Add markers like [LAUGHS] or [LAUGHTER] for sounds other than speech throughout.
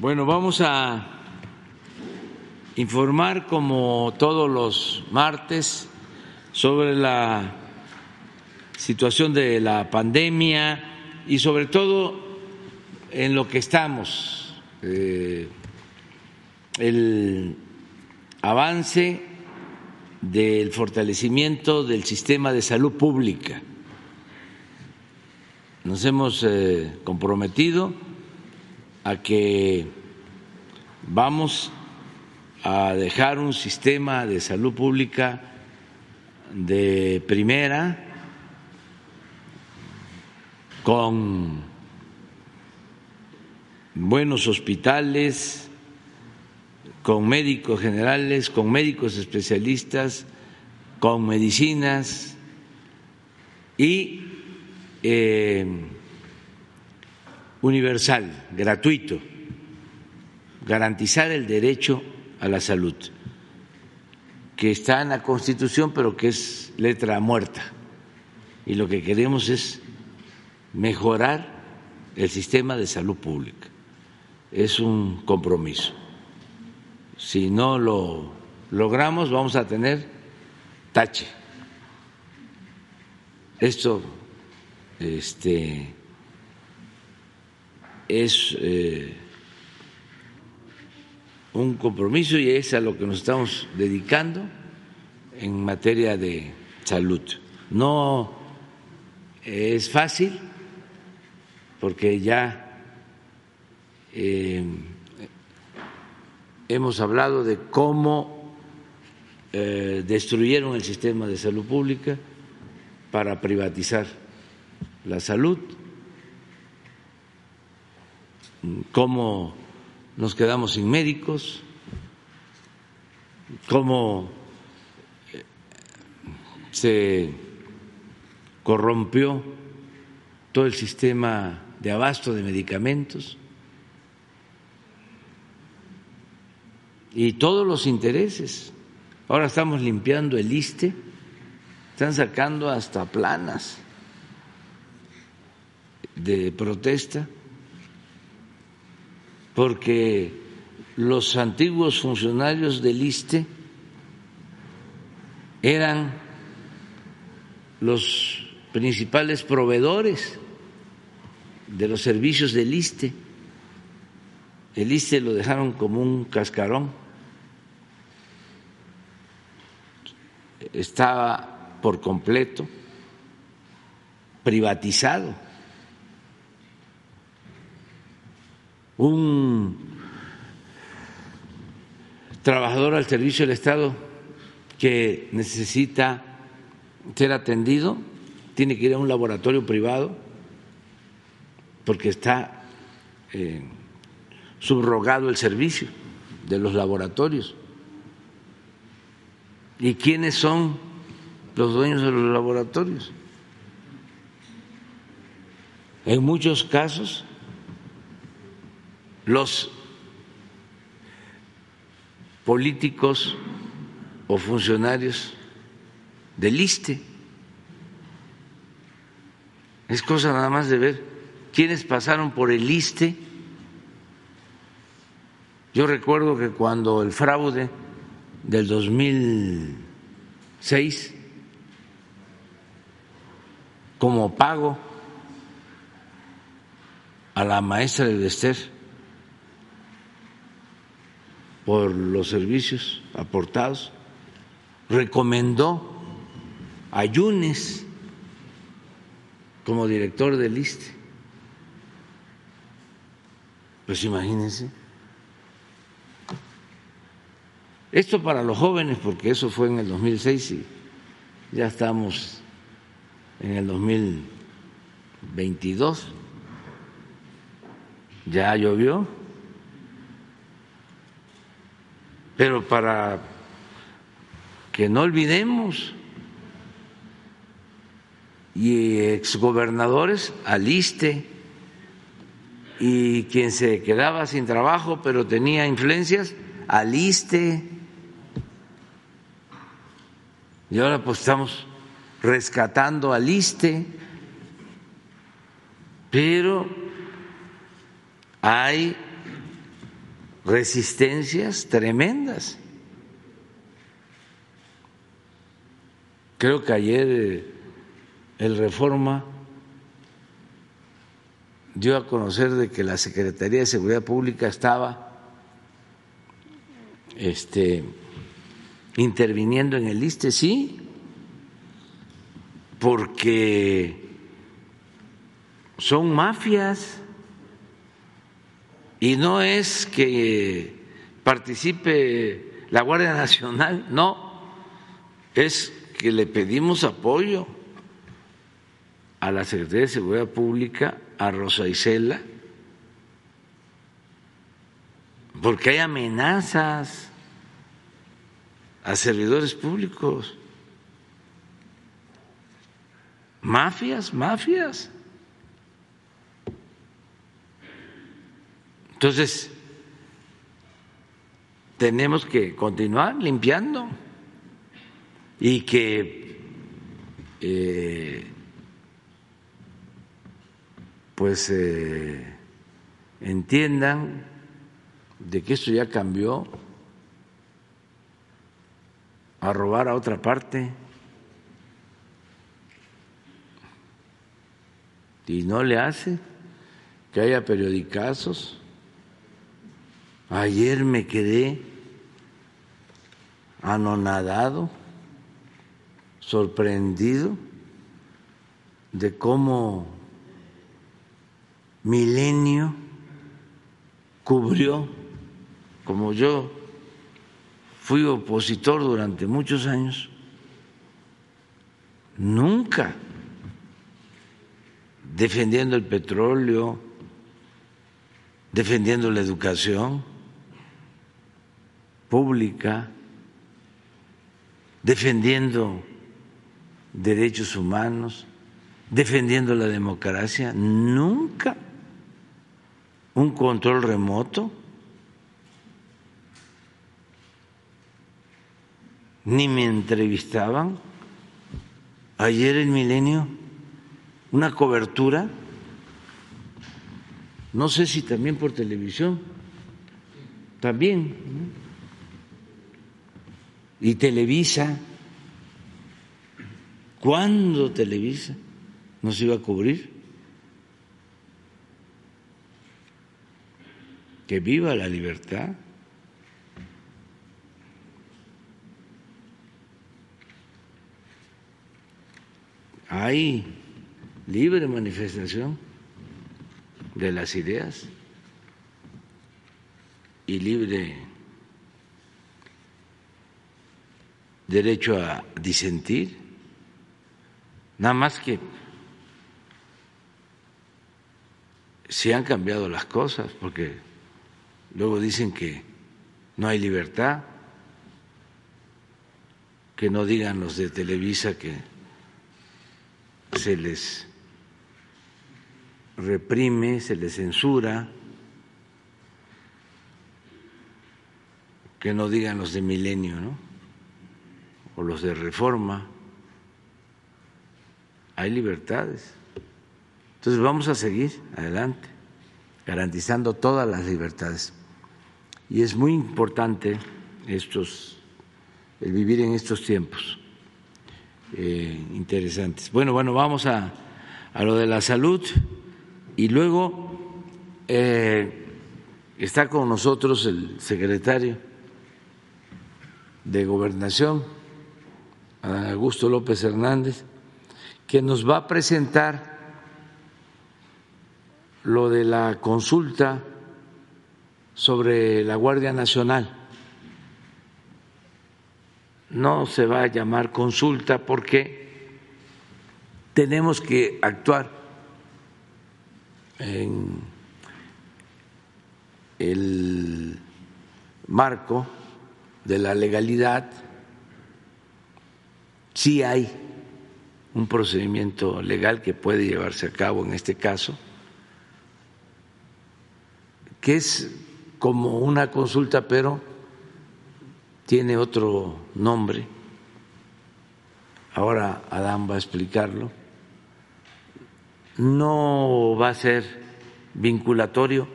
Bueno, vamos a informar como todos los martes sobre la situación de la pandemia y sobre todo en lo que estamos, eh, el avance del fortalecimiento del sistema de salud pública. Nos hemos eh, comprometido a que vamos a dejar un sistema de salud pública de primera con buenos hospitales, con médicos generales, con médicos especialistas, con medicinas y eh, universal, gratuito, garantizar el derecho a la salud, que está en la Constitución, pero que es letra muerta. Y lo que queremos es mejorar el sistema de salud pública. Es un compromiso. Si no lo logramos, vamos a tener tache. Esto este, es eh, un compromiso y es a lo que nos estamos dedicando en materia de salud. No es fácil porque ya eh, hemos hablado de cómo eh, destruyeron el sistema de salud pública para privatizar la salud cómo nos quedamos sin médicos, cómo eh, se corrompió todo el sistema de abasto de medicamentos y todos los intereses. Ahora estamos limpiando el ISTE, están sacando hasta planas de protesta porque los antiguos funcionarios del ISTE eran los principales proveedores de los servicios del ISTE. El ISTE lo dejaron como un cascarón. Estaba por completo privatizado un trabajador al servicio del Estado que necesita ser atendido tiene que ir a un laboratorio privado porque está eh, subrogado el servicio de los laboratorios. ¿Y quiénes son los dueños de los laboratorios? En muchos casos los políticos o funcionarios del ISTE. Es cosa nada más de ver quiénes pasaron por el ISTE. Yo recuerdo que cuando el fraude del 2006, como pago a la maestra de Bester, por los servicios aportados, recomendó a Yunes como director del ISTE. Pues imagínense. Esto para los jóvenes, porque eso fue en el 2006 y ya estamos en el 2022. Ya llovió. Pero para que no olvidemos y exgobernadores aliste y quien se quedaba sin trabajo pero tenía influencias aliste. Y ahora pues estamos rescatando aliste. Pero hay resistencias tremendas. Creo que ayer eh, el Reforma dio a conocer de que la Secretaría de Seguridad Pública estaba este, interviniendo en el ISTE, sí, porque son mafias y no es que participe la Guardia Nacional, [LAUGHS] no, es que le pedimos apoyo a la Secretaría de Seguridad Pública, a Rosa Isela, porque hay amenazas a servidores públicos. Mafias, mafias. Entonces, tenemos que continuar limpiando y que eh, pues eh, entiendan de que esto ya cambió a robar a otra parte y no le hace que haya periodicazos. Ayer me quedé anonadado, sorprendido de cómo Milenio cubrió, como yo fui opositor durante muchos años, nunca defendiendo el petróleo, defendiendo la educación pública, defendiendo derechos humanos, defendiendo la democracia, nunca un control remoto ni me entrevistaban. Ayer el milenio, una cobertura, no sé si también por televisión, también, y Televisa, ¿cuándo Televisa nos iba a cubrir? Que viva la libertad. hay libre manifestación de las ideas y libre derecho a disentir, nada más que se han cambiado las cosas, porque luego dicen que no hay libertad, que no digan los de Televisa que se les reprime, se les censura, que no digan los de milenio, ¿no? O los de reforma. Hay libertades. Entonces vamos a seguir adelante, garantizando todas las libertades. Y es muy importante estos, el vivir en estos tiempos. Eh, interesantes. Bueno, bueno, vamos a, a, lo de la salud y luego eh, está con nosotros el secretario de Gobernación, Augusto López Hernández, que nos va a presentar lo de la consulta sobre la Guardia Nacional no se va a llamar consulta porque tenemos que actuar en el marco de la legalidad. Sí hay un procedimiento legal que puede llevarse a cabo en este caso, que es como una consulta, pero tiene otro nombre, ahora Adán va a explicarlo, no va a ser vinculatorio,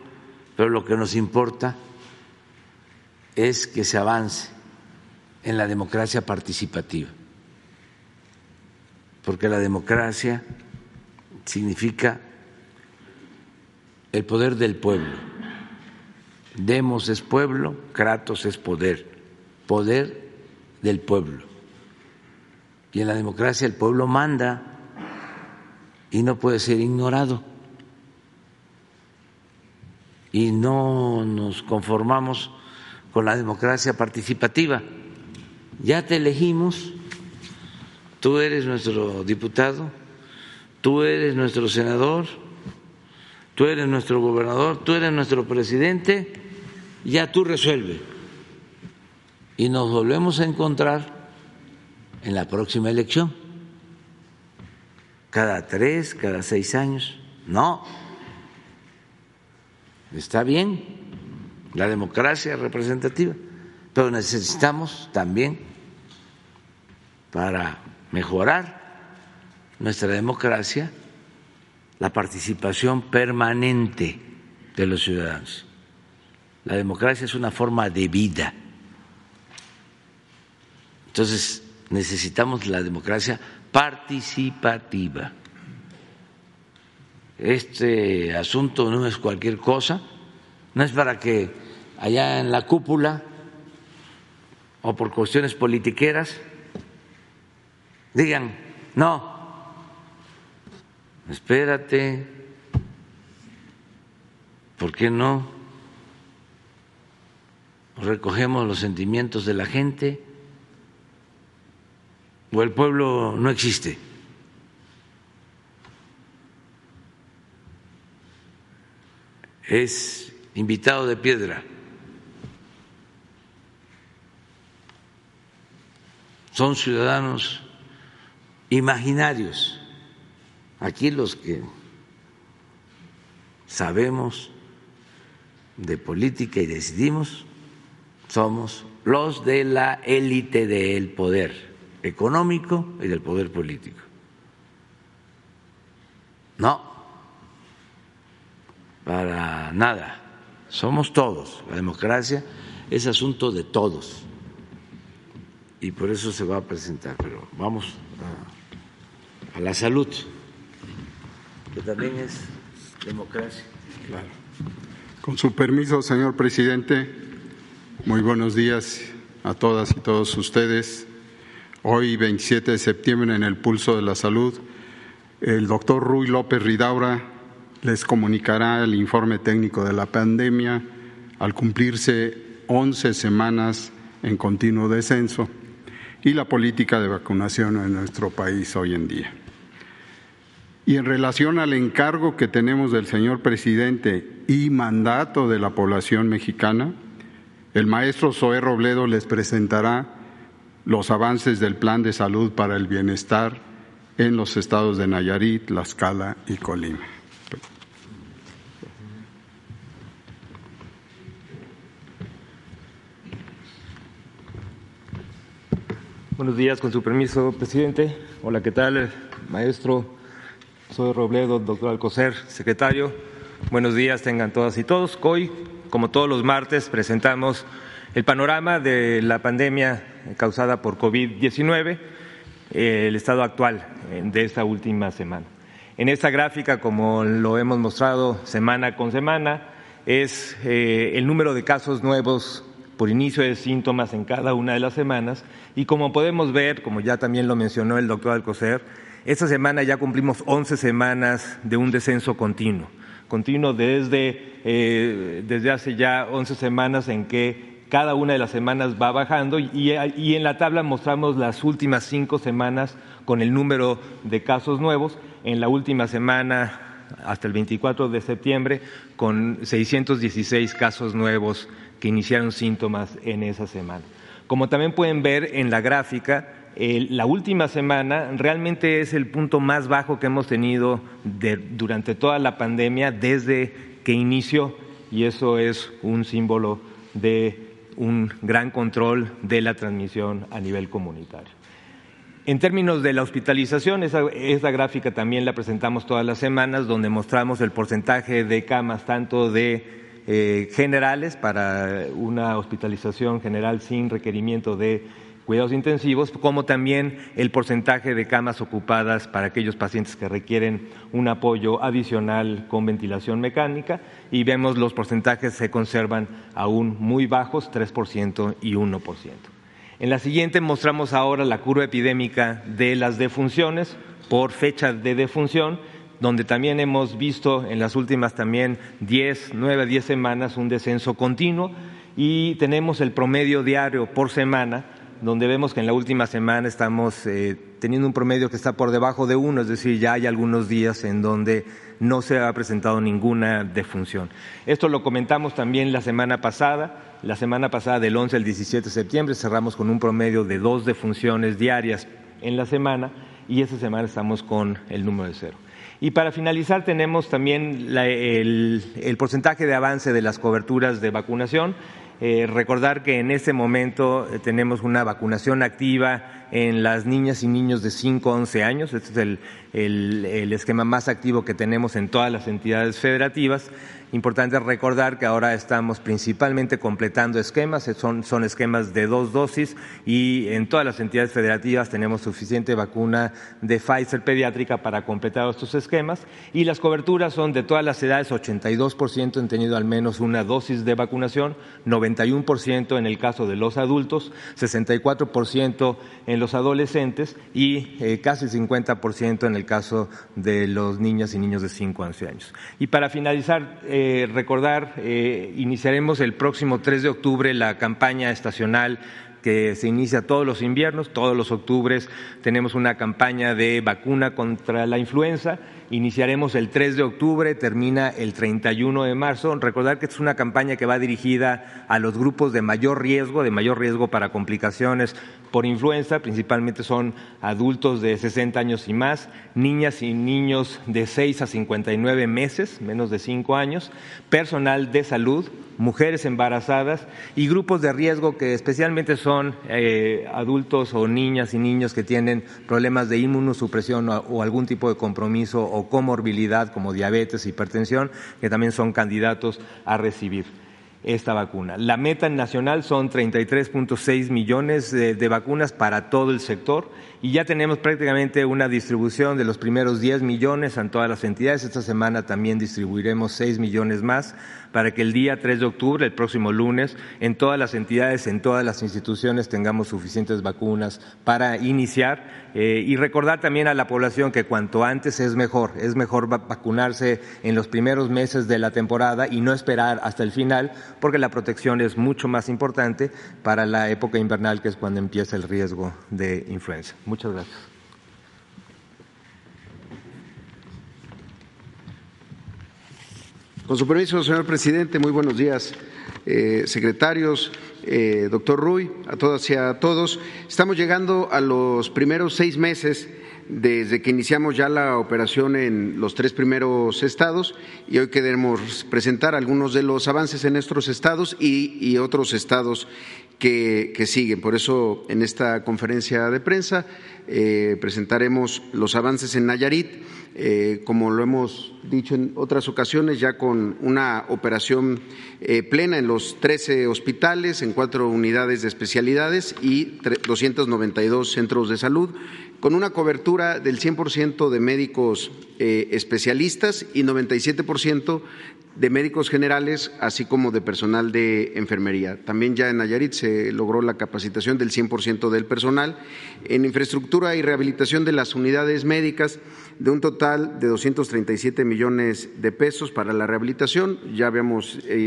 pero lo que nos importa es que se avance en la democracia participativa, porque la democracia significa el poder del pueblo. Demos es pueblo, Kratos es poder, poder del pueblo. Y en la democracia el pueblo manda y no puede ser ignorado. Y no nos conformamos con la democracia participativa. Ya te elegimos, tú eres nuestro diputado, tú eres nuestro senador, tú eres nuestro gobernador, tú eres nuestro presidente, ya tú resuelve. Y nos volvemos a encontrar en la próxima elección, cada tres, cada seis años. No, está bien la democracia representativa, pero necesitamos también para mejorar nuestra democracia la participación permanente de los ciudadanos. La democracia es una forma de vida. Entonces, necesitamos la democracia participativa. Este asunto no es cualquier cosa, no es para que allá en la cúpula o por cuestiones politiqueras digan, no, espérate, ¿por qué no? Recogemos los sentimientos de la gente o el pueblo no existe. Es invitado de piedra. Son ciudadanos imaginarios. Aquí los que sabemos de política y decidimos somos los de la élite del poder económico y del poder político. No, para nada. Somos todos. La democracia es asunto de todos. Y por eso se va a presentar. Pero vamos a, a la salud que también es democracia. Claro. Con su permiso, señor presidente, muy buenos días a todas y todos ustedes. Hoy, 27 de septiembre, en el Pulso de la Salud, el doctor Ruy López Ridaura les comunicará el informe técnico de la pandemia al cumplirse 11 semanas en continuo descenso y la política de vacunación en nuestro país hoy en día. Y en relación al encargo que tenemos del señor presidente y mandato de la población mexicana, el maestro Zoé Robledo les presentará los avances del Plan de Salud para el Bienestar en los estados de Nayarit, Tlaxcala y Colima. Buenos días, con su permiso, presidente. Hola, ¿qué tal, maestro? Soy Robledo, doctor Alcocer, secretario. Buenos días, tengan todas y todos. Hoy, como todos los martes, presentamos el panorama de la pandemia causada por COVID-19, el estado actual de esta última semana. En esta gráfica, como lo hemos mostrado semana con semana, es eh, el número de casos nuevos por inicio de síntomas en cada una de las semanas y como podemos ver, como ya también lo mencionó el doctor Alcocer, esta semana ya cumplimos 11 semanas de un descenso continuo, continuo desde, eh, desde hace ya 11 semanas en que cada una de las semanas va bajando y, y, en la tabla mostramos las últimas cinco semanas con el número de casos nuevos. En la última semana, hasta el 24 de septiembre, con 616 casos nuevos que iniciaron síntomas en esa semana. Como también pueden ver en la gráfica, la última semana realmente es el punto más bajo que hemos tenido durante toda la pandemia desde que inició y eso es un símbolo de un gran control de la transmisión a nivel comunitario. En términos de la hospitalización, esa, gráfica también la presentamos todas las semanas, donde mostramos el porcentaje de camas tanto de eh, generales para una hospitalización general sin requerimiento de cuidados intensivos, como también el porcentaje de camas ocupadas para aquellos pacientes que requieren un apoyo adicional con ventilación mecánica y vemos los porcentajes se conservan aún muy bajos, 3% y 1%. En la siguiente mostramos ahora la curva epidémica de las defunciones por fecha de defunción, donde también hemos visto en las últimas también 10, 9 10 semanas un descenso continuo y tenemos el promedio diario por semana donde vemos que en la última semana estamos eh, teniendo un promedio que está por debajo de uno, es decir, ya hay algunos días en donde no se ha presentado ninguna defunción. Esto lo comentamos también la semana pasada. La semana pasada, del 11 al 17 de septiembre, cerramos con un promedio de dos defunciones diarias en la semana y esta semana estamos con el número de cero. Y para finalizar tenemos también el porcentaje de avance de las coberturas de vacunación. Eh, recordar que en este momento eh, tenemos una vacunación activa en las niñas y niños de 5 a 11 años. Este es el, el, esquema más activo que tenemos en todas las entidades federativas. Importante recordar que ahora estamos principalmente completando esquemas, son, son, esquemas de dos dosis y en todas las entidades federativas tenemos suficiente vacuna de Pfizer pediátrica para completar estos esquemas y las coberturas son de todas las edades, 82% han tenido al menos una dosis de vacunación, 91% en el caso de los adultos, 64% en los adolescentes y eh, casi 50% en el caso de los niñas y niños de 5 a 11 años. Y para finalizar, eh, recordar, eh, iniciaremos el próximo 3 de octubre la campaña estacional que se inicia todos los inviernos, todos los octubres tenemos una campaña de vacuna contra la influenza. Iniciaremos el 3 de octubre, termina el 31 de marzo. Recordar que es una campaña que va dirigida a los grupos de mayor riesgo, de mayor riesgo para complicaciones por influenza, principalmente son adultos de 60 años y más, niñas y niños de 6 a 59 meses, menos de 5 años, personal de salud, mujeres embarazadas y grupos de riesgo que especialmente son eh, adultos o niñas y niños que tienen problemas de inmunosupresión o, algún tipo de compromiso o comorbilidad como diabetes, hipertensión, que también son candidatos a recibir esta vacuna. La meta nacional son 33.6 millones de, vacunas para todo el sector y ya tenemos prácticamente una distribución de los primeros 10 millones en todas las entidades. Esta semana también distribuiremos 6 millones más para que el día 3 de octubre, el próximo lunes, en todas las entidades, en todas las instituciones tengamos suficientes vacunas para iniciar eh, y recordar también a la población que cuanto antes es mejor, es mejor vacunarse en los primeros meses de la temporada y no esperar hasta el final, porque la protección es mucho más importante para la época invernal, que es cuando empieza el riesgo de influenza. Muchas gracias. Con su permiso, señor presidente, muy buenos días, eh, secretarios, eh, doctor Ruy, a todas y a todos. Estamos llegando a los primeros seis meses desde que iniciamos ya la operación en los tres primeros estados y hoy queremos presentar algunos de los avances en estos estados y, otros estados que, siguen. Por eso, en esta conferencia de prensa eh, presentaremos los avances en Nayarit eh, como lo hemos dicho en otras ocasiones, ya con una operación plena en los 13 hospitales, en cuatro unidades de especialidades y 292 centros de salud, con una cobertura del 100% de médicos eh, especialistas y 97% de médicos generales, así como de personal de enfermería. También ya en Nayarit se logró la capacitación del 100% del personal. En infraestructura y rehabilitación de las unidades médicas, de un total de 237 millones de pesos para la rehabilitación. Ya habíamos eh,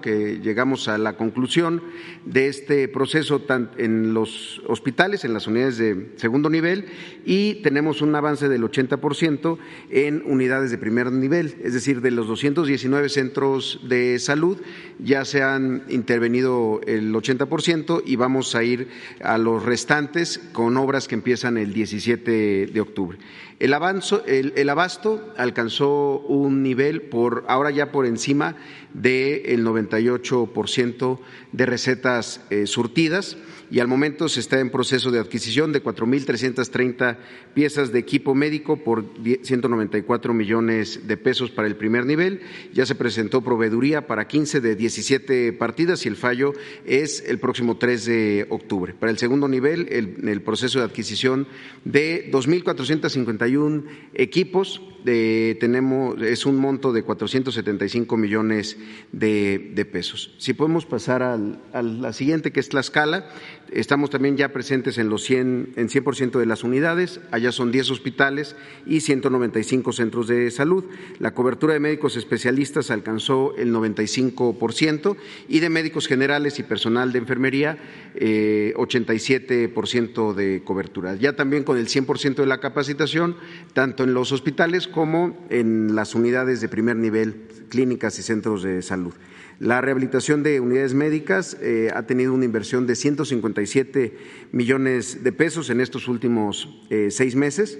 que llegamos a la conclusión de este proceso en los hospitales, en las unidades de segundo nivel, y tenemos un avance del 80% en unidades de primer nivel, es decir, de los 219 centros de salud ya se han intervenido el 80% y vamos a ir a los restantes con obras que empiezan el 17 de octubre. El abasto, el, abasto alcanzó un nivel por ahora ya por encima del 98% de recetas eh, surtidas y al momento se está en proceso de adquisición de 4.330 piezas de equipo médico por 194 millones de pesos para el primer nivel. Ya se presentó proveeduría para 15 de 17 partidas y el fallo es el próximo 3 de octubre. Para el segundo nivel, el, proceso de adquisición de 2.451 equipos tenemos, es un monto de 475 millones de, pesos. Si podemos pasar a la siguiente, que es la escala, estamos también ya presentes en los 100, en 100% de las unidades, allá son 10 hospitales y 195 centros de salud. La cobertura de médicos especialistas alcanzó el 95% y de médicos generales y personal de enfermería, 87% eh, de cobertura. Ya también con el 100% de la capacitación, tanto en los hospitales como en las unidades de primer nivel, clínicas y centros de salud. La rehabilitación de unidades médicas eh, ha tenido una inversión de 157 millones de pesos en estos últimos eh, seis meses.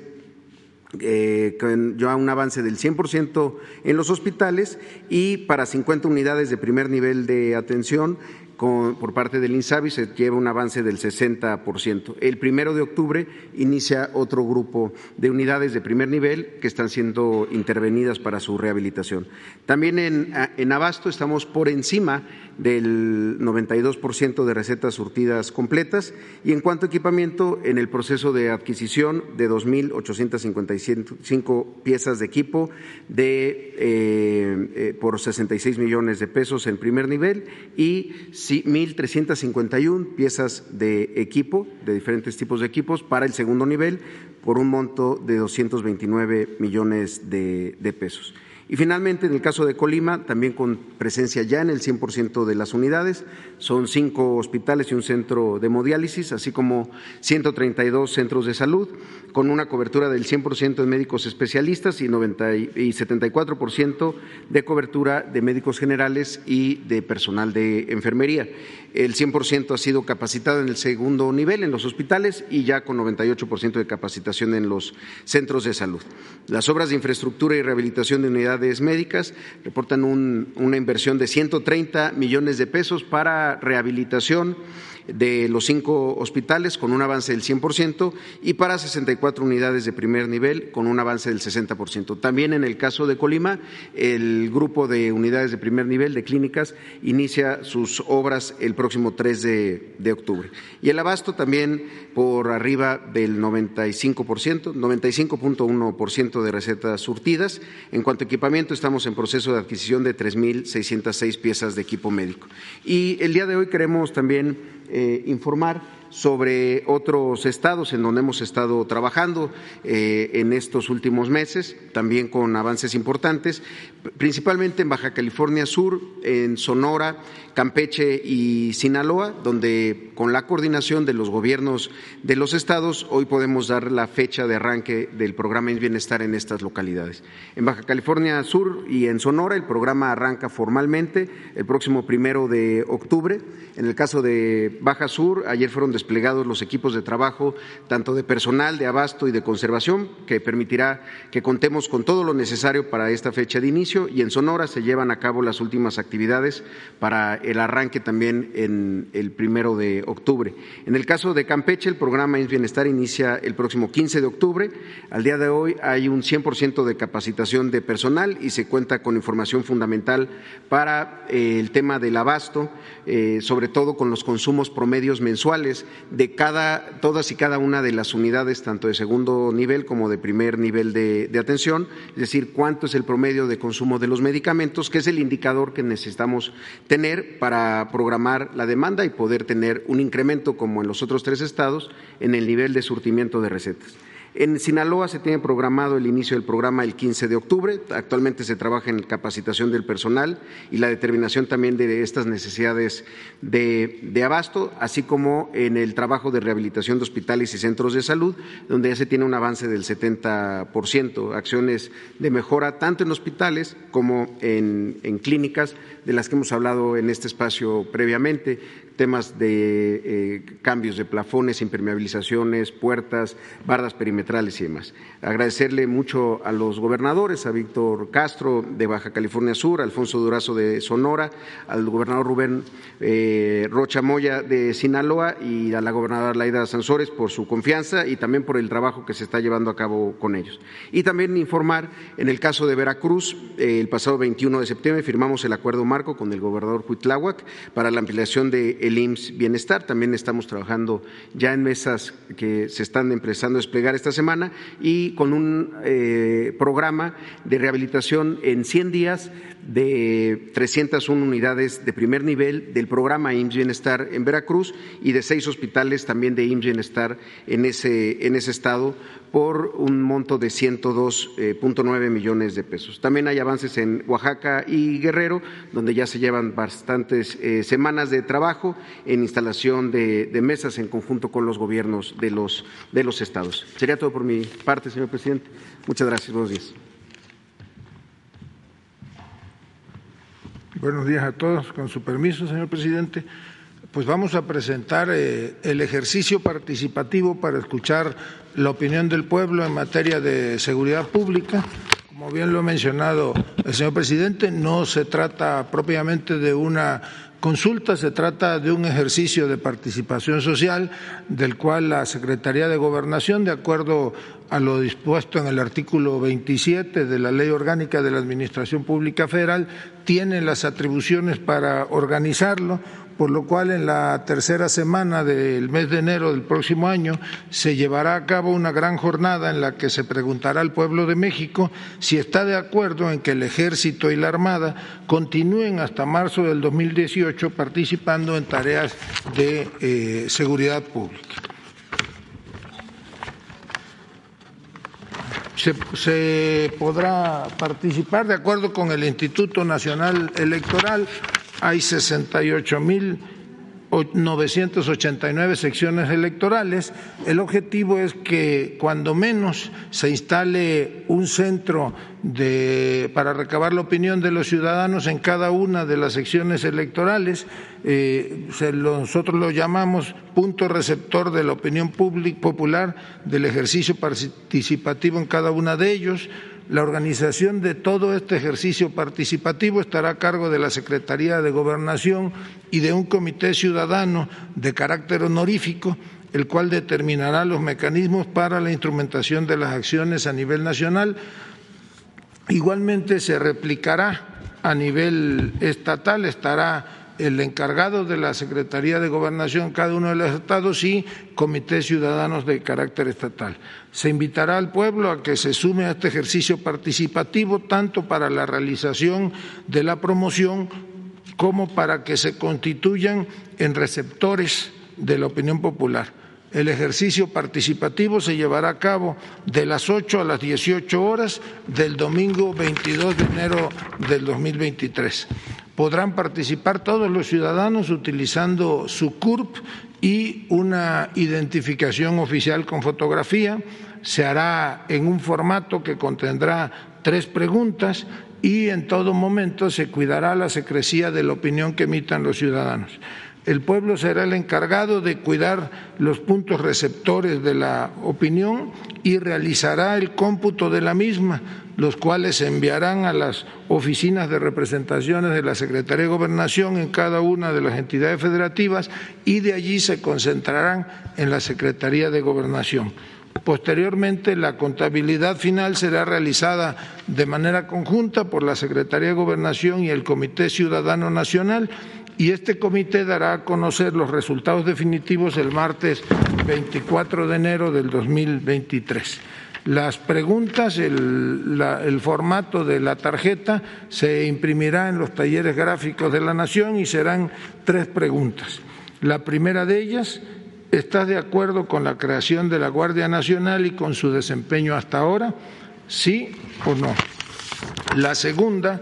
Eh, con un avance del 100% en los hospitales y para 50 unidades de primer nivel de atención por parte del INSABI se lleva un avance del 60%. El primero de octubre inicia otro grupo de unidades de primer nivel que están siendo intervenidas para su rehabilitación. También en, Abasto estamos por encima del 92% de recetas surtidas completas y en cuanto a equipamiento, en el proceso de adquisición de 2.855 piezas de equipo de, eh, eh, por 66 millones de pesos en primer nivel y 1.351 piezas de equipo, de diferentes tipos de equipos, para el segundo nivel por un monto de 229 millones de pesos. Y finalmente, en el caso de Colima, también con presencia ya en el 100% de las unidades, son cinco hospitales y un centro de hemodiálisis, así como 132 centros de salud, con una cobertura del 100% de médicos especialistas y, 90 y 74% de cobertura de médicos generales y de personal de enfermería. El 100% ha sido capacitado en el segundo nivel en los hospitales y ya con 98% de capacitación en los centros de salud. Las obras de infraestructura y rehabilitación de unidades médicas reportan una inversión de 130 millones de pesos para rehabilitación de los cinco hospitales con un avance del 100% y para 64 unidades de primer nivel con un avance del 60%. También en el caso de Colima, el grupo de unidades de primer nivel de clínicas inicia sus obras el próximo 3 de, octubre. Y el abasto también por arriba del 95%, 95.1% de recetas surtidas. En cuanto a equipamiento, estamos en proceso de adquisición de 3.606 piezas de equipo médico. Y el día de hoy queremos también eh, informar sobre otros estados en donde hemos estado trabajando eh, en estos últimos meses, también con avances importantes, principalmente en Baja California Sur, en Sonora, Campeche y Sinaloa, donde con la coordinación de los gobiernos de los estados hoy podemos dar la fecha de arranque del programa Bienestar en estas localidades. En Baja California Sur y en Sonora el programa arranca formalmente el próximo primero de octubre. En el caso de Baja Sur, ayer fueron desplegados los equipos de trabajo, tanto de personal, de abasto y de conservación, que permitirá que contemos con todo lo necesario para esta fecha de inicio y en Sonora se llevan a cabo las últimas actividades para el arranque también en el primero de octubre. En el caso de Campeche, el programa Es Bienestar inicia el próximo 15 de octubre. Al día de hoy hay un 100% de capacitación de personal y se cuenta con información fundamental para eh, el tema del abasto, eh, sobre todo con los consumos promedios mensuales de cada, todas y cada una de las unidades, tanto de segundo nivel como de primer nivel de, atención, es decir, cuánto es el promedio de consumo de los medicamentos, que es el indicador que necesitamos tener para programar la demanda y poder tener un incremento, como en los otros tres estados, en el nivel de surtimiento de recetas. En Sinaloa se tiene programado el inicio del programa el 15 de octubre. Actualmente se trabaja en capacitación del personal y la determinación también de estas necesidades de, abasto, así como en el trabajo de rehabilitación de hospitales y centros de salud, donde ya se tiene un avance del 70%, acciones de mejora tanto en hospitales como en, en clínicas, de las que hemos hablado en este espacio previamente temas de eh, cambios de plafones, impermeabilizaciones, puertas, bardas perimetrales y demás. Agradecerle mucho a los gobernadores, a Víctor Castro de Baja California Sur, a Alfonso Durazo de Sonora, al gobernador Rubén eh, Rocha Moya de Sinaloa y a la gobernadora Laida Sansores por su confianza y también por el trabajo que se está llevando a cabo con ellos. Y también informar, en el caso de Veracruz, eh, el pasado 21 de septiembre firmamos el acuerdo marco con el gobernador Huitláhuac para la ampliación del el IMSS Bienestar. También estamos trabajando ya en mesas que se están empezando a desplegar esta semana y con un eh, programa de rehabilitación en 100 días de 301 unidades de primer nivel del programa IMSS Bienestar en Veracruz y de seis hospitales también de IMSS Bienestar en ese, en ese estado por un monto de 102.9 eh, millones de pesos. También hay avances en Oaxaca y Guerrero, donde ya se llevan bastantes eh, semanas de trabajo en instalación de, mesas en conjunto con los gobiernos de los, de los estados. Sería todo por mi parte, señor presidente. Muchas gracias. Buenos días. Buenos días a todos. Con su permiso, señor presidente, pues vamos a presentar eh, el ejercicio participativo para escuchar la opinión del pueblo en materia de seguridad pública. Como bien lo ha mencionado el señor presidente, no se trata propiamente de una consulta, se trata de un ejercicio de participación social del cual la Secretaría de Gobernación, de acuerdo a lo dispuesto en el artículo 27 de la Ley Orgánica de la Administración Pública Federal, tiene las atribuciones para organizarlo, por lo cual en la tercera semana del mes de enero del próximo año se llevará a cabo una gran jornada en la que se preguntará al pueblo de México si está de acuerdo en que el Ejército y la Armada continúen hasta marzo del 2018 participando en tareas de eh, seguridad pública. se, podrá participar de acuerdo con el Instituto Nacional Electoral. Hay 68 mil 989 secciones electorales. El objetivo es que cuando menos se instale un centro de, para recabar la opinión de los ciudadanos en cada una de las secciones electorales. Eh, nosotros lo llamamos punto receptor de la opinión pública, popular del ejercicio participativo en cada una de ellos la organización de todo este ejercicio participativo estará a cargo de la Secretaría de Gobernación y de un comité ciudadano de carácter honorífico, el cual determinará los mecanismos para la instrumentación de las acciones a nivel nacional. Igualmente se replicará a nivel estatal, estará el encargado de la Secretaría de Gobernación cada uno de los estados y comités ciudadanos de carácter estatal. Se invitará al pueblo a que se sume a este ejercicio participativo tanto para la realización de la promoción como para que se constituyan en receptores de la opinión popular. El ejercicio participativo se llevará a cabo de las 8 a las 18 horas del domingo 22 de enero del 2023 podrán participar todos los ciudadanos utilizando su CURP y una identificación oficial con fotografía. Se hará en un formato que contendrá tres preguntas y en todo momento se cuidará la secrecía de la opinión que emitan los ciudadanos. El pueblo será el encargado de cuidar los puntos receptores de la opinión y realizará el cómputo de la misma, los cuales se enviarán a las oficinas de representaciones de la Secretaría de Gobernación en cada una de las entidades federativas y de allí se concentrarán en la Secretaría de Gobernación. Posteriormente, la contabilidad final será realizada de manera conjunta por la Secretaría de Gobernación y el Comité Ciudadano Nacional y este comité dará a conocer los resultados definitivos el martes 24 de enero del 2023. Las preguntas, el, formato de la tarjeta se imprimirá en los talleres gráficos de la Nación y serán tres preguntas. La primera de ellas, ¿estás de acuerdo con la creación de la Guardia Nacional y con su desempeño hasta ahora? ¿Sí o no? La segunda,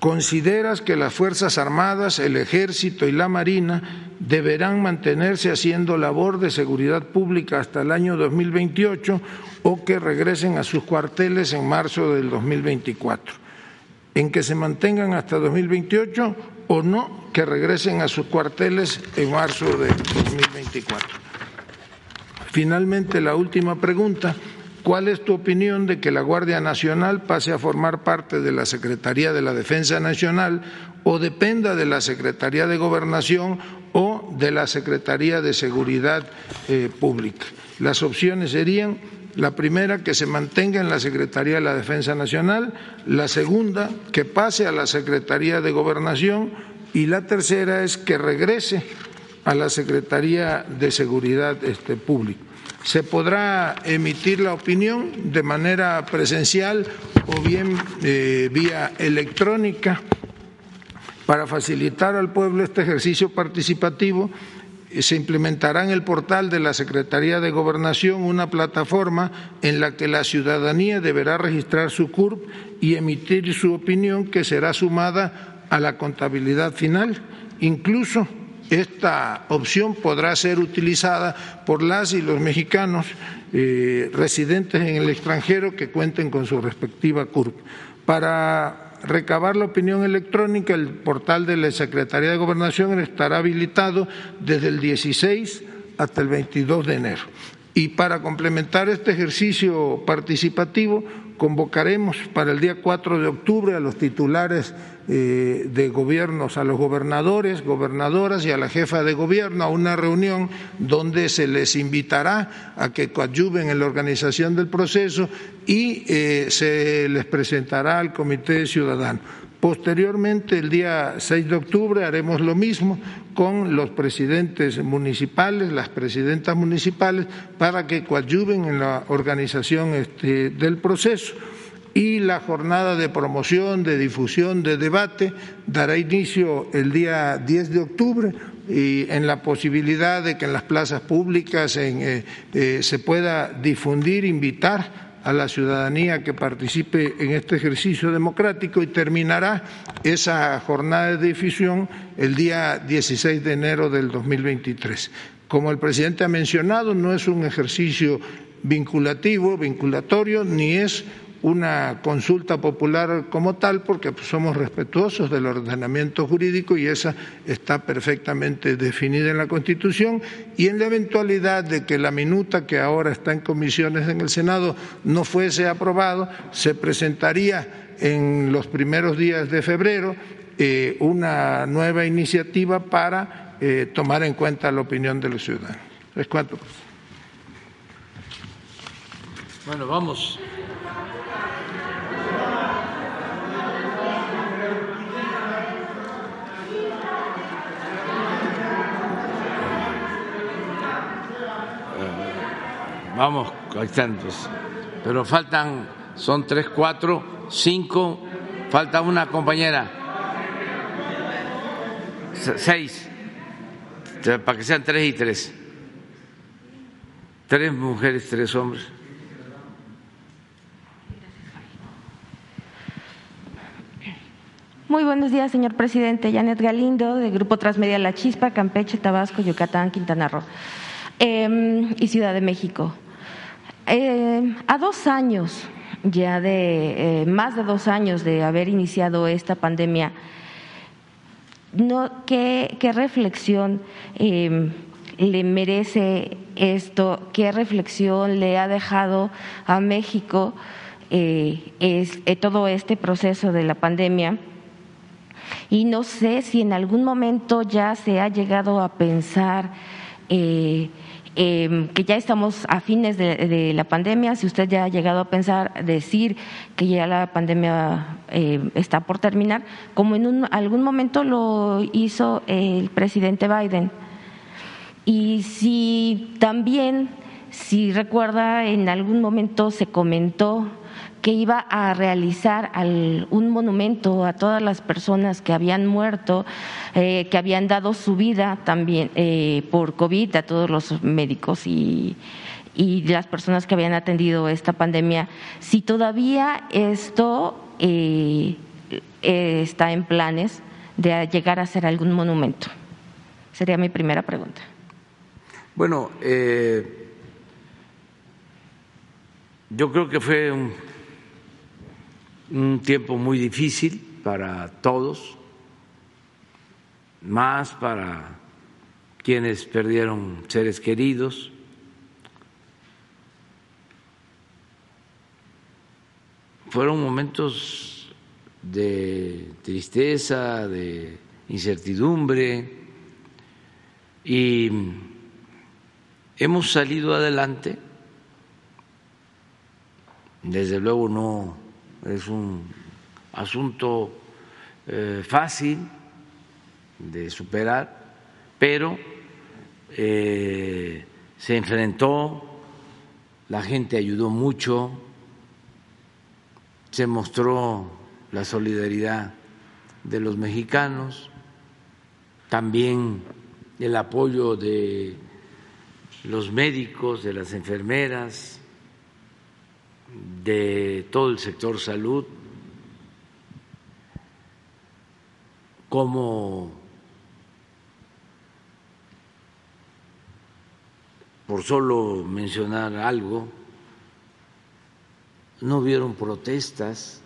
¿Consideras que las Fuerzas Armadas, el Ejército y la Marina deberán mantenerse haciendo labor de seguridad pública hasta el año 2028 o que regresen a sus cuarteles en marzo del 2024? ¿En que se mantengan hasta 2028 o no que regresen a sus cuarteles en marzo del 2024? Finalmente, la última pregunta. ¿Cuál es tu opinión de que la Guardia Nacional pase a formar parte de la Secretaría de la Defensa Nacional o dependa de la Secretaría de Gobernación o de la Secretaría de Seguridad eh, Pública? Las opciones serían la primera, que se mantenga en la Secretaría de la Defensa Nacional, la segunda, que pase a la Secretaría de Gobernación y la tercera es que regrese a la Secretaría de Seguridad este, Pública. Se podrá emitir la opinión de manera presencial o bien eh, vía electrónica para facilitar al pueblo este ejercicio participativo se implementará en el portal de la Secretaría de Gobernación una plataforma en la que la ciudadanía deberá registrar su CURP y emitir su opinión que será sumada a la contabilidad final. Incluso esta opción podrá ser utilizada por las y los mexicanos eh, residentes en el extranjero que cuenten con su respectiva CURP. Para recabar la opinión electrónica, el portal de la Secretaría de Gobernación estará habilitado desde el 16 hasta el 22 de enero. Y para complementar este ejercicio participativo, convocaremos para el día 4 de octubre a los titulares eh, de gobiernos, a los gobernadores, gobernadoras y a la jefa de gobierno a una reunión donde se les invitará a que coadyuven en la organización del proceso y eh, se les presentará al Comité Ciudadano. Posteriormente, el día 6 de octubre, haremos lo mismo con los presidentes municipales, las presidentas municipales, para que coadyuven en la organización este, del proceso. Y la jornada de promoción, de difusión, de debate dará inicio el día 10 de octubre y en la posibilidad de que en las plazas públicas eh, eh, se pueda difundir, invitar a la ciudadanía que participe en este ejercicio democrático y terminará esa jornada de difusión el día 16 de enero del 2023. Como el presidente ha mencionado, no es un ejercicio vinculativo, vinculatorio, ni es una consulta popular como tal, porque somos respetuosos del ordenamiento jurídico y esa está perfectamente definida en la Constitución. Y en la eventualidad de que la minuta que ahora está en comisiones en el Senado no fuese aprobado, se presentaría en los primeros días de febrero eh, una nueva iniciativa para eh, tomar en cuenta la opinión de los ciudadanos. ¿Es cuánto? Bueno, vamos. Vamos, pues. Pero faltan, son tres, cuatro, cinco, falta una compañera. Seis, para que sean tres y tres. Tres mujeres, tres hombres. Muy buenos días, señor presidente. Janet Galindo, del Grupo Transmedia La Chispa, Campeche, Tabasco, Yucatán, Quintana Roo em, y Ciudad de México. Eh, a dos años ya de, eh, más de dos años de haber iniciado esta pandemia, no, ¿qué, reflexión em, le merece esto? ¿Qué reflexión le ha dejado a México eh, es, todo este proceso de la pandemia? Y no sé si en algún momento ya se ha llegado a pensar Em, que ya estamos a fines de, la pandemia, si usted ya ha llegado a pensar, decir que ya la pandemia em, está por terminar, como en algún momento lo hizo el presidente Biden. Y si también, si recuerda, en algún momento se comentó que iba a realizar un monumento a todas las personas que habían muerto, eh, que habían dado su vida también eh, por COVID, a todos los médicos y, las personas que habían atendido esta pandemia. Si todavía esto eh, está en planes de llegar a ser algún monumento. Sería mi primera pregunta. Bueno, yo creo que fue un un tiempo muy difícil para todos, más para quienes perdieron seres queridos. Fueron momentos de tristeza, de incertidumbre y hemos salido adelante. Desde luego no es un asunto eh, fácil de superar, pero eh, se enfrentó, la gente ayudó mucho, se mostró la solidaridad de los mexicanos, también el apoyo de los médicos, de las enfermeras, de todo el sector salud, como por solo mencionar algo, no hubieron protestas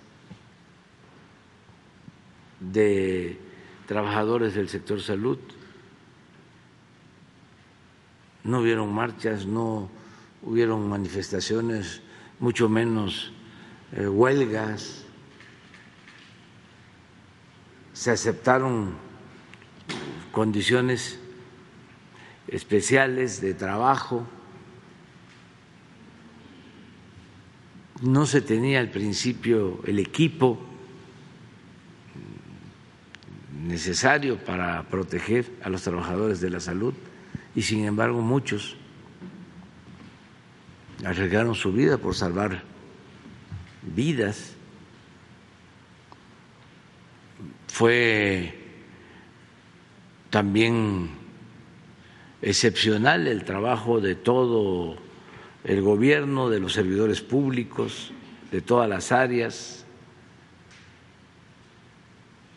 de trabajadores del sector salud, no hubieron marchas, no hubieron manifestaciones, mucho menos eh, huelgas, se aceptaron condiciones especiales de trabajo. No se tenía al principio el equipo necesario para proteger a los trabajadores de la salud y sin embargo muchos arriesgaron su vida por salvar vidas. Fue también excepcional el trabajo de todo el gobierno, de los servidores públicos, de todas las áreas,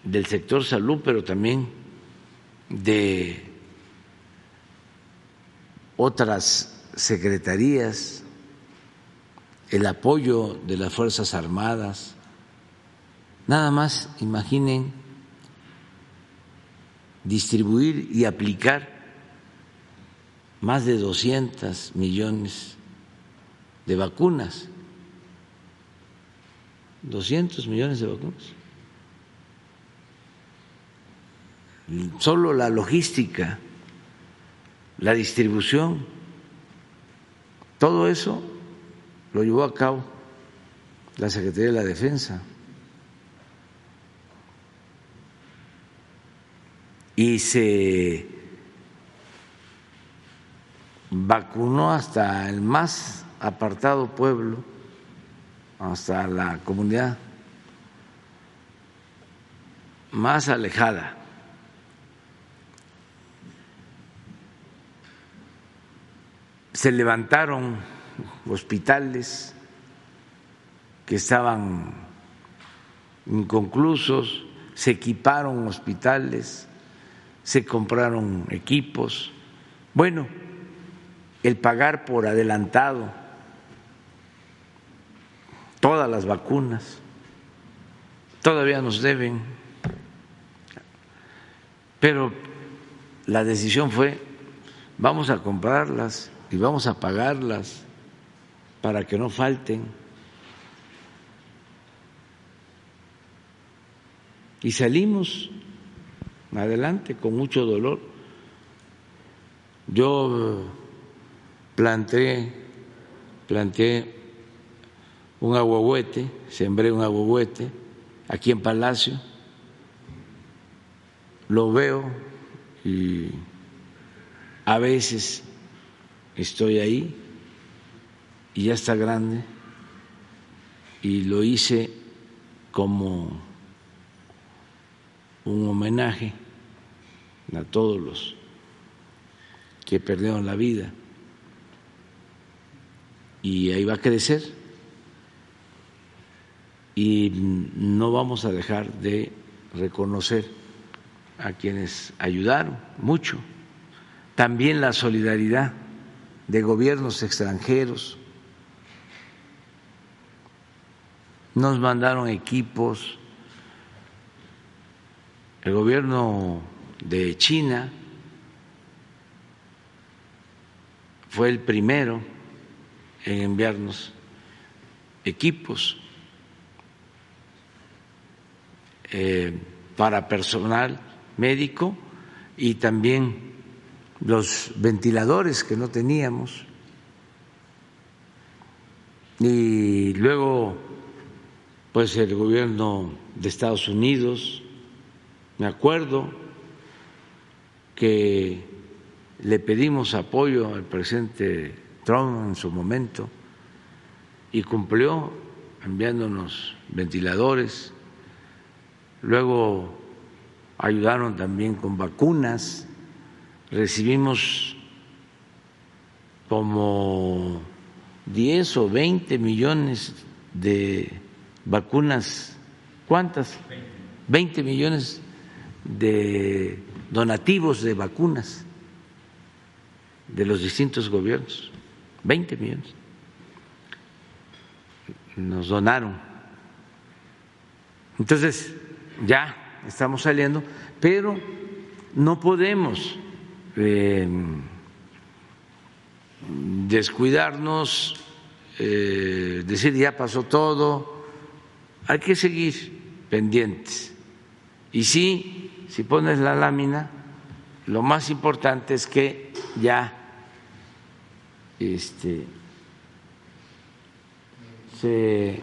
del sector salud, pero también de otras secretarías, el apoyo de las Fuerzas Armadas. Nada más imaginen distribuir y aplicar más de 200 millones de vacunas. 200 millones de vacunas. Solo la logística, la distribución, todo eso lo llevó a cabo la Secretaría de la Defensa. Y se vacunó hasta el más apartado pueblo, hasta la comunidad más alejada. Se levantaron hospitales que estaban inconclusos, se equiparon hospitales, se compraron equipos. Bueno, el pagar por adelantado todas las vacunas. Todavía nos deben, pero la decisión fue, vamos a comprarlas y vamos a pagarlas para que no falten. Y salimos adelante con mucho dolor. Yo planté, planté un aguahuete, sembré un aguahuete aquí en Palacio, lo veo y a veces estoy ahí y ya está grande y lo hice como un homenaje a todos los que perdieron la vida y ahí va a crecer y no vamos a dejar de reconocer a quienes ayudaron mucho. También la solidaridad de gobiernos extranjeros. Nos mandaron equipos. El gobierno de China fue el primero en enviarnos equipos eh, para personal médico y también los ventiladores que no teníamos. Y luego, pues el gobierno de Estados Unidos, me acuerdo que le pedimos apoyo al presidente Trump en su momento y cumplió enviándonos ventiladores. Luego ayudaron también con vacunas. Recibimos como 10 o 20 millones de vacunas. ¿Cuántas? 20 millones de donativos de vacunas de los distintos gobiernos. 20 millones. Nos donaron. Entonces, ya estamos saliendo, pero no podemos eh, descuidarnos, eh, decir ya pasó todo, hay que seguir pendientes. Y sí, si pones la lámina, lo más importante es que ya este, se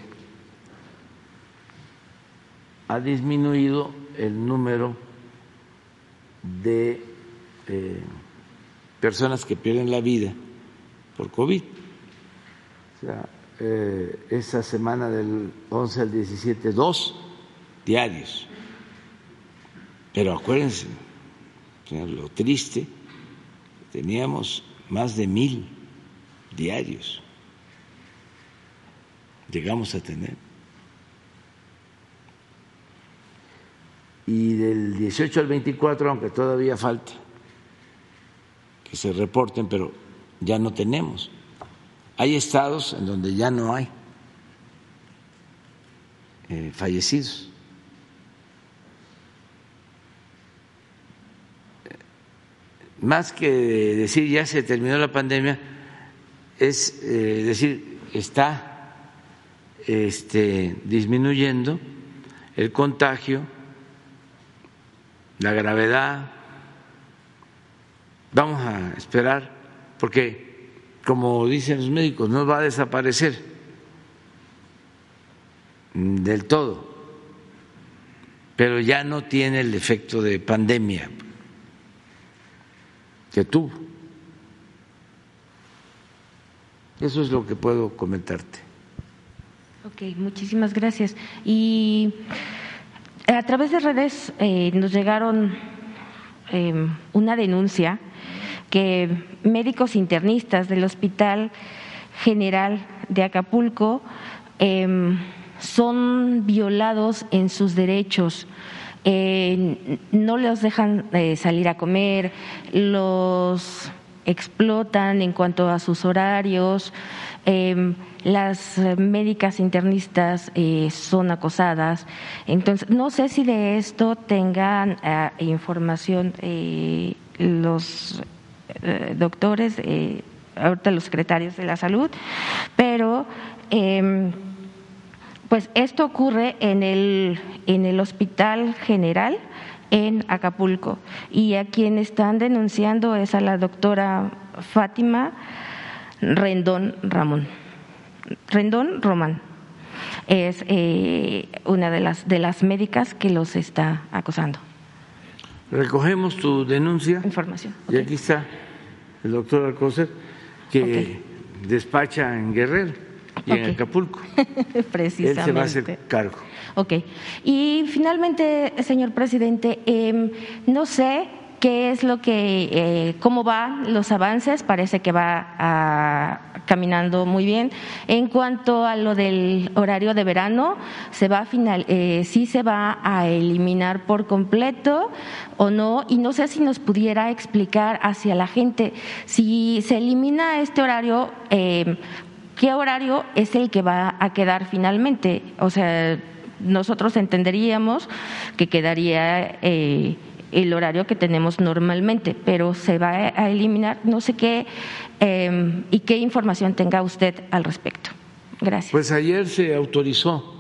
ha disminuido el número de eh, personas que pierden la vida por COVID. O sea, eh, esa semana del 11 al 17, dos diarios. Pero acuérdense, lo triste, teníamos más de mil diarios. Llegamos a tener. Y del 18 al 24, aunque todavía falta que se reporten, pero ya no tenemos. Hay estados en donde ya no hay eh, fallecidos. Más que decir ya se terminó la pandemia, es eh, decir, está este, disminuyendo el contagio, la gravedad. Vamos a esperar, porque, como dicen los médicos, no va a desaparecer del todo, pero ya no tiene el efecto de pandemia que tuvo. Eso es lo que puedo comentarte. Ok, muchísimas gracias. Y a través de redes eh, nos llegaron em, una denuncia que médicos internistas del Hospital General de Acapulco em, son violados en sus derechos. Eh, no los dejan eh, salir a comer, los explotan en cuanto a sus horarios. Em, las médicas internistas eh, son acosadas. Entonces, no sé si de esto tengan información los doctores, ahorita los secretarios de la salud, pero em, pues esto ocurre en el, en el Hospital General en Acapulco. Y a quien están denunciando es a la doctora Fátima Rendón Ramón. Rendón Román es eh, una de las, de las médicas que los está acosando. Recogemos tu denuncia. Información. Y aquí está el doctor Alcocer, que despacha en Guerrero y en Acapulco. [LAUGHS] Precisamente. Él se va a hacer cargo. Ok. Y finalmente, señor presidente, em, no sé qué es lo que, eh, cómo van los avances, parece que va ah, caminando muy bien. En cuanto a lo del horario de verano, se va a final, eh, sí se va a eliminar por completo o no, y no sé si nos pudiera explicar hacia la gente si se elimina este horario. Em, ¿Qué horario es el que va a quedar finalmente? O sea, nosotros entenderíamos que quedaría eh, el horario que tenemos normalmente, pero se va a eliminar. No sé qué em, y qué información tenga usted al respecto. Gracias. Pues ayer se autorizó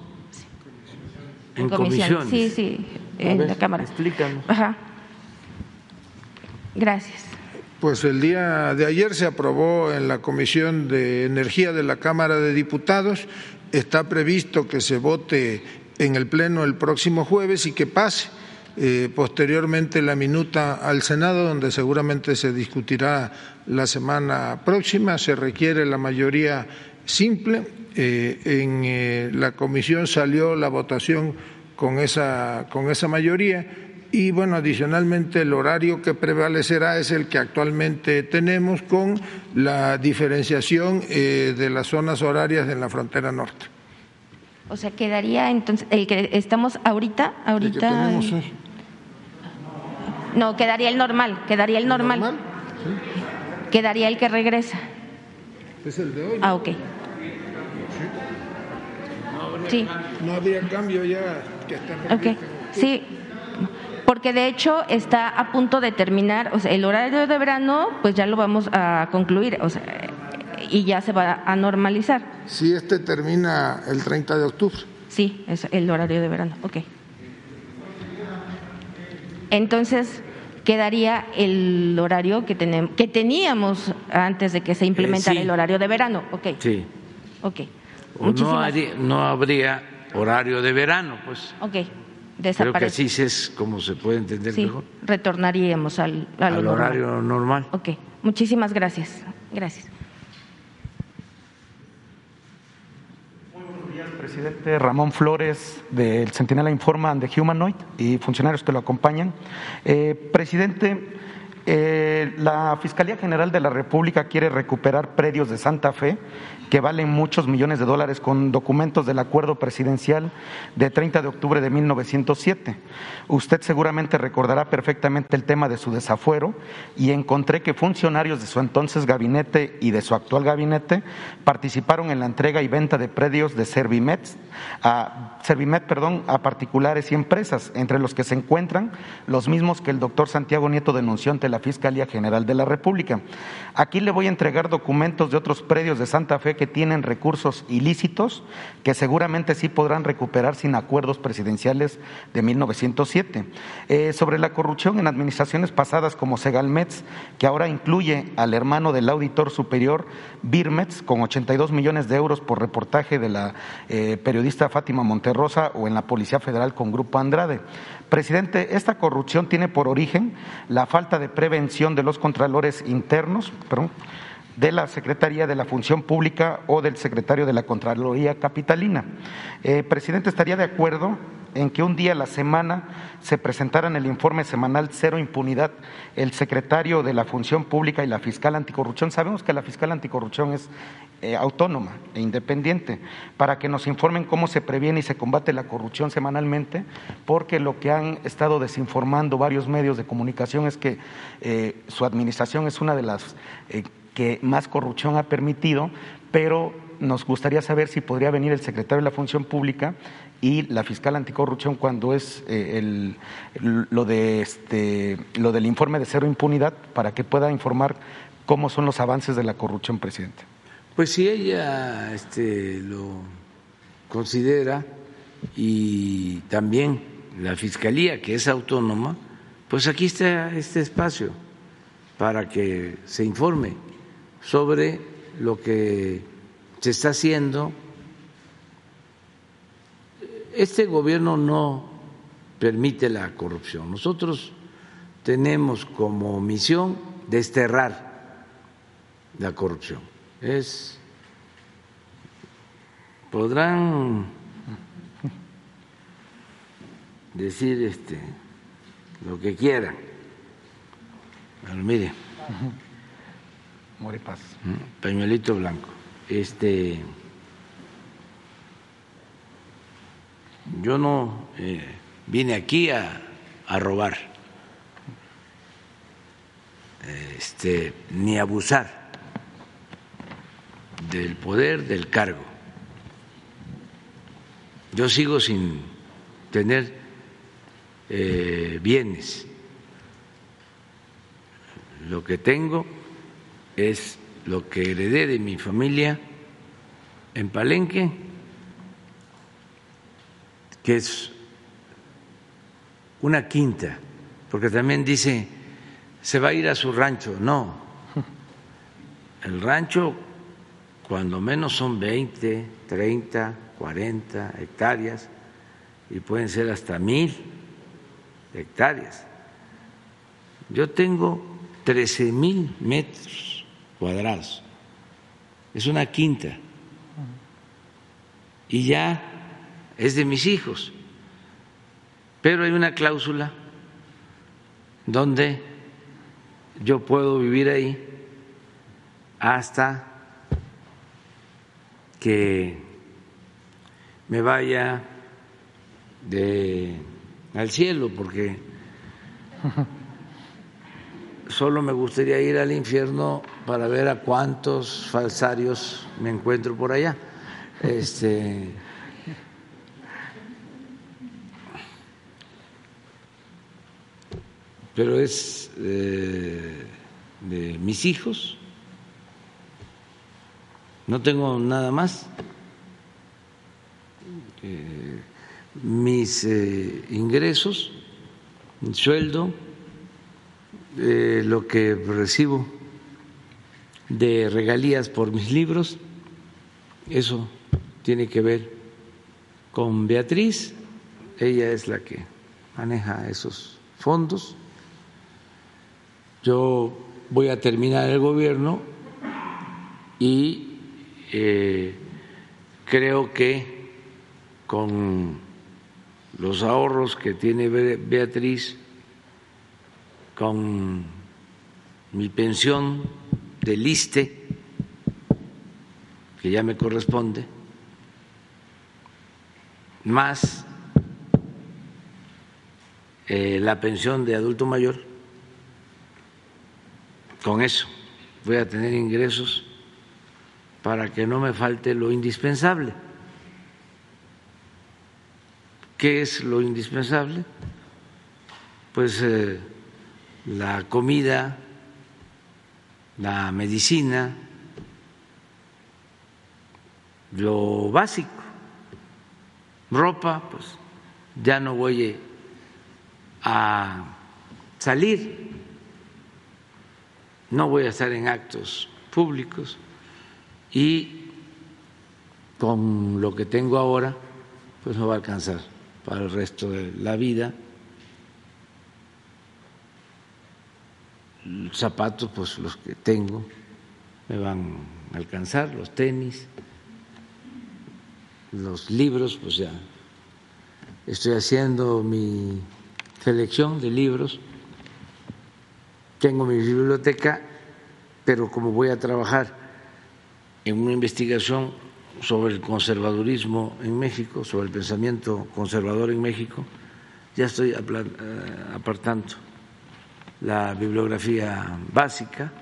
En comisión. Sí, sí, en ver, la Cámara. Explícanos. Ajá. Gracias. Pues el día de ayer se aprobó en la Comisión de Energía de la Cámara de Diputados. Está previsto que se vote en el Pleno el próximo jueves y que pase eh, posteriormente la minuta al Senado, donde seguramente se discutirá la semana próxima. Se requiere la mayoría simple. Eh, en eh, la comisión salió la votación con esa, con esa mayoría y bueno, adicionalmente el horario que prevalecerá es el que actualmente tenemos con la diferenciación eh, de las zonas horarias en la frontera norte. O sea, quedaría entonces el que estamos ahorita, El ahorita. que tenemos hoy. No, quedaría el normal, quedaría el normal. ¿Normal? Quedaría el que regresa. Es el de hoy. Ah, ok. Sí, No habría cambio ya que está ok. previsto. Sí, porque de hecho está a punto de terminar, o sea, el horario de verano, pues ya lo vamos a concluir, o sea, y ya se va a normalizar. Sí, este termina el 30 de octubre. Sí, es el horario de verano, ok. Entonces, quedaría el horario que, tenem- que teníamos antes de que se implementara sí. el horario de verano, ok. Sí. Ok. No, haría- no habría horario de verano, pues. Ok, Creo que desaparece. así es como se puede entender Sí, mejor. retornaríamos al, Al normal. horario normal. Ok, muchísimas gracias. Gracias. Presidente Ramón Flores del Centinela Informa and Humanoid y funcionarios que lo acompañan. Eh, presidente, eh, la Fiscalía General de la República quiere recuperar predios de Santa Fe que valen muchos millones de dólares con documentos del acuerdo presidencial de 30 de octubre de 1907. Usted seguramente recordará perfectamente el tema de su desafuero y encontré que funcionarios de su entonces gabinete y de su actual gabinete participaron en la entrega y venta de predios de Servimet a, Servimet, perdón, a particulares y empresas, entre los que se encuentran los mismos que el doctor Santiago Nieto denunció ante la Fiscalía General de la República. Aquí le voy a entregar documentos de otros predios de Santa Fe que tienen recursos ilícitos que seguramente sí podrán recuperar sin acuerdos presidenciales de 1907. Eh, sobre la corrupción en administraciones pasadas como Segalmets, que ahora incluye al hermano del auditor superior Birmets con 82 millones de euros por reportaje de la eh, periodista Fátima Monterrosa o en la Policía Federal con Grupo Andrade. Presidente, esta corrupción tiene por origen la falta de prevención de los contralores internos, perdón, de la Secretaría de la Función Pública o del secretario de la Contraloría Capitalina. Eh, presidente, ¿estaría de acuerdo en que un día a la semana se presentara en el informe semanal Cero Impunidad el secretario de la Función Pública y la fiscal anticorrupción? Sabemos que la fiscal anticorrupción es eh, autónoma e independiente, para que nos informen cómo se previene y se combate la corrupción semanalmente, porque lo que han estado desinformando varios medios de comunicación es que eh, su administración es una de las que más corrupción ha permitido, pero nos gustaría saber si podría venir el secretario de la Función Pública y la fiscal anticorrupción cuando es eh, el, lo, de este, lo del informe de cero impunidad para que pueda informar cómo son los avances de la corrupción, presidente. Pues si ella este, lo considera y también la Fiscalía, que es autónoma, pues aquí está este espacio para que se informe sobre lo que se está haciendo. Este gobierno no permite la corrupción. Nosotros tenemos como misión desterrar la corrupción. Es podrán decir este lo que quieran. Pero Paz. pañuelito blanco. Este yo no eh, vine aquí a, a robar, este, ni abusar del poder, del cargo. Yo sigo sin tener eh, bienes. Lo que tengo es lo que heredé de mi familia en Palenque, que es una quinta, porque también dice, se va a ir a su rancho. No, [LAUGHS] el rancho cuando menos son 20, 30, 40 hectáreas y pueden ser hasta mil hectáreas. Yo tengo 13 mil metros cuadrados, es una quinta, y ya es de mis hijos, pero hay una cláusula donde yo puedo vivir ahí hasta que me vaya de, al cielo, porque [LAUGHS] solo me gustaría ir al infierno para ver a cuántos falsarios me encuentro por allá. Este, pero es eh, de mis hijos no tengo nada más. Eh, mis eh, ingresos, sueldo, lo que recibo de regalías por mis libros, eso tiene que ver con Beatriz, ella es la que maneja esos fondos. Yo voy a terminar el gobierno y eh, creo que con los ahorros que tiene Beatriz, con mi pensión del ISTE, que ya me corresponde, más eh, la pensión de adulto mayor, con eso voy a tener ingresos para que no me falte lo indispensable. ¿Qué es lo indispensable? Pues eh, la comida, la medicina, lo básico, ropa, pues ya no voy a salir, no voy a estar en actos públicos. Y con lo que tengo ahora, pues no va a alcanzar para el resto de la vida. Zapatos, pues los que tengo, me van a alcanzar, los tenis, los libros, pues ya. Estoy haciendo mi selección de libros, tengo mi biblioteca, pero como voy a trabajar en una investigación sobre el conservadurismo en México, sobre el pensamiento conservador en México, ya estoy eh, apartando la bibliografía básica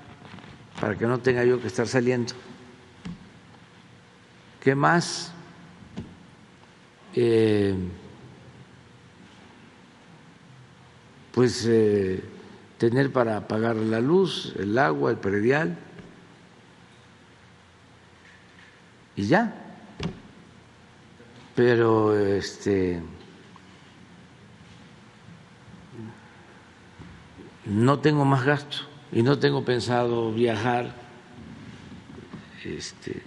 para que no tenga yo que estar saliendo. ¿Qué más? Eh, pues eh, tener para pagar la luz, el agua, el predial y ya. Pero este no tengo más gasto y no tengo pensado viajar este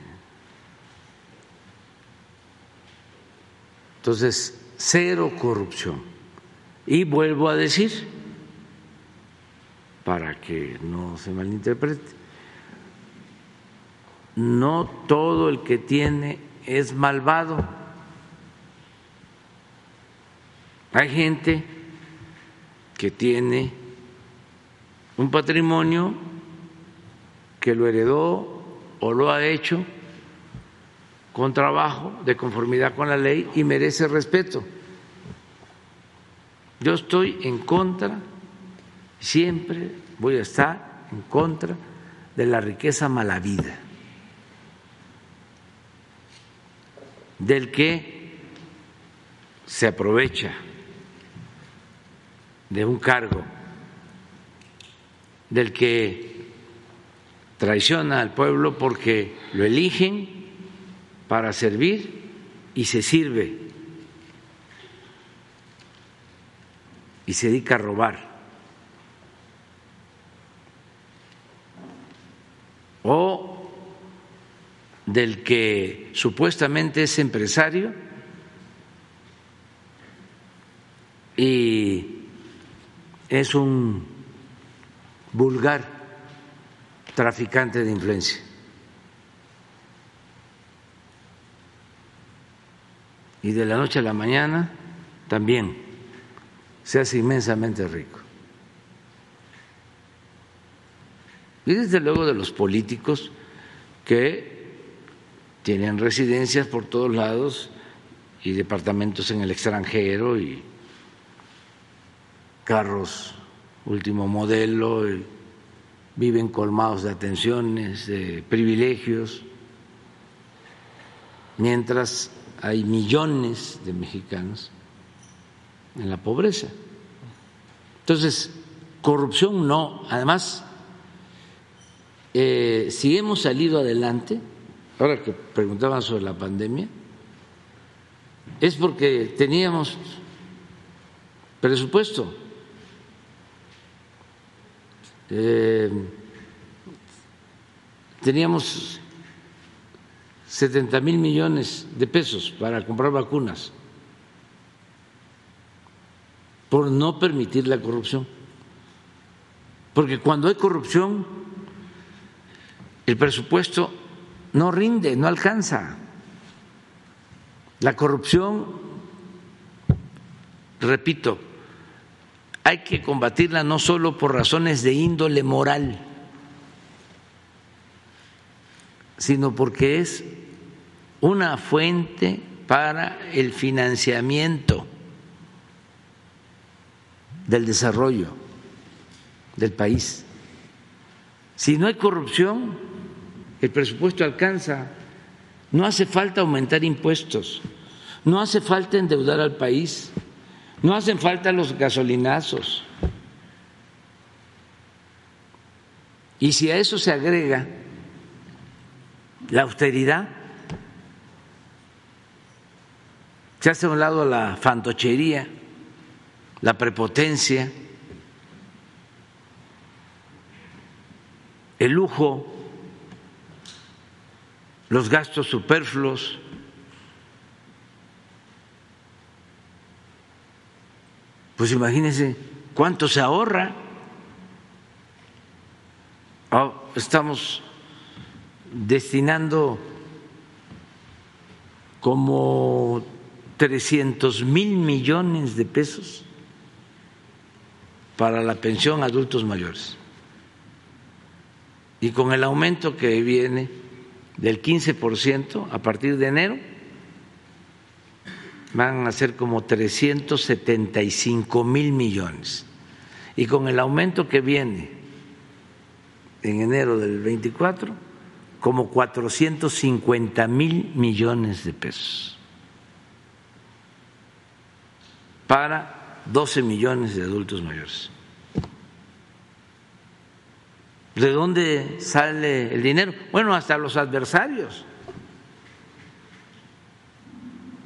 entonces cero corrupción y vuelvo a decir para que no se malinterprete no todo el que tiene es malvado. Hay gente que tiene un patrimonio que lo heredó o lo ha hecho con trabajo, de conformidad con la ley y merece respeto. Yo estoy en contra, siempre voy a estar en contra de la riqueza malavida. del que se aprovecha de un cargo, del que traiciona al pueblo porque lo eligen para servir y se sirve. y se dedica a robar. O del que supuestamente es empresario y es un vulgar traficante de influencia. Y de la noche a la mañana también se hace inmensamente rico. Y desde luego de los políticos que tienen residencias por todos lados y departamentos en el extranjero y carros último modelo, y viven colmados de atenciones, de privilegios, mientras hay millones de mexicanos en la pobreza. Entonces, corrupción no. Además, eh, si hemos salido adelante, ahora que preguntaban sobre la pandemia, es porque teníamos presupuesto. Eh, teníamos 70 mil millones de pesos para comprar vacunas por no permitir la corrupción. Porque cuando hay corrupción, el presupuesto no rinde, no alcanza. La corrupción, repito, hay que combatirla no solo por razones de índole moral, sino porque es una fuente para el financiamiento del desarrollo del país. Si no hay corrupción, el presupuesto alcanza. No hace falta aumentar impuestos, no hace falta endeudar al país, no hacen falta los gasolinazos. Y si a eso se agrega la austeridad, se hace a un lado la fantochería, la prepotencia, el lujo, los gastos superfluos. Pues imagínense cuánto se ahorra. Ah, estamos destinando como 300 mil millones de pesos para la pensión a adultos mayores. Y con el aumento que viene del 15% a partir de enero, van a ser como 375 mil millones. Y con el aumento que viene en enero del 24, como 450 mil millones de pesos para 12 millones de adultos mayores. ¿De dónde sale el dinero? Bueno, hasta los adversarios.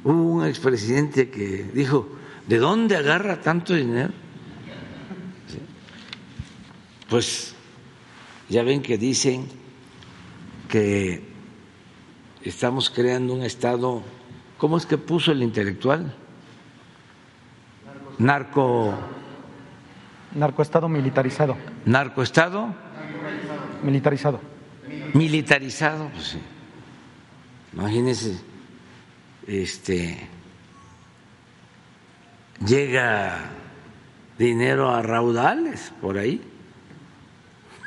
Hubo un expresidente que dijo, ¿de dónde agarra tanto dinero? Pues ya ven que dicen que estamos creando un Estado, ¿cómo es que puso el intelectual? Narco. Narcoestado militarizado. Narcoestado. Militarizado. Militarizado, pues sí. Imagínense, este, llega dinero a raudales por ahí.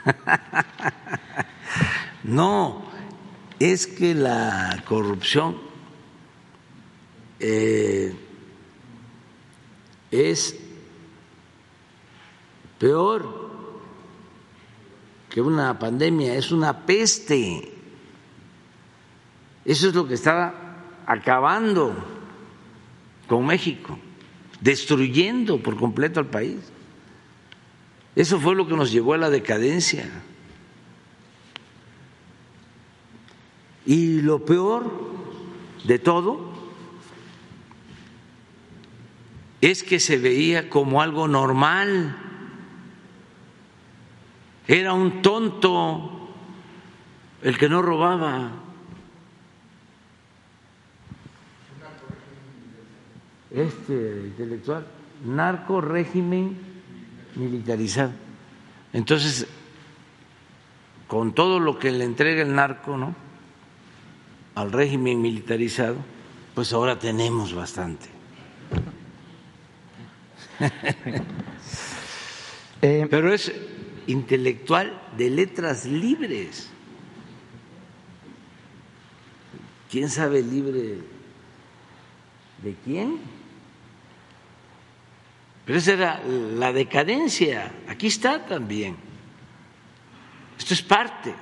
[LAUGHS] No, es que la corrupción eh, es peor que una pandemia, es una peste. Eso es lo que estaba acabando con México, destruyendo por completo al país. Eso fue lo que nos llevó a la decadencia. Y lo peor de todo es que se veía como algo normal. Era un tonto el que no robaba. Este intelectual, narco régimen militarizado. Entonces, con todo lo que le entrega el narco, ¿no? Al régimen militarizado, pues ahora tenemos bastante. [LAUGHS] Eh, Pero es intelectual de letras libres. ¿Quién sabe libre de quién? Pero esa era la decadencia. Aquí está también. Esto es parte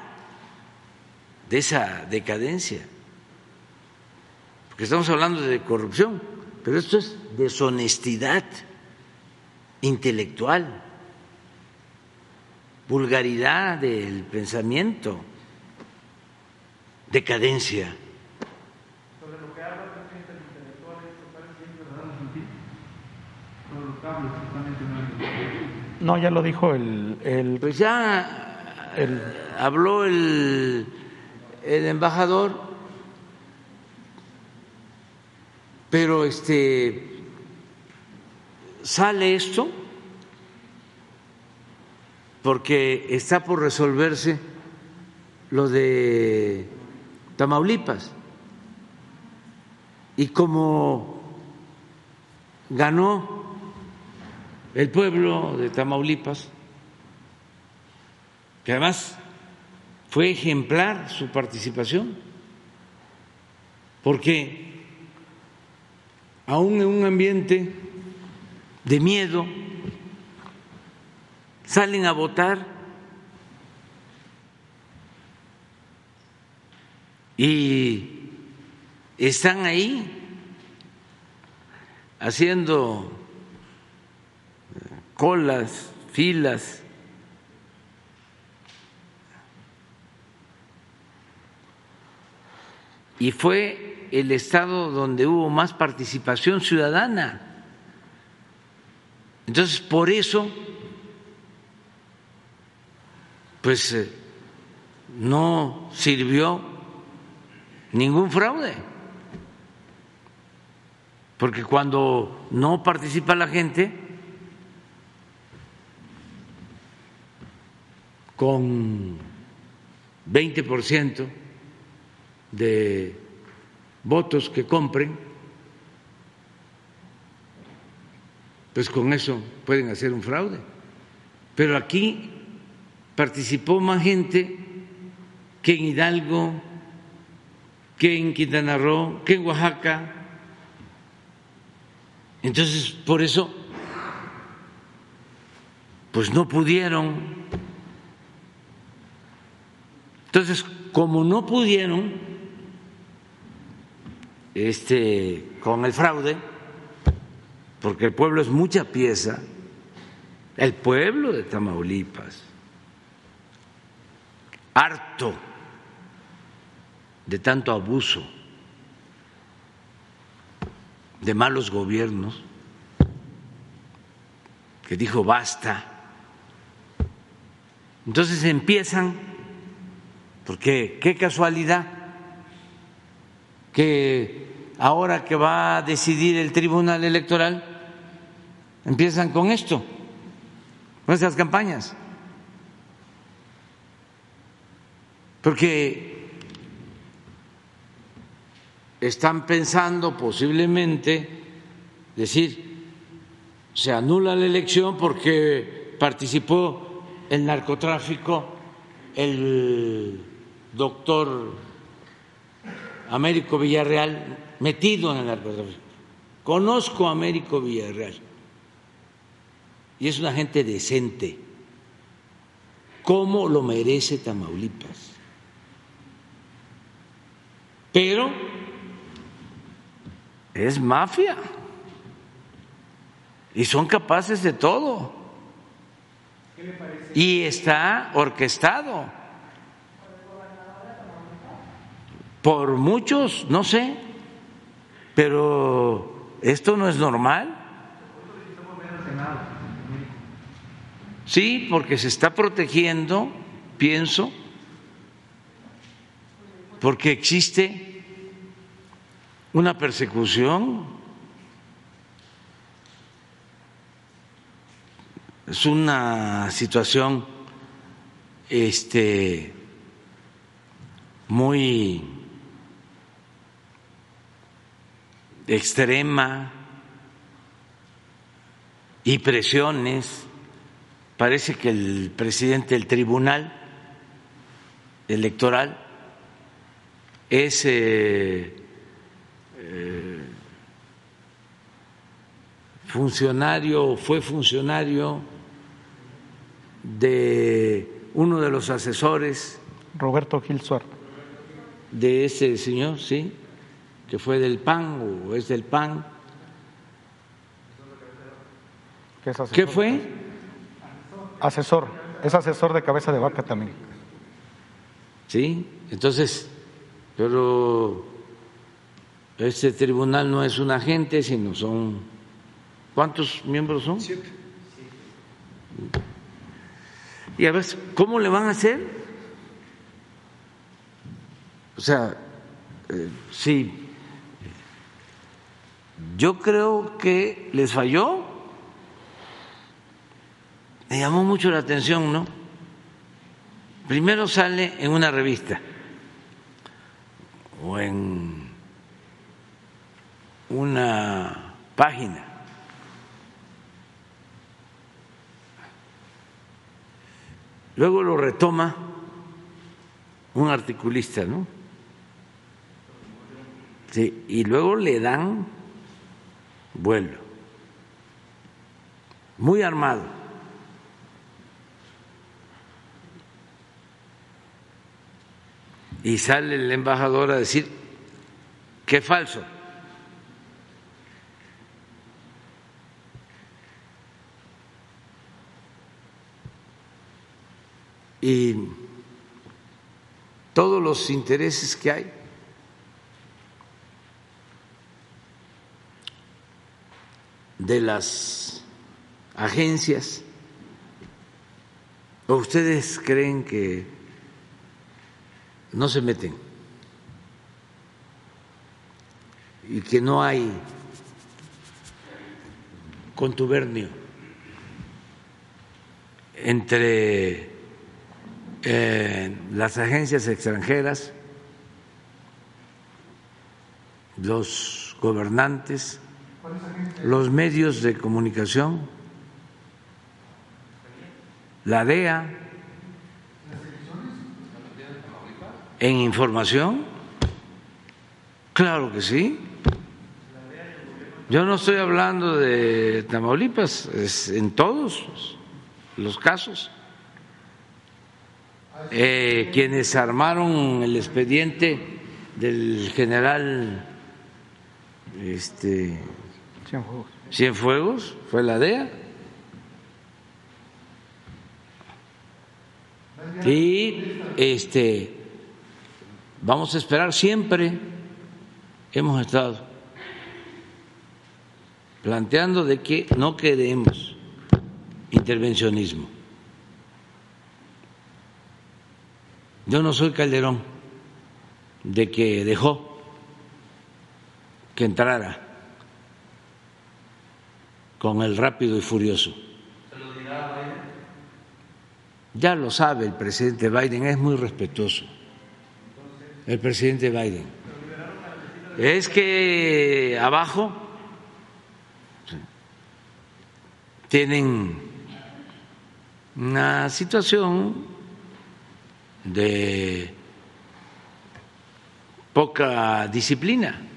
de esa decadencia. Porque estamos hablando de corrupción, pero esto es deshonestidad intelectual, vulgaridad del pensamiento, decadencia. No, ya lo dijo el, el, Pues ya habló el, el embajador, pero este sale esto porque está por resolverse lo de Tamaulipas. Y como ganó el pueblo de Tamaulipas, que además fue ejemplar su participación, porque aún en un ambiente de miedo salen a votar y están ahí haciendo colas, filas. Y fue el estado donde hubo más participación ciudadana. Entonces, por eso, pues eh, no sirvió ningún fraude. Porque cuando no participa la gente, con 20% de votos que compren, pues con eso pueden hacer un fraude. Pero aquí participó más gente que en Hidalgo, que en Quintana Roo, que en Oaxaca. Entonces, por eso, pues no pudieron entonces, como no pudieron este, con el fraude, porque el pueblo es mucha pieza, el pueblo de Tamaulipas, harto de tanto abuso, de malos gobiernos, que dijo basta. Entonces empiezan porque qué casualidad que ahora que va a decidir el Tribunal Electoral empiezan con esto, con estas campañas. Porque están pensando posiblemente decir, se anula la elección porque participó el narcotráfico, el doctor Américo Villarreal metido en el narcotráfico. Conozco a Américo Villarreal y es una gente decente, como lo merece Tamaulipas. Pero es mafia y son capaces de todo. Y está orquestado por muchos, no sé, pero esto no es normal. Sí, porque se está protegiendo, pienso, porque existe una persecución, es una situación este muy extrema y presiones. Parece que el presidente del tribunal electoral es eh, eh, funcionario, fue funcionario de uno de los asesores. Roberto Gil Suárez. De ese señor, sí, que fue del PAN o es del PAN. ¿Qué fue? Asesor, es asesor de cabeza de vaca también. Sí, entonces, pero este tribunal no es un agente, sino son. ¿Cuántos miembros son? Siete. Y a ver, ¿cómo le van a hacer? O sea, eh, sí, yo creo que les falló. Me llamó mucho la atención, ¿no? Primero sale en una revista o en una página. Luego lo retoma un articulista, ¿no? Sí, y luego le dan vuelo, muy armado. Y sale el embajador a decir que es falso. Y todos los intereses que hay de las agencias. ¿O ustedes creen que no se meten y que no hay contubernio entre eh, las agencias extranjeras, los gobernantes, los medios de comunicación, la DEA, en información, claro que sí. Yo no estoy hablando de Tamaulipas, es en todos los casos. Eh, quienes armaron el expediente del general este, Cienfuegos. Cienfuegos fue la DEA. Y este vamos a esperar siempre hemos estado planteando de que no queremos intervencionismo. Yo no soy Calderón de que dejó que entrara con el rápido y furioso. Ya lo sabe el presidente Biden, es muy respetuoso. El presidente Biden. Es que abajo tienen una situación de poca disciplina.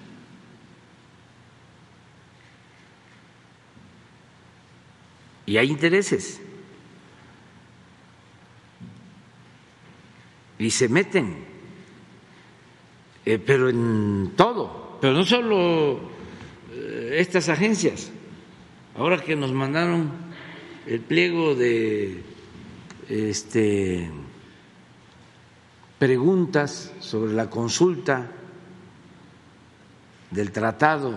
Y hay intereses. Y se meten, eh, pero en todo, pero no solo eh, estas agencias. Ahora que nos mandaron el pliego de este preguntas sobre la consulta del tratado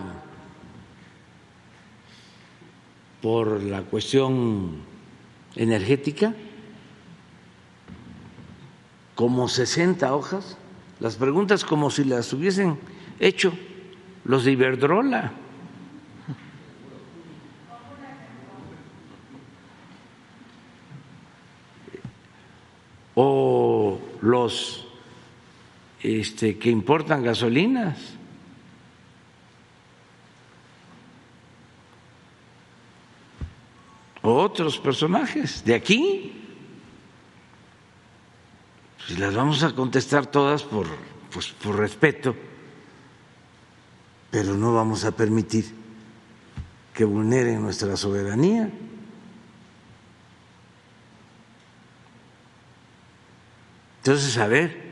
por la cuestión energética, como 60 hojas, las preguntas como si las hubiesen hecho los de Iberdrola. o los este, que importan gasolinas. Otros personajes de aquí. Pues las vamos a contestar todas por, pues, por respeto, pero no vamos a permitir que vulneren nuestra soberanía. Entonces, a ver,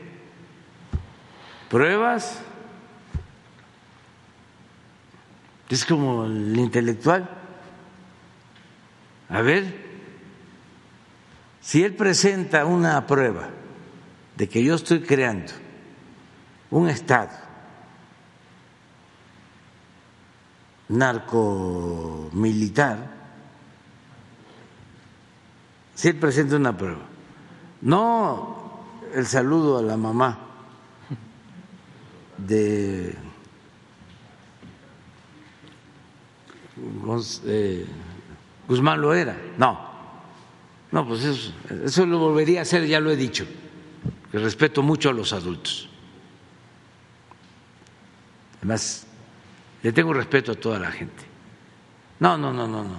pruebas. Es como el intelectual. A ver, si él presenta una prueba de que yo estoy creando un Estado narcomilitar, si él presenta una prueba, no el saludo a la mamá de eh, Guzmán lo era. No, no, pues eso, eso lo volvería a hacer, ya lo he dicho, que respeto mucho a los adultos. Además, le tengo respeto a toda la gente. No, no, no, no, no.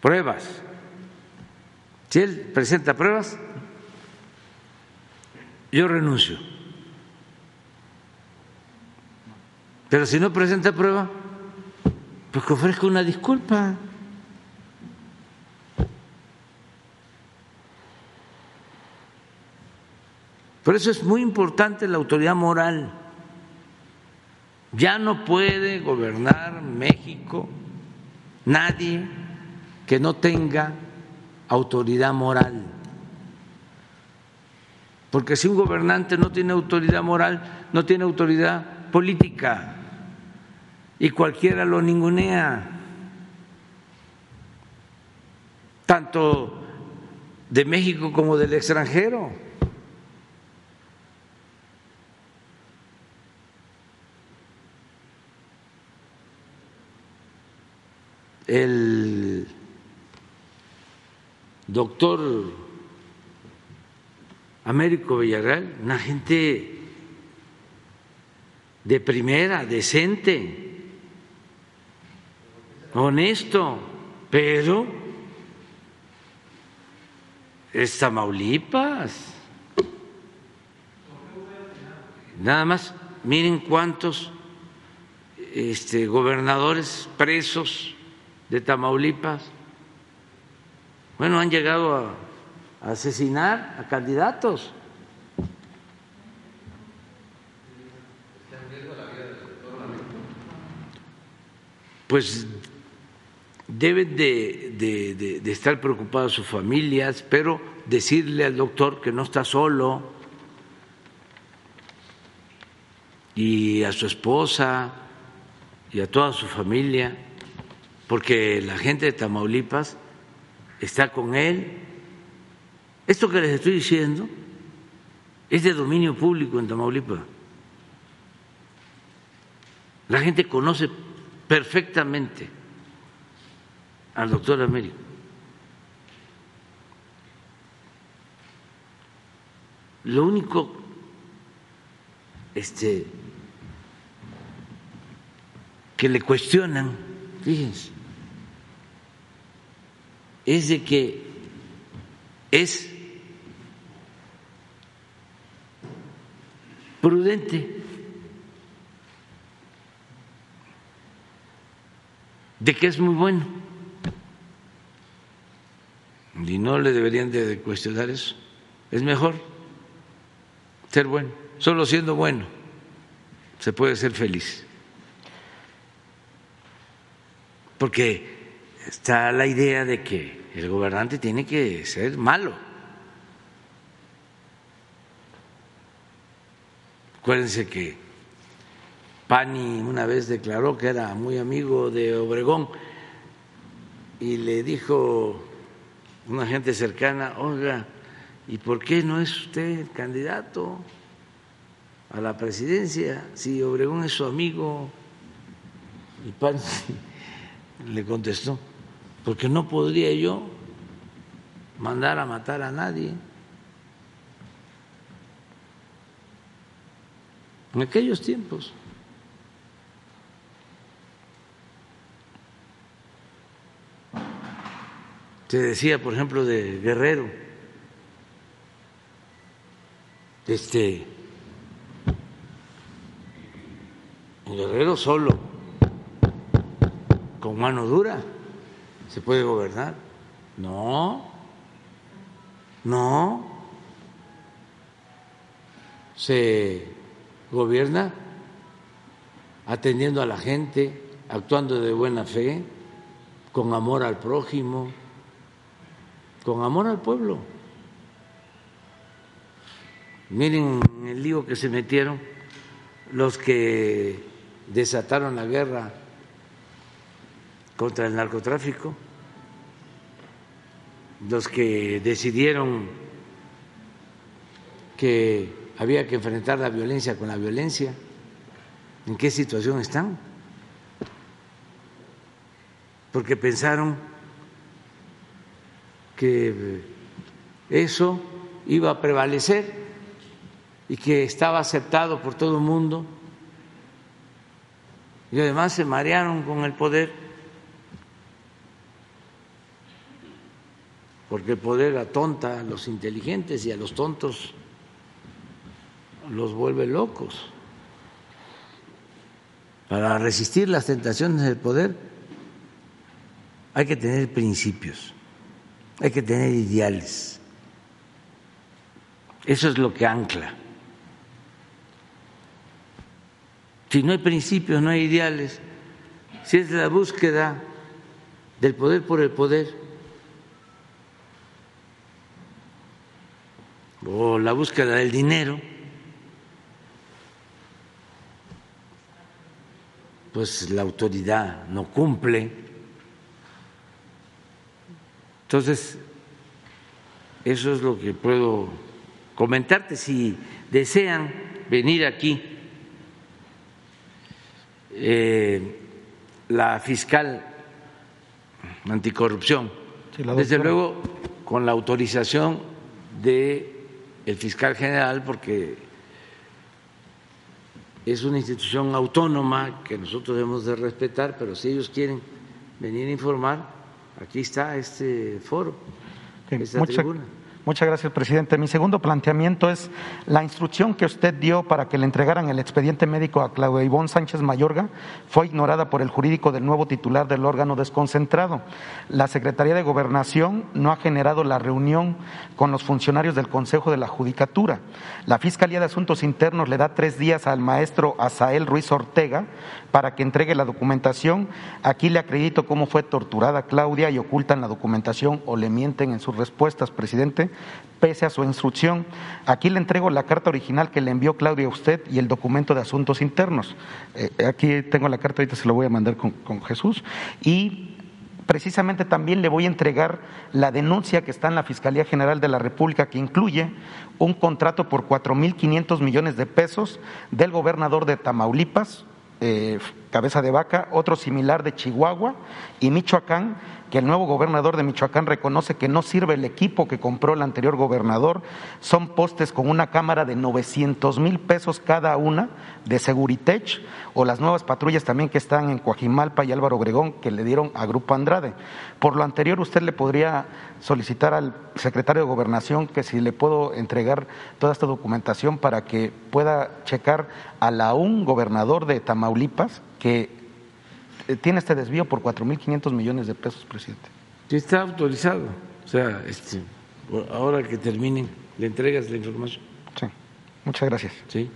Pruebas. Si él presenta pruebas, yo renuncio. Pero si no presenta prueba, pues que ofrezca una disculpa. Por eso es muy importante la autoridad moral. Ya no puede gobernar México nadie que no tenga autoridad moral. Porque si un gobernante no tiene autoridad moral, no tiene autoridad política y cualquiera lo ningunea, tanto de México como del extranjero. El doctor Américo Villarreal, una gente de primera, decente, honesto, pero es Tamaulipas. Nada más, miren cuántos este, gobernadores presos de Tamaulipas. Bueno, han llegado a, asesinar a candidatos. Pues deben de, de, estar preocupadas sus familias, pero decirle al doctor que no está solo y a su esposa y a toda su familia porque la gente de Tamaulipas está con él. Esto que les estoy diciendo es de dominio público en Tamaulipas. La gente conoce perfectamente al doctor Américo. Lo único este, que le cuestionan, fíjense, es de que es prudente, de que es muy bueno. Y no le deberían de cuestionar eso. Es mejor ser bueno. Solo siendo bueno se puede ser feliz. Porque está la idea de que el gobernante tiene que ser malo. Acuérdense que Pani una vez declaró que era muy amigo de Obregón y le dijo una gente cercana, oiga, ¿y por qué no es usted candidato a la presidencia si Obregón es su amigo? Y Pan [LAUGHS] le contestó, porque no podría yo mandar a matar a nadie. En aquellos tiempos. Se decía, por ejemplo, de Guerrero, este, Guerrero solo, con mano dura, se puede gobernar. No, no, se gobierna atendiendo a la gente, actuando de buena fe, con amor al prójimo con amor al pueblo. Miren el lío que se metieron los que desataron la guerra contra el narcotráfico, los que decidieron que había que enfrentar la violencia con la violencia. ¿En qué situación están? Porque pensaron que eso iba a prevalecer y que estaba aceptado por todo el mundo. Y además se marearon con el poder, porque el poder atonta a los inteligentes y a los tontos los vuelve locos. Para resistir las tentaciones del poder hay que tener principios hay que tener ideales. Eso es lo que ancla. Si no hay principios, no hay ideales, si es la búsqueda del poder por el poder, o la búsqueda del dinero, pues la autoridad no cumple entonces, eso es lo que puedo comentarte. Si desean venir aquí, eh, la fiscal anticorrupción, desde luego con la autorización del el fiscal general, porque es una institución autónoma que nosotros debemos de respetar, pero si ellos quieren venir a informar, aquí está este foro, esta tribuna. Muchas gracias, presidente. Mi segundo planteamiento es la instrucción que usted dio para que le entregaran el expediente médico a Claudia Ivón Sánchez Mayorga fue ignorada por el jurídico del nuevo titular del órgano desconcentrado. La Secretaría de Gobernación no ha generado la reunión con los funcionarios del Consejo de la Judicatura. La Fiscalía de Asuntos Internos le da tres días al maestro Asael Ruiz Ortega para que entregue la documentación. Aquí le acredito cómo fue torturada Claudia y ocultan la documentación o le mienten en sus respuestas, presidente pese a su instrucción. Aquí le entrego la carta original que le envió Claudia a usted y el documento de asuntos internos. Eh, aquí tengo la carta, ahorita se lo voy a mandar con, Jesús. Y precisamente también le voy a entregar la denuncia que está en la Fiscalía General de la República que incluye un contrato por 4.500 millones de pesos del gobernador de Tamaulipas, eh, cabeza de vaca, otro similar de Chihuahua y Michoacán que el nuevo gobernador de Michoacán reconoce que no sirve el equipo que compró el anterior gobernador. Son postes con una cámara de 900 mil pesos cada una de Seguritech o las nuevas patrullas también que están en Coajimalpa y Álvaro Obregón que le dieron a Grupo Andrade. Por lo anterior, usted le podría solicitar al secretario de Gobernación que si le puedo entregar toda esta documentación para que pueda checar a la un gobernador de Tamaulipas que tiene este desvío por 4.500 millones de pesos, presidente. Sí, está autorizado. O sea, este, ahora que terminen, le entregas la información. Sí, muchas gracias. Sí.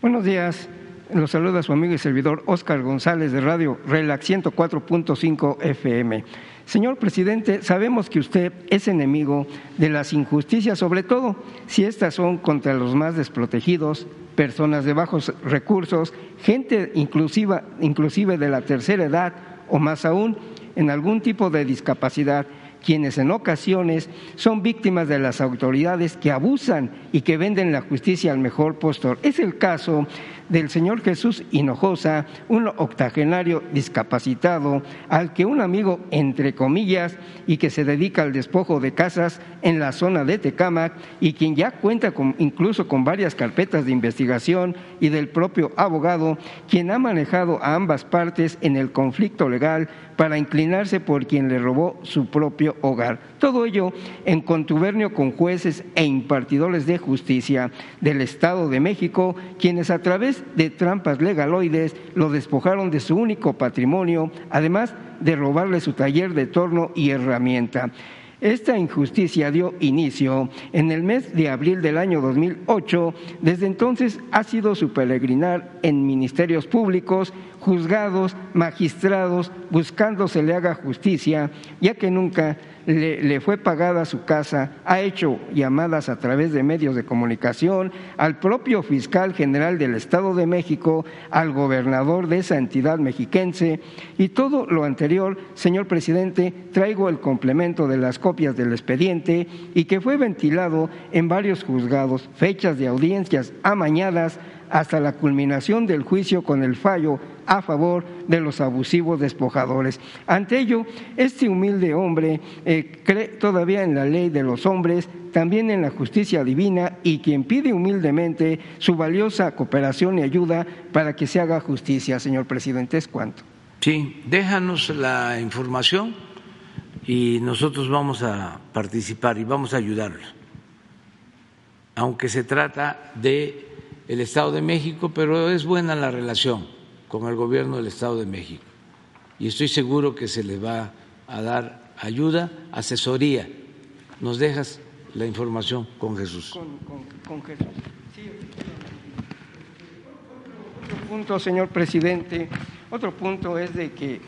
Buenos días. Los saluda su amigo y servidor Óscar González de Radio Relax 104.5 FM. Señor presidente, sabemos que usted es enemigo de las injusticias, sobre todo si estas son contra los más desprotegidos, personas de bajos recursos, gente inclusiva, inclusive de la tercera edad o más aún en algún tipo de discapacidad quienes en ocasiones son víctimas de las autoridades que abusan y que venden la justicia al mejor postor. Es el caso del señor Jesús Hinojosa, un octogenario discapacitado, al que un amigo, entre comillas, y que se dedica al despojo de casas en la zona de Tecámac y quien ya cuenta con, incluso con varias carpetas de investigación y del propio abogado, quien ha manejado a ambas partes en el conflicto legal para inclinarse por quien le robó su propio hogar. Todo ello en contubernio con jueces e impartidores de justicia del Estado de México, quienes a través de trampas legaloides lo despojaron de su único patrimonio, además de robarle su taller de torno y herramienta. Esta injusticia dio inicio en el mes de abril del año 2008. Desde entonces ha sido su peregrinar en ministerios públicos, juzgados, magistrados, buscando se le haga justicia, ya que nunca le, fue pagada su casa, ha hecho llamadas a través de medios de comunicación al propio fiscal general del Estado de México, al gobernador de esa entidad mexiquense y todo lo anterior, señor presidente, traigo el complemento de las copias del expediente y que fue ventilado en varios juzgados, fechas de audiencias amañadas hasta la culminación del juicio con el fallo a favor de los abusivos despojadores. Ante ello, este humilde hombre eh, cree todavía en la ley de los hombres, también en la justicia divina y quien pide humildemente su valiosa cooperación y ayuda para que se haga justicia. Señor presidente, ¿es cuánto? Sí, déjanos la información y nosotros vamos a participar y vamos a ayudarlos. Aunque se trata de el Estado de México, pero es buena la relación con el gobierno del Estado de México. Y estoy seguro que se le va a dar ayuda, asesoría. ¿Nos dejas la información con Jesús? Con, Jesús. Sí. Otro punto, señor presidente, otro punto es de que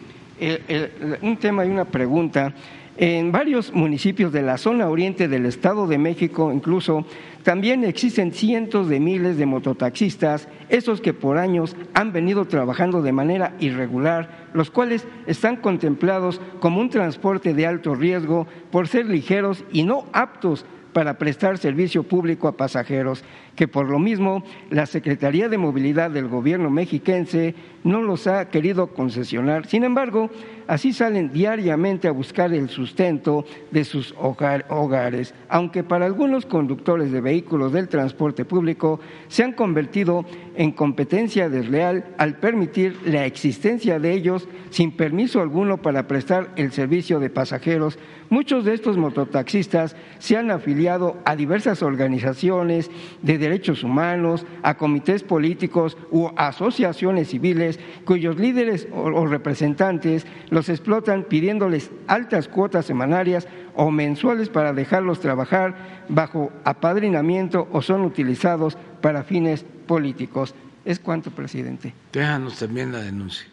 un tema y una pregunta. En varios municipios de la zona oriente del Estado de México, incluso también existen cientos de miles de mototaxistas, esos que por años han venido trabajando de manera irregular, los cuales están contemplados como un transporte de alto riesgo por ser ligeros y no aptos para prestar servicio público a pasajeros, que por lo mismo la Secretaría de Movilidad del Gobierno mexiquense no los ha querido concesionar. Sin embargo, Así salen diariamente a buscar el sustento de sus hogares, aunque para algunos conductores de vehículos del transporte público se han convertido en competencia desleal al permitir la existencia de ellos sin permiso alguno para prestar el servicio de pasajeros. Muchos de estos mototaxistas se han afiliado a diversas organizaciones de derechos humanos, a comités políticos u asociaciones civiles cuyos líderes o representantes los explotan pidiéndoles altas cuotas semanarias o mensuales para dejarlos trabajar bajo apadrinamiento o son utilizados para fines políticos. ¿Es cuánto, presidente? Déjanos también la denuncia.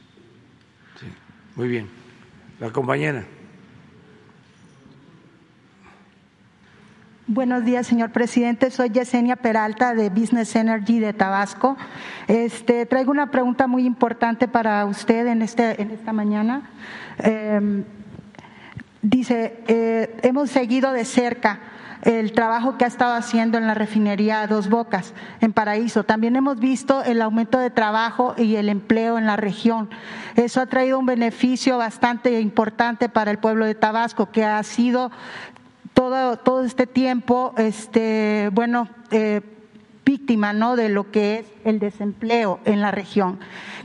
Muy bien. La compañera. Buenos días, señor presidente. Soy Yesenia Peralta de Business Energy de Tabasco. Este, traigo una pregunta muy importante para usted en, este, en esta mañana. Em, dice, eh, hemos seguido de cerca el trabajo que ha estado haciendo en la refinería Dos Bocas, en Paraíso. También hemos visto el aumento de trabajo y el empleo en la región. Eso ha traído un beneficio bastante importante para el pueblo de Tabasco, que ha sido todo, todo este tiempo, este, bueno, eh, víctima ¿no? de lo que es el desempleo en la región.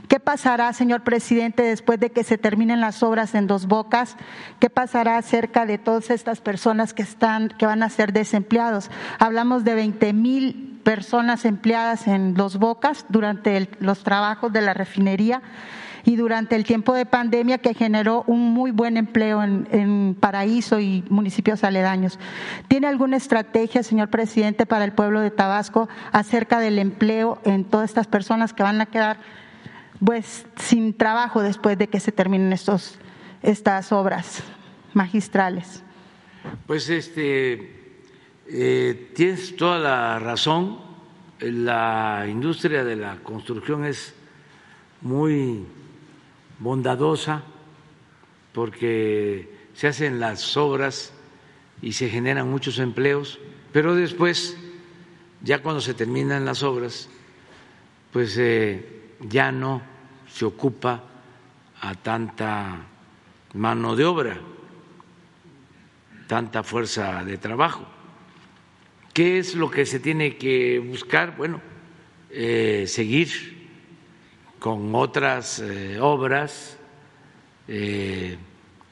¿Qué pasará, señor presidente, después de que se terminen las obras en Dos Bocas? ¿Qué pasará acerca de todas estas personas que están, que van a ser desempleados? Hablamos de 20 mil personas empleadas en Dos Bocas durante los trabajos de la refinería y durante el tiempo de pandemia que generó un muy buen empleo en, en Paraíso y municipios aledaños. ¿Tiene alguna estrategia, señor presidente, para el pueblo de Tabasco acerca del empleo en todas estas personas que van a quedar pues sin trabajo después de que se terminen estos, estas obras magistrales? Pues este, eh, tienes toda la razón. La industria de la construcción es muy bondadosa porque se hacen las obras y se generan muchos empleos, pero después, ya cuando se terminan las obras, pues eh, ya no se ocupa a tanta mano de obra tanta fuerza de trabajo. ¿Qué es lo que se tiene que buscar? Bueno, eh, seguir con otras eh, obras, eh,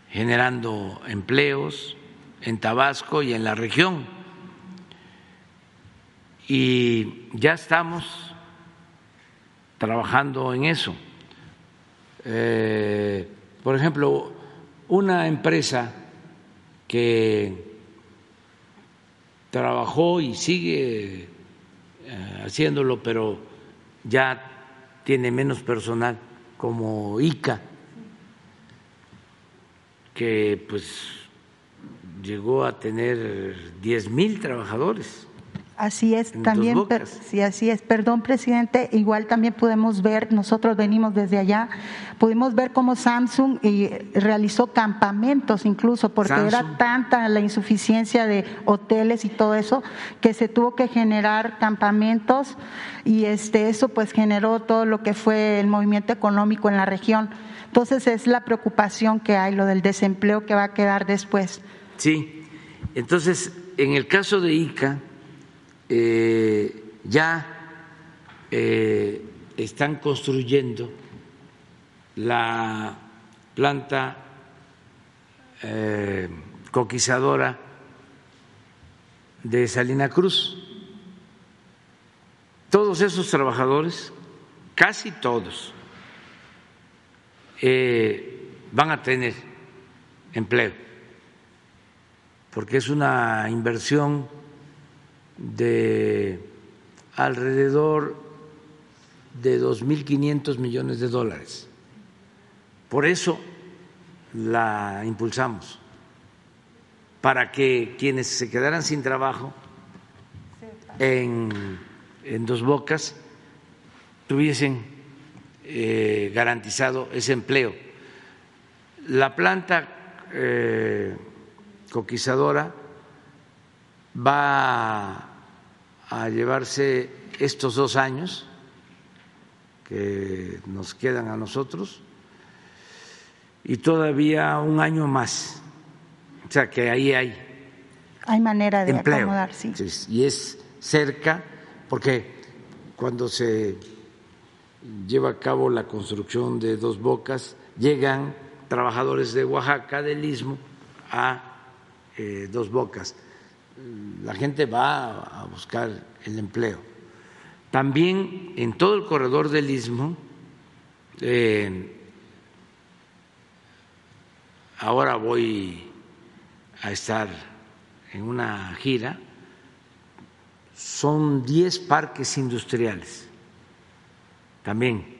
generando empleos en Tabasco y en la región. Y ya estamos trabajando en eso. por ejemplo, una empresa que trabajó y sigue eh, haciéndolo, pero ya tiene menos personal, como ICA, que pues llegó a tener diez mil trabajadores. Así es, también, sí, así es. Perdón, presidente, igual también podemos ver, nosotros venimos desde allá, pudimos ver cómo Samsung eh, realizó campamentos incluso, porque era tanta la insuficiencia de hoteles y todo eso, que se tuvo que generar campamentos y este, eso pues generó todo lo que fue el movimiento económico en la región. Entonces es la preocupación que hay, lo del desempleo que va a quedar después. Sí, entonces en el caso de ICA, eh, ya eh, están construyendo la planta eh, coquizadora de Salina Cruz. Todos esos trabajadores, casi todos, van a tener empleo, porque es una inversión de alrededor de 2.500 millones de dólares. Por eso la impulsamos, para que quienes se quedaran sin trabajo en, Dos Bocas tuviesen eh, garantizado ese empleo. La planta eh, coquizadora va a llevarse estos dos años que nos quedan a nosotros y todavía un año más. O sea que ahí hay. Hay manera de empleo. acomodar, sí. Y es cerca, porque cuando se lleva a cabo la construcción de dos bocas, llegan trabajadores de Oaxaca, del Istmo, a eh, dos bocas la gente va a buscar el empleo. También en todo el corredor del istmo, ahora voy a estar en una gira, son 10 parques industriales, también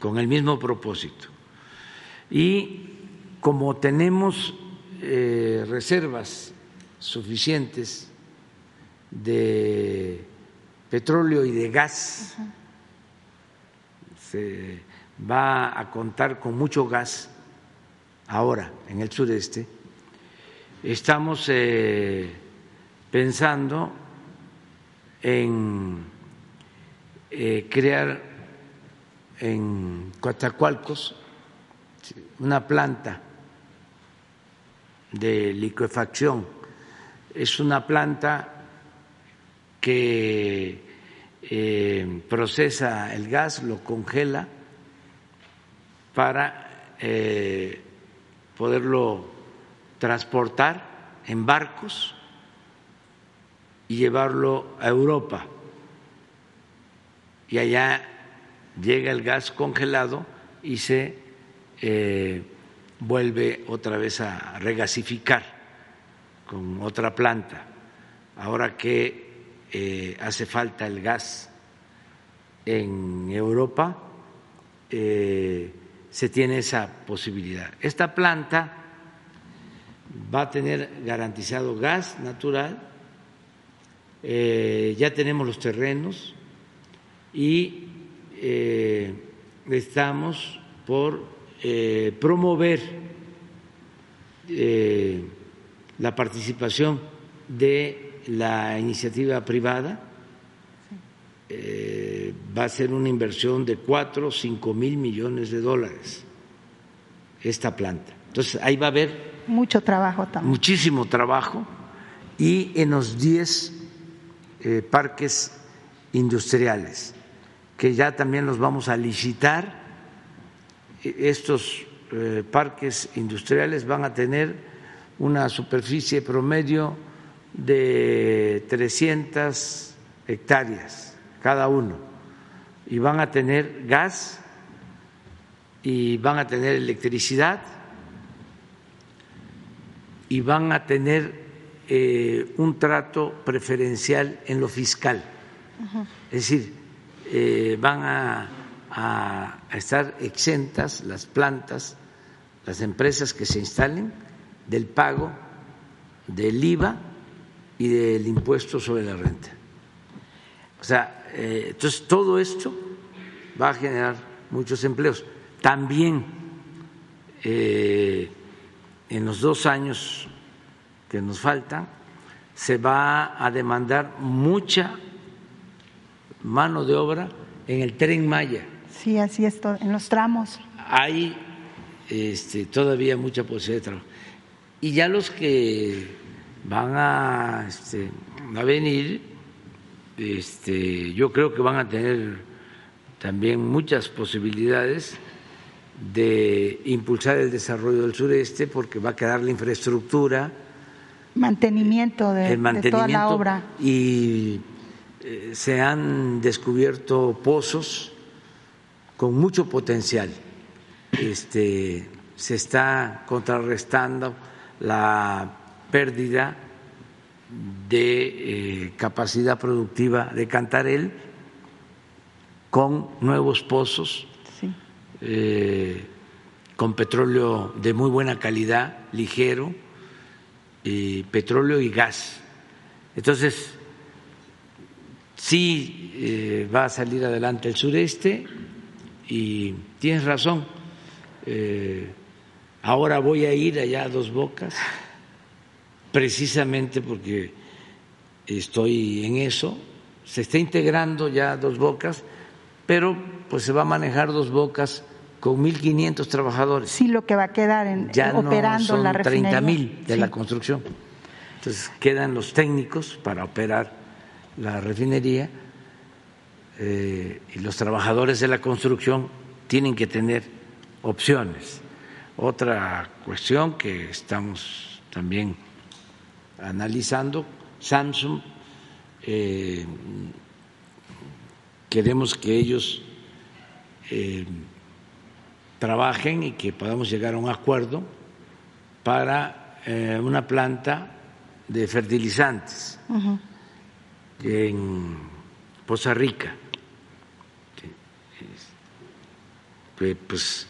con el mismo propósito. Y como tenemos eh, reservas suficientes de petróleo y de gas. Se va a contar con mucho gas ahora en el sureste. Estamos eh, pensando en eh, crear en Coatzacoalcos una planta de liquefacción es una planta que eh, procesa el gas, lo congela para eh, poderlo transportar en barcos y llevarlo a Europa. Y allá llega el gas congelado y se eh, vuelve otra vez a regasificar con otra planta. Ahora que eh, hace falta el gas en Europa, eh, se tiene esa posibilidad. Esta planta va a tener garantizado gas natural, ya tenemos los terrenos y estamos por eh, promover eh, la participación de la iniciativa privada. Eh, va a ser una inversión de cuatro o cinco mil millones de dólares esta planta. Entonces ahí va a haber mucho trabajo también. Muchísimo trabajo y en los diez parques industriales que ya también los vamos a licitar estos eh, parques industriales van a tener una superficie promedio de 300 hectáreas cada uno y van a tener gas y van a tener electricidad y van a tener eh, un trato preferencial en lo fiscal. Es decir, eh, van a a, estar exentas las plantas, las empresas que se instalen del pago del IVA y del impuesto sobre la renta. O sea, eh, entonces todo esto va a generar muchos empleos. También eh, en los dos años que nos faltan se va a demandar mucha mano de obra en el tren Maya Sí, así es, en los tramos. Hay este, todavía mucha posibilidad de trabajo. Y ya los que van a, este, a venir, este, yo creo que van a tener también muchas posibilidades de impulsar el desarrollo del sureste porque va a quedar la infraestructura. Mantenimiento de, toda la obra. Y eh, se han descubierto pozos con mucho potencial. Este, se está contrarrestando la pérdida de eh, capacidad productiva de Cantarel con nuevos pozos, eh, con petróleo de muy buena calidad, ligero, petróleo y gas. Entonces, sí eh, va a salir adelante el sureste, y tienes razón. Eh, ahora voy a ir allá a Dos Bocas, precisamente porque estoy en eso. Se está integrando ya Dos Bocas, pero pues se va a manejar Dos Bocas con 1.500 trabajadores. Sí, lo que va a quedar en, ya operando no son la refinería. 30.000 de la construcción. Entonces quedan los técnicos para operar la refinería eh, y los trabajadores de la construcción tienen que tener opciones. Otra cuestión que estamos también analizando, Samsung, eh, queremos que ellos eh, trabajen y que podamos llegar a un acuerdo para una planta de fertilizantes en Poza Rica pues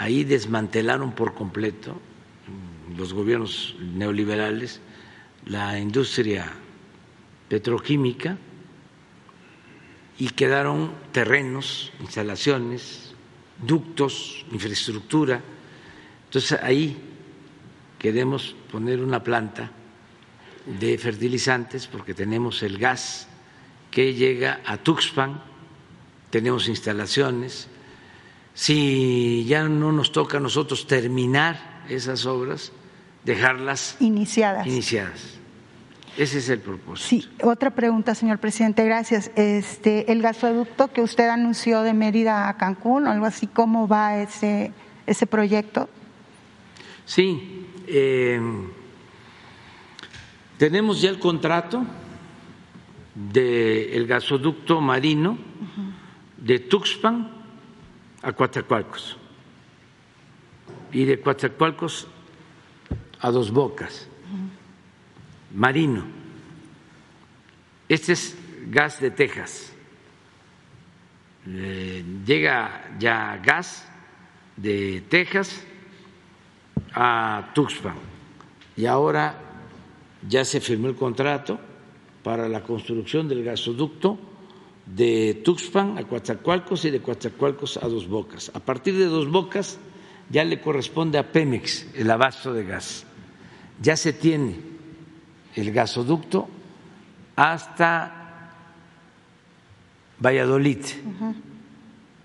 ahí desmantelaron por completo los gobiernos neoliberales la industria petroquímica y quedaron terrenos, instalaciones, ductos, infraestructura. Entonces ahí queremos poner una planta de fertilizantes porque tenemos el gas que llega a Tuxpan, tenemos instalaciones, si ya no nos toca a nosotros terminar esas obras, dejarlas iniciadas. iniciadas. Ese es el propósito. Sí, otra pregunta, señor presidente, gracias. Este, el gasoducto que usted anunció de Mérida a Cancún, algo así, ¿cómo va ese, ese proyecto? Sí, eh, tenemos ya el contrato del gasoducto marino de Tuxpan a Coatzacoalcos y de Coatzacoalcos a Dos Bocas, marino. Este es gas de Texas. Llega ya gas de Texas a Tuxpan y ahora ya se firmó el contrato para la construcción del gasoducto de Tuxpan a Coatzacoalcos y de Coatzacoalcos a Dos Bocas. A partir de Dos Bocas ya le corresponde a Pemex el abasto de gas. Ya se tiene el gasoducto hasta Valladolid,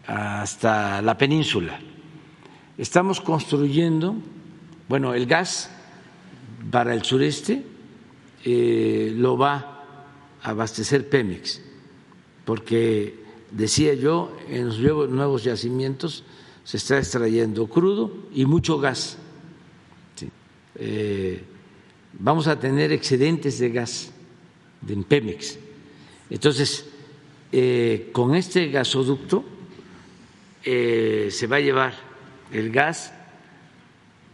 hasta la península. Estamos construyendo, bueno, el gas para el sureste eh, lo va a abastecer Pemex, porque decía yo, en los nuevos yacimientos se está extrayendo crudo y mucho gas. Eh, vamos a tener excedentes de gas de Pemex. Entonces, eh, con este gasoducto se va a llevar el gas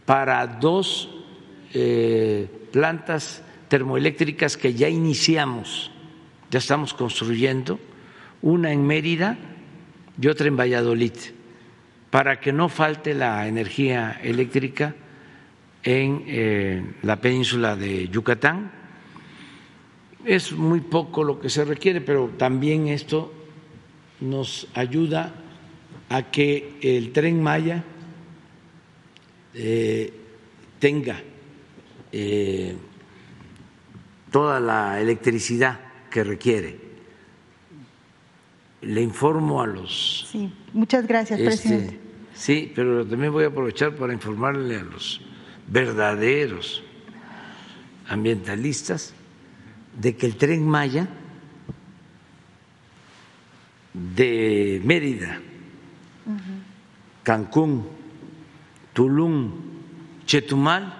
para dos eh, plantas termoeléctricas que ya iniciamos, ya estamos construyendo, una en Mérida y otra en Valladolid, para que no falte la energía eléctrica en eh, la península de Yucatán. Es muy poco lo que se requiere, pero también esto nos ayuda a que el tren Maya eh, tenga eh, toda la electricidad que requiere. Le informo a los. Sí, muchas gracias, este, presidente. Sí, pero también voy a aprovechar para informarle a los verdaderos ambientalistas de que el tren Maya de Mérida, Cancún, Tulum, Chetumal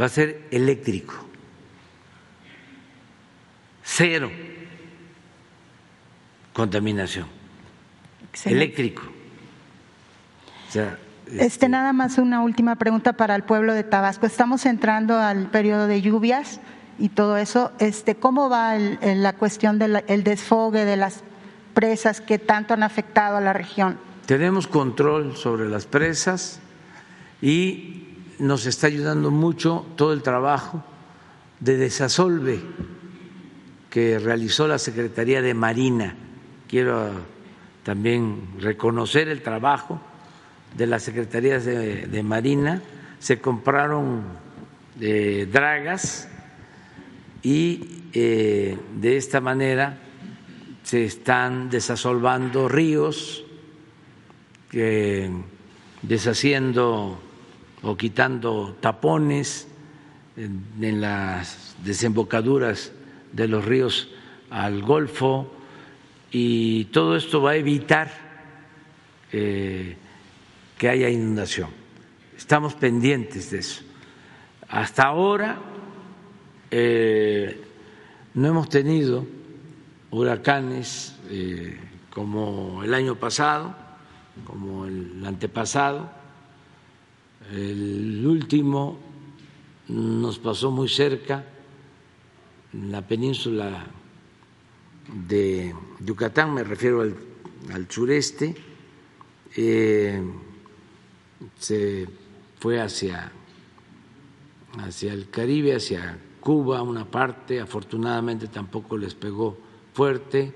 va a ser eléctrico, cero contaminación, eléctrico. este, este, nada más una última pregunta para el pueblo de Tabasco. Estamos entrando al periodo de lluvias y todo eso. Este, ¿Cómo va la cuestión del desfogue de las presas que tanto han afectado a la región? Tenemos control sobre las presas y nos está ayudando mucho todo el trabajo de desasolve que realizó la Secretaría de Marina. Quiero también reconocer el trabajo de la Secretaría de, Marina. Se compraron eh, dragas y eh, de esta manera se están desasolvando ríos, deshaciendo o quitando tapones en, las desembocaduras de los ríos al Golfo y todo esto va a evitar eh, que haya inundación. Estamos pendientes de eso. Hasta ahora eh, no hemos tenido huracanes eh, como el año pasado como el antepasado. El último nos pasó muy cerca, en la península de Yucatán, me refiero al, sureste, eh, se fue hacia, hacia el Caribe, hacia Cuba, una parte, afortunadamente tampoco les pegó fuerte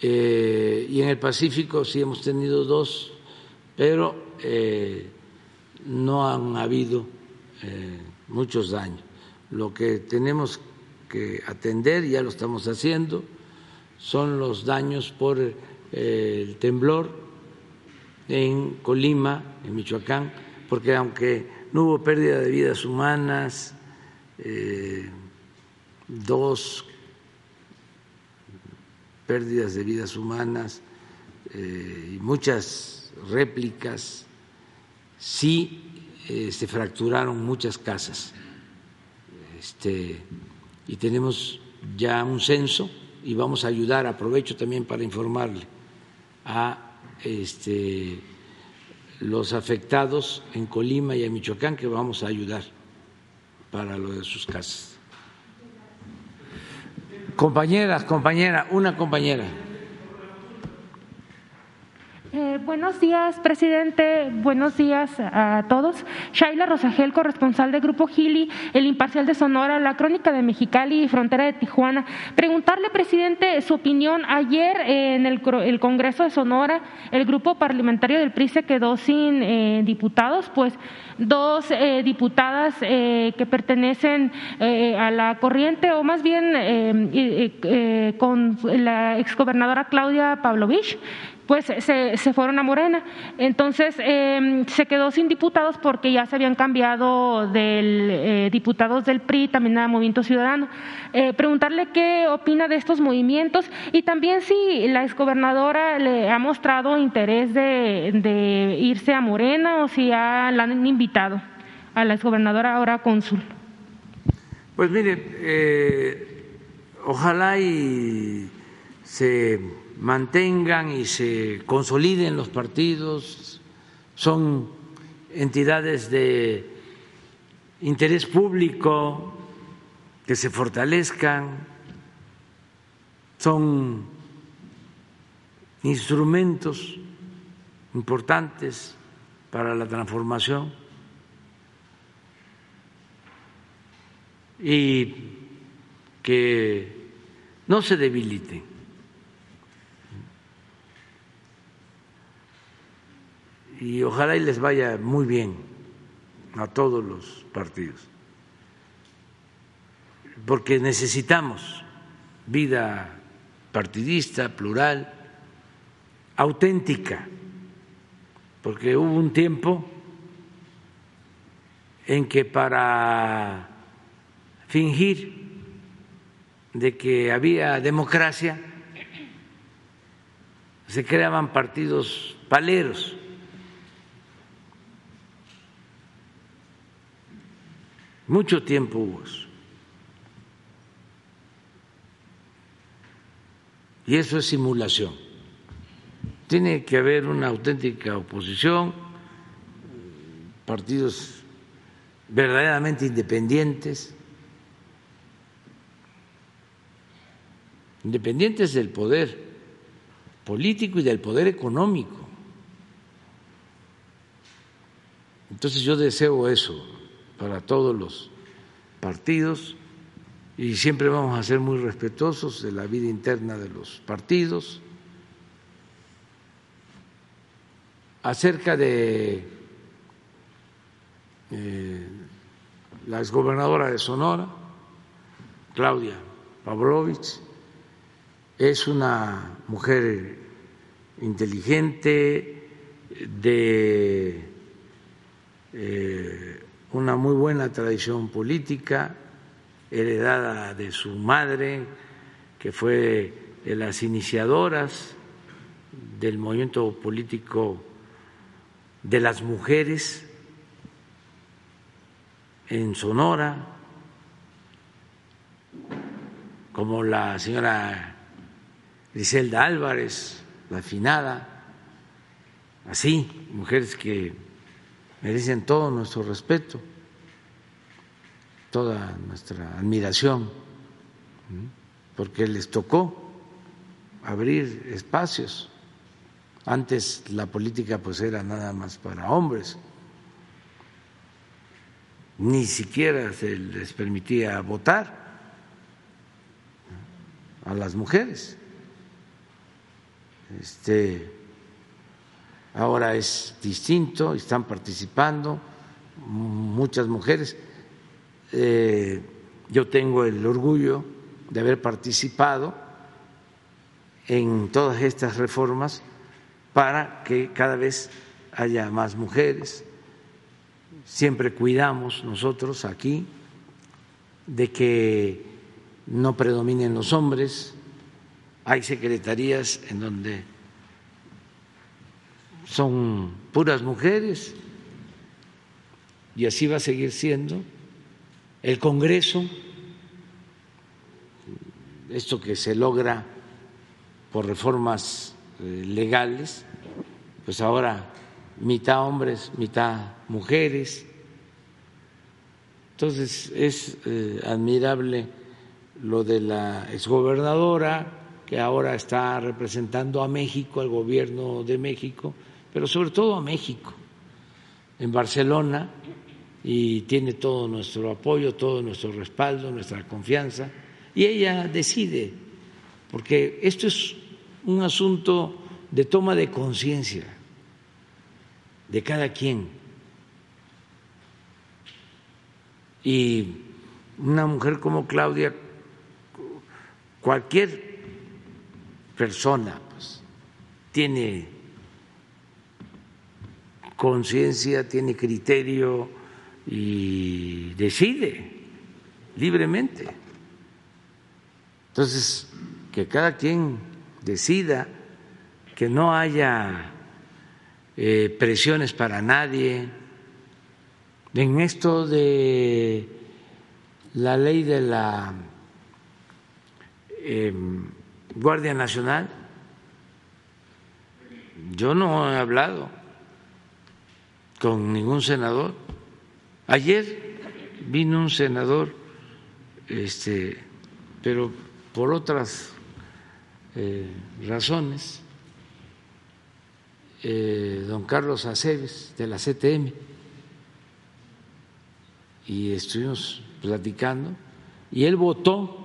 eh, y en el Pacífico sí hemos tenido dos, pero eh, no han habido muchos daños. Lo que tenemos que atender, ya lo estamos haciendo, son los daños por el temblor en Colima, en Michoacán, porque aunque no hubo pérdida de vidas humanas, dos pérdidas de vidas humanas eh, y muchas réplicas, sí eh, se fracturaron muchas casas. Este, y tenemos ya un censo y vamos a ayudar, aprovecho también para informarle a este, los afectados en Colima y en Michoacán que vamos a ayudar para lo de sus casas. Compañeras, compañera, una compañera. Eh, buenos días, presidente. Buenos días a todos. Shaila Rosagel, corresponsal de Grupo Gili, El Imparcial de Sonora, La Crónica de Mexicali y Frontera de Tijuana. Preguntarle, presidente, su opinión. Ayer en el, Congreso de Sonora, el grupo parlamentario del PRI se quedó sin eh, diputados, pues dos eh, diputadas que pertenecen a la corriente, o más bien con la exgobernadora Claudia Pavlovich, pues se, se, fueron a Morena. Entonces em, se quedó sin diputados porque ya se habían cambiado del eh, diputados del PRI también a Movimiento Ciudadano. Eh, preguntarle qué opina de estos movimientos y también si la exgobernadora le ha mostrado interés de, irse a Morena o si la han invitado a la exgobernadora ahora cónsul. Pues mire, eh, ojalá y se mantengan y se consoliden los partidos, son entidades de interés público que se fortalezcan, son instrumentos importantes para la transformación. Y que no se debiliten y ojalá y les vaya muy bien a todos los partidos, porque necesitamos vida partidista, plural, auténtica, porque hubo un tiempo en que para fingir de que había democracia se creaban partidos paleros Mucho tiempo hubo eso. Y eso es simulación. Tiene que haber una auténtica oposición, partidos verdaderamente independientes, independientes del poder político y del poder económico. Entonces yo deseo eso para todos los partidos y siempre vamos a ser muy respetuosos de la vida interna de los partidos. Acerca de eh, la exgobernadora de Sonora, Claudia Pavlovich, es una mujer inteligente, de eh, una muy buena tradición política heredada de su madre, que fue de las iniciadoras del movimiento político de las mujeres en Sonora, como la señora Griselda Álvarez, la afinada, así, mujeres que merecen todo nuestro respeto, toda nuestra admiración, porque les tocó abrir espacios. Antes la política pues era nada más para hombres, ni siquiera se les permitía votar a las mujeres. Este, ahora es distinto, están participando muchas mujeres. Eh, yo tengo el orgullo de haber participado en todas estas reformas para que cada vez haya más mujeres. Siempre cuidamos nosotros aquí de que no predominen los hombres. Hay secretarías en donde son puras mujeres y así va a seguir siendo. El Congreso, esto que se logra por reformas eh, legales, pues ahora mitad hombres, mitad mujeres. Entonces es eh, admirable lo de la exgobernadora que ahora está representando a México, al gobierno de México, pero sobre todo a México, en Barcelona, y tiene todo nuestro apoyo, todo nuestro respaldo, nuestra confianza, y ella decide, porque esto es un asunto de toma de conciencia de cada quien. Y una mujer como Claudia, cualquier persona pues, tiene conciencia, tiene criterio y decide libremente. Entonces, que cada quien decida que no haya eh, presiones para nadie. En esto de la ley de la em, Guardia Nacional, yo no he hablado con ningún senador. Ayer vino un senador, este, pero por otras eh, razones, eh, don Carlos Aceves de la CTM y estuvimos platicando y él votó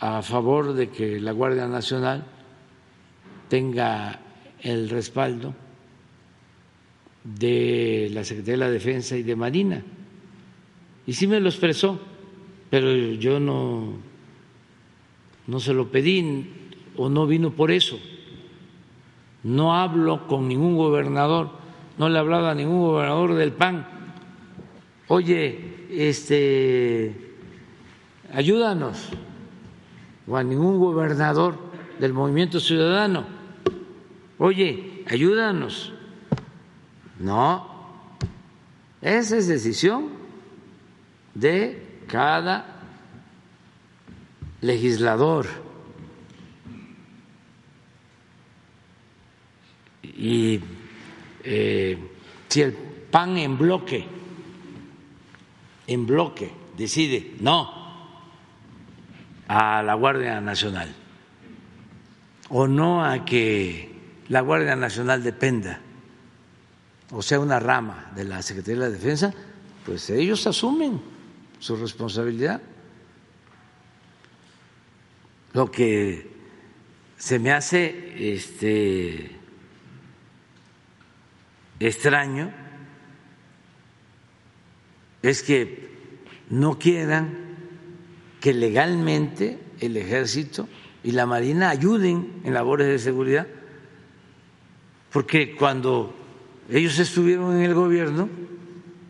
a favor de que la Guardia Nacional tenga el respaldo de la Secretaría de la Defensa y de Marina. Y sí me lo expresó, pero yo no no se lo pedí o no vino por eso. No hablo con ningún gobernador, no le he hablado a ningún gobernador del PAN. Oye, este, ayúdanos, o a ningún gobernador del Movimiento Ciudadano. Oye, ayúdanos. No, esa es decisión de cada legislador. Y eh, si el PAN en bloque, en bloque, decide no a la Guardia Nacional o no a que la Guardia Nacional dependa o sea una rama de la Secretaría de la Defensa, pues ellos asumen su responsabilidad. Lo que se me hace este extraño es que no quieran que legalmente el ejército y la marina ayuden en labores de seguridad, porque cuando ellos estuvieron en el gobierno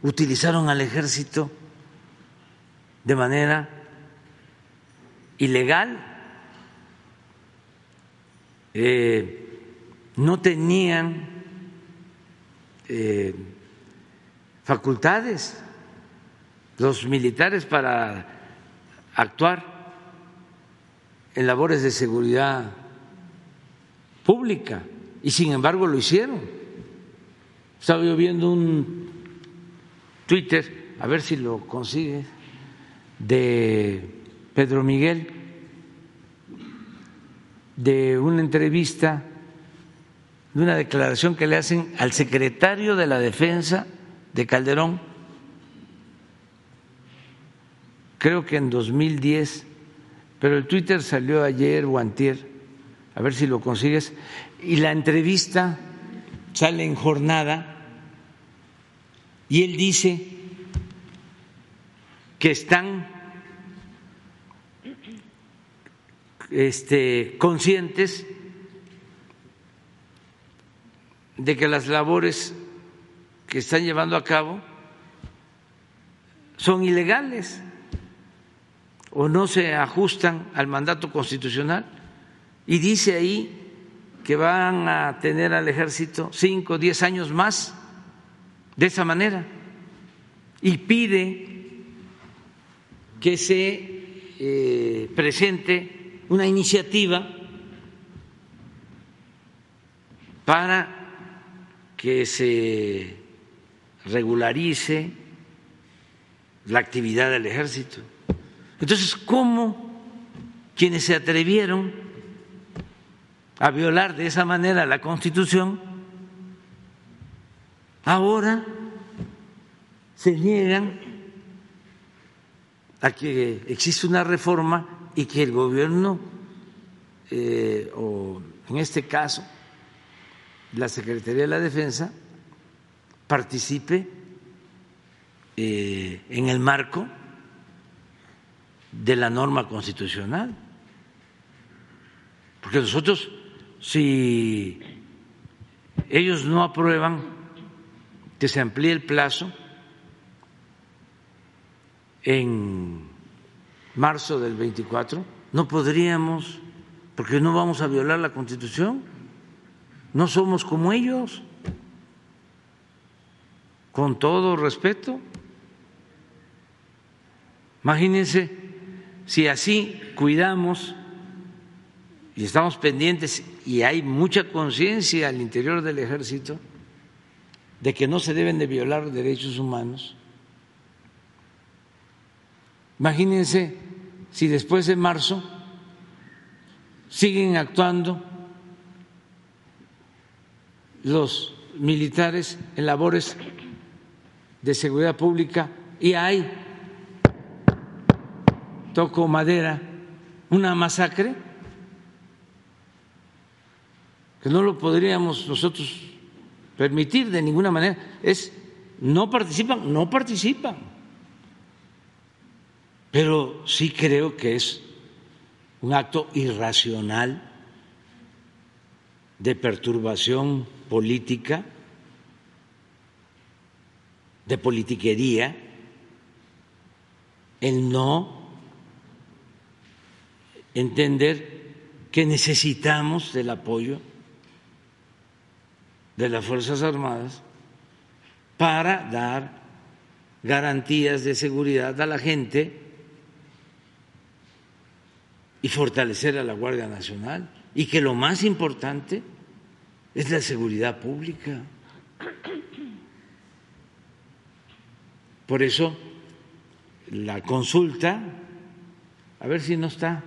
utilizaron al ejército de manera ilegal eh, no tenían eh, facultades los militares para actuar en labores de seguridad pública y sin embargo lo hicieron. Estaba yo viendo un Twitter, a ver si lo consigue, de Pedro Miguel de una entrevista, de una declaración que le hacen al secretario de la Defensa de Calderón, creo que en 2010, pero el Twitter salió ayer o antier, a ver si lo consigues, y la entrevista sale en jornada y él dice que están este, conscientes de que las labores que están llevando a cabo son ilegales o no se ajustan al mandato constitucional. Y dice ahí que van a tener al ejército cinco diez años más de esa manera y pide que se eh, presente una iniciativa para que se regularice la actividad del ejército. Entonces, ¿cómo quienes se atrevieron a violar de esa manera la Constitución ahora se niegan a que existe una reforma y que el gobierno, eh, o en este caso la Secretaría de la Defensa, participe eh, en el marco de la norma constitucional. Porque nosotros, si ellos no aprueban que se amplíe el plazo en marzo del 24, no podríamos, porque no vamos a violar la Constitución, no somos como ellos, con todo respeto. Imagínense si así cuidamos y estamos pendientes y hay mucha conciencia al interior del ejército de que no se deben de violar derechos humanos. Imagínense si después de marzo siguen actuando los militares en labores de seguridad pública y hay toco madera, una masacre, que no lo podríamos nosotros permitir de ninguna manera, es no participan, no participan. Pero sí creo que es un acto irracional de perturbación política, de politiquería, el no entender que necesitamos del apoyo de las Fuerzas Armadas para dar garantías de seguridad a la gente y fortalecer a la Guardia Nacional y que lo más importante es la seguridad pública. Por eso la consulta, a ver si no está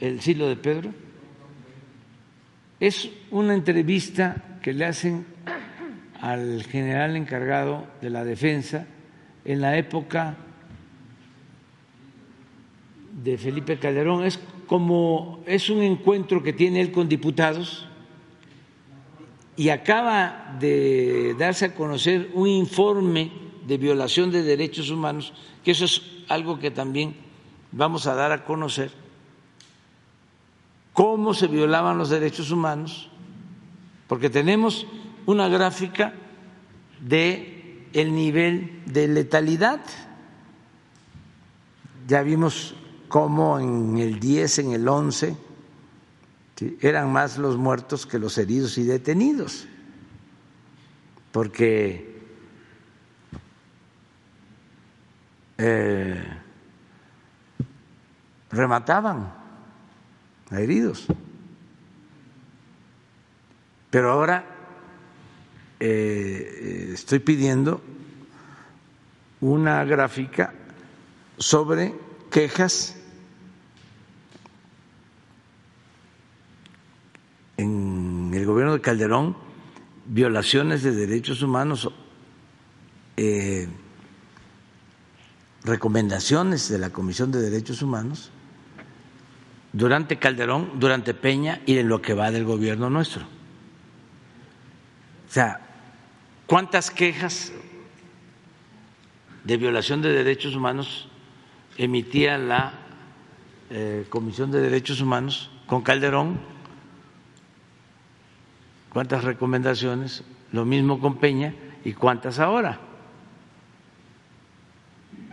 el silo de Pedro, es una entrevista que le hacen al general encargado de la defensa en la época de Felipe Calderón. Es como es un encuentro que tiene él con diputados y acaba de darse a conocer un informe de violación de derechos humanos, que eso es algo que también vamos a dar a conocer cómo se violaban los derechos humanos, porque tenemos una gráfica de el nivel de letalidad. Ya vimos cómo en el 10, en el 11, eran más los muertos que los heridos y detenidos, porque eh, remataban heridos. Pero ahora eh, estoy pidiendo una gráfica sobre quejas en el gobierno de Calderón, violaciones de derechos humanos, eh, recomendaciones de la Comisión de Derechos Humanos durante Calderón, durante Peña y en lo que va del gobierno nuestro. O sea, ¿cuántas quejas de violación de derechos humanos emitía la eh, Comisión de Derechos Humanos con Calderón? ¿Cuántas recomendaciones? Lo mismo con Peña y cuántas ahora.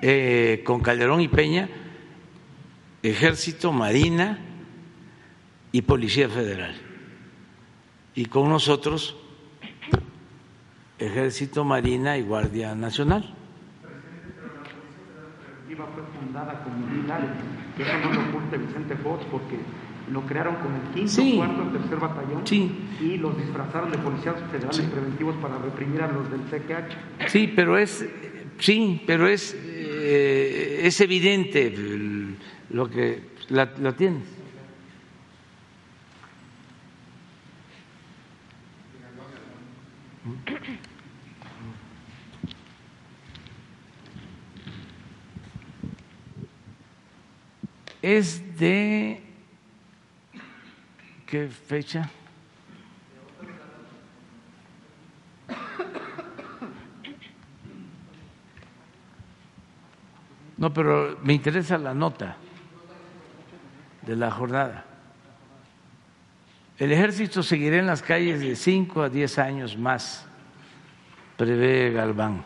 Eh, con Calderón y Peña Ejército, Marina y Policía Federal. Y con nosotros, Ejército, Marina y Guardia Nacional. fue fundada con militares, que eso no lo oculta Vicente Fox porque lo crearon con el quinto, Sí. cuarto, tercer batallón Sí. y los disfrazaron de policías federales preventivos para reprimir a los del CQH. Sí, pero es, sí, pero es, eh, es evidente lo que la, la tienes. Es de ¿qué fecha? No, pero me interesa la nota de la jornada. El ejército seguirá en las calles de 5 a 10 años más, prevé Galván.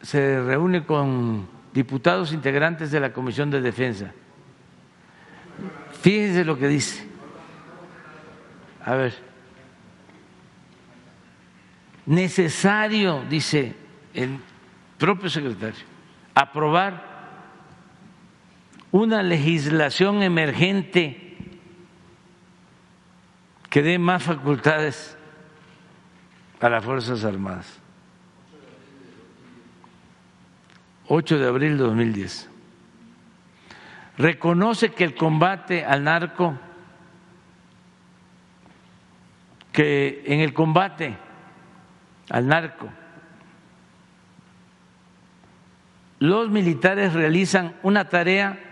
Se reúne con diputados integrantes de la Comisión de Defensa. Fíjense lo que dice. A ver. Necesario, dice el propio secretario, aprobar una legislación emergente que dé más facultades a las Fuerzas Armadas. 8 de abril de 2010. Reconoce que el combate al narco, que en el combate al narco, los militares realizan una tarea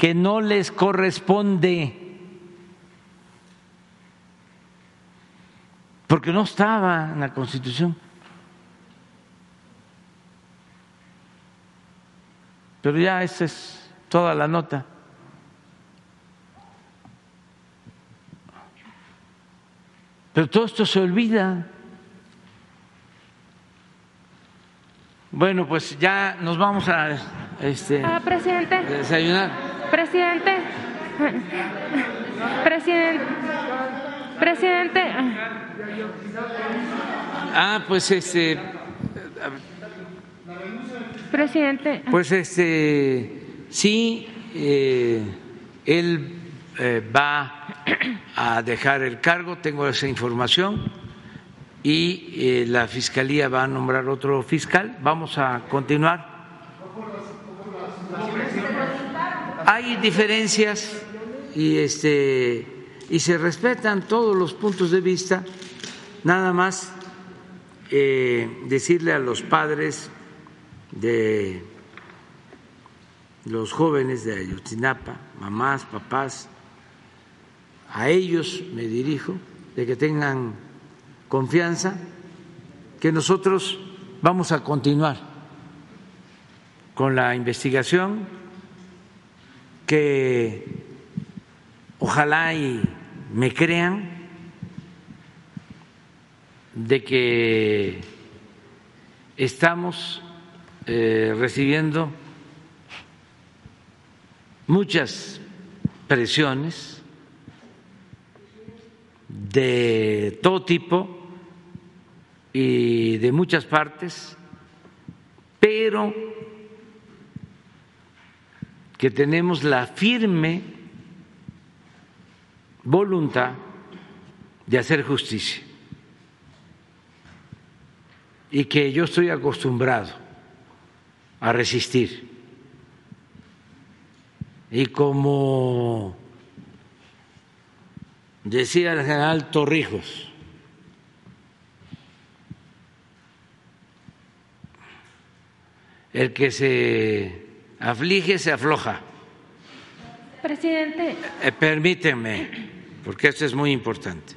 que no les corresponde, porque no estaba en la Constitución. Pero ya esa es toda la nota. Pero todo esto se olvida. Bueno, pues ya nos vamos a este, Ah, presidente, desayunar. Presidente, presidente, presidente. Ah, pues este, Presidente, pues este, sí, eh, él eh, va a dejar el cargo, tengo esa información, y eh, la fiscalía va a nombrar otro fiscal. Vamos a continuar. Hay diferencias y este y se respetan todos los puntos de vista. Nada más eh, decirle a los padres de los jóvenes de Ayotzinapa, mamás, papás, a ellos me dirijo, de que tengan confianza, que nosotros vamos a continuar con la investigación, que ojalá y me crean de que estamos eh, recibiendo muchas presiones de todo tipo y de muchas partes, pero que tenemos la firme voluntad de hacer justicia y que yo estoy acostumbrado a resistir. Y como decía el general Torrijos, el que se aflige se afloja. presidente, Eh, permítanme, porque esto es muy importante,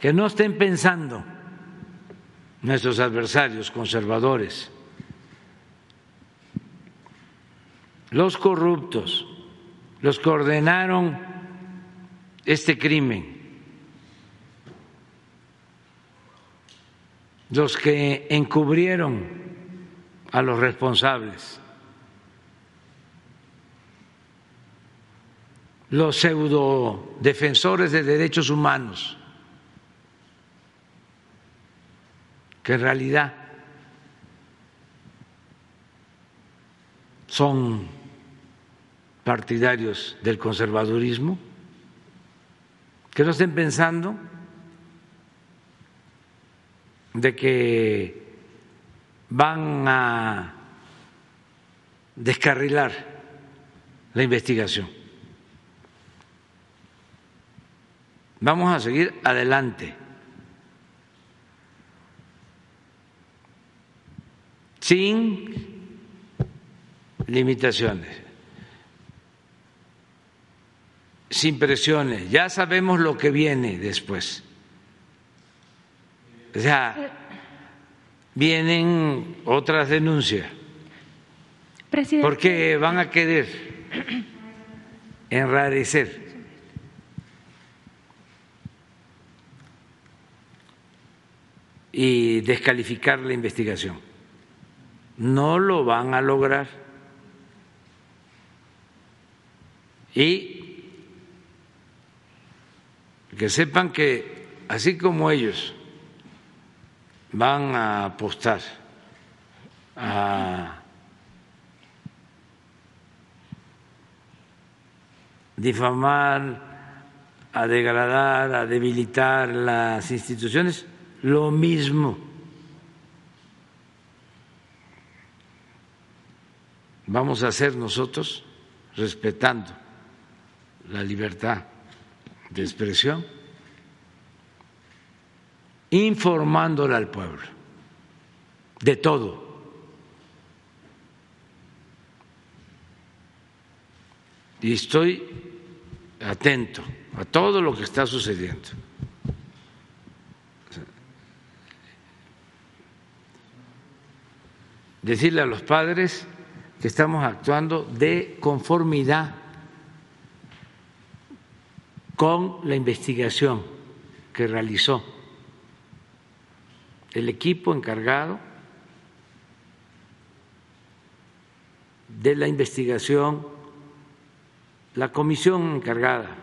que no estén pensando nuestros adversarios conservadores, los corruptos, los que ordenaron este crimen, los que encubrieron a los responsables, los pseudo defensores de derechos humanos, que en realidad son partidarios del conservadurismo, que no estén pensando de que van a descarrilar la investigación. Vamos a seguir adelante. Sin limitaciones, sin presiones. Ya sabemos lo que viene después. O sea, vienen otras denuncias. Porque van a querer enrarecer. Y descalificar la investigación. No lo van a lograr. Y que sepan que así como ellos van a apostar a difamar, a degradar, a debilitar las instituciones, lo mismo. Vamos a hacer nosotros respetando la libertad de expresión, informándole al pueblo de todo. Y estoy atento a todo lo que está sucediendo. Decirle a los padres que estamos actuando de conformidad con la investigación que realizó el equipo encargado de la investigación la comisión encargada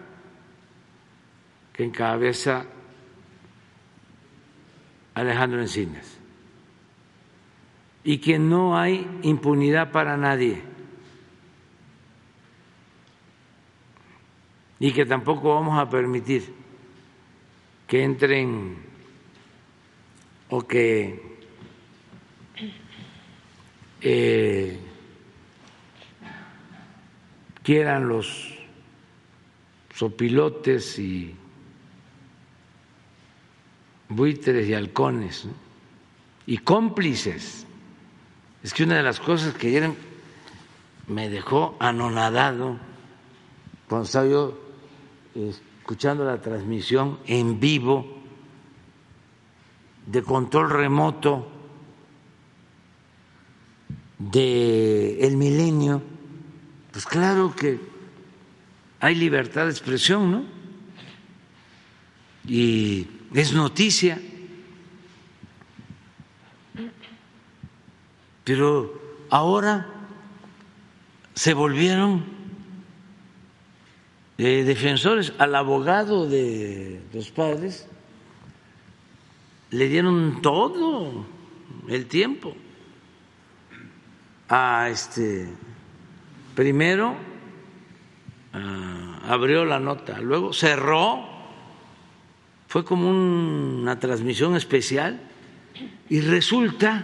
que encabeza Alejandro Encinas y que no hay impunidad para nadie y que tampoco vamos a permitir que entren o que eh, quieran los sopilotes y buitres y halcones y cómplices. Es que una de las cosas que ayer me dejó anonadado cuando estaba yo escuchando la transmisión en vivo de control remoto de el milenio pues claro que hay libertad de expresión, ¿no? Y es noticia. Pero ahora se volvieron eh, defensores al abogado de los padres, le dieron todo el tiempo a este Primero ah, abrió la nota, luego cerró, fue como una transmisión especial y resulta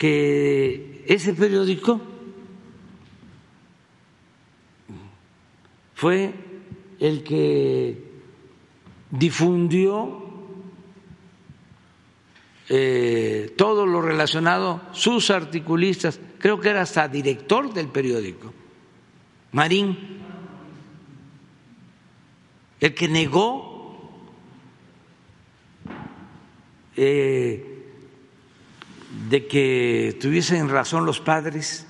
que ese periódico fue el que difundió eh, todo lo relacionado, sus articulistas, creo que era hasta director del periódico, Marín, el que negó eh, de que tuviesen razón los padres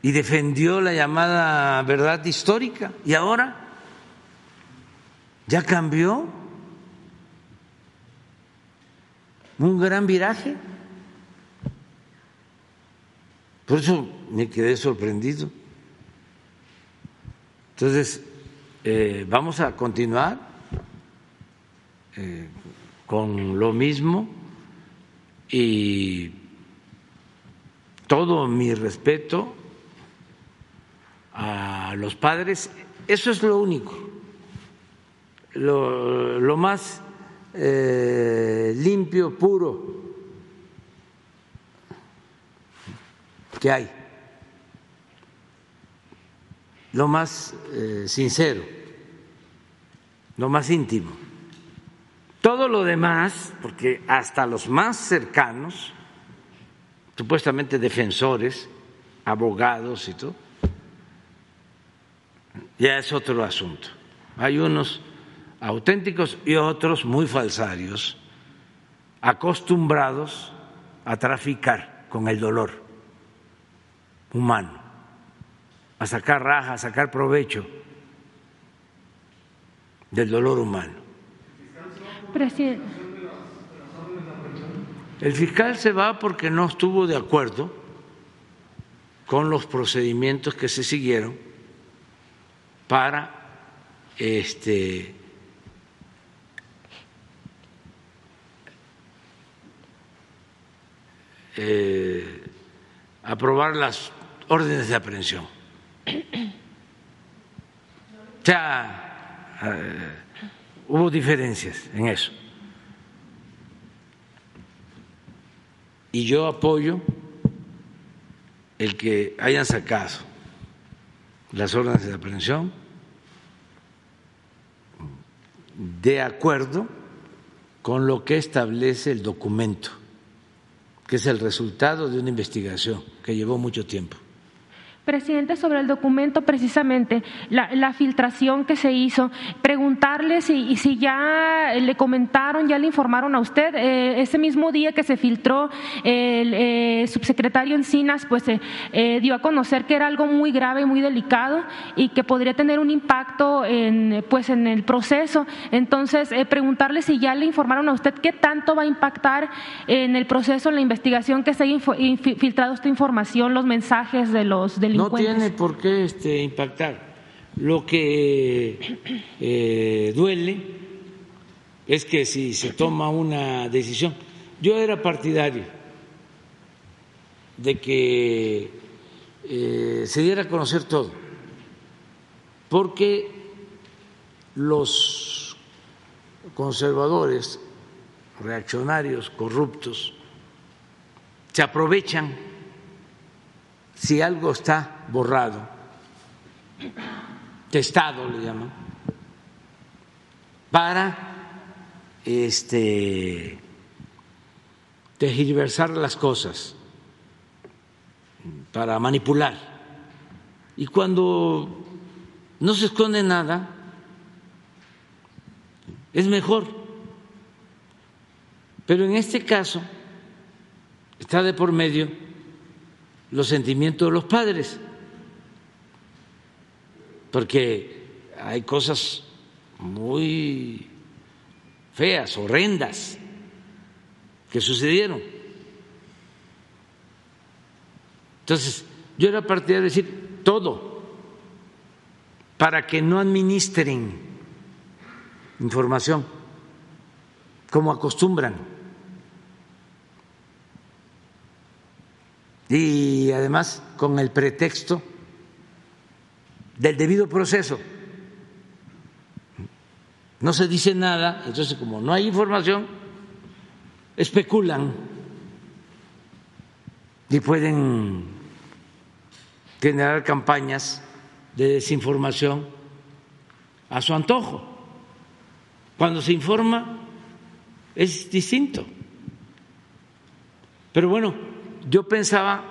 y defendió la llamada verdad histórica y ahora ya cambió un gran viraje. Por eso me quedé sorprendido. Entonces, eh, vamos a continuar eh, con lo mismo y todo mi respeto a los padres. Eso es lo único, lo, más eh, limpio, puro que hay, lo más eh, sincero, lo más íntimo. Todo lo demás, porque hasta los más cercanos, supuestamente defensores, abogados y todo, ya es otro asunto. Hay unos auténticos y otros muy falsarios, acostumbrados a traficar con el dolor humano, a sacar raja, a sacar provecho del dolor humano. El fiscal se va porque no estuvo de acuerdo con los procedimientos que se siguieron para este eh, aprobar las órdenes de aprehensión. O eh, hubo diferencias en eso. Y yo apoyo el que hayan sacado las órdenes de aprehensión de acuerdo con lo que establece el documento, que es el resultado de una investigación que llevó mucho tiempo. Presidente, sobre el documento, precisamente, la, filtración que se hizo, preguntarle si, si, ya le comentaron, ya le informaron a usted, eh, ese mismo día que se filtró, el eh, subsecretario Encinas, pues eh, dio a conocer que era algo muy grave, muy delicado y que podría tener un impacto en, pues, en el proceso. Entonces, preguntarle si ya le informaron a usted qué tanto va a impactar en el proceso, en la investigación que se haya filtrado esta información, los mensajes de los delincuentes no tiene por qué este, impactar. Lo que eh, duele es que si se toma una decisión, yo era partidario de que eh, se diera a conocer todo, porque los conservadores, reaccionarios, corruptos, se aprovechan si algo está borrado, testado le llaman, para este tergiversar las cosas, para manipular. Y cuando no se esconde nada, es mejor. Pero en este caso está de por medio los sentimientos de los padres, porque hay cosas muy feas, horrendas, que sucedieron. Entonces, yo era partidario de decir todo, para que no administren información como acostumbran. Y además con el pretexto del debido proceso. No se dice nada, entonces como no hay información, especulan y pueden generar campañas de desinformación a su antojo. Cuando se informa es distinto. Pero bueno, yo pensaba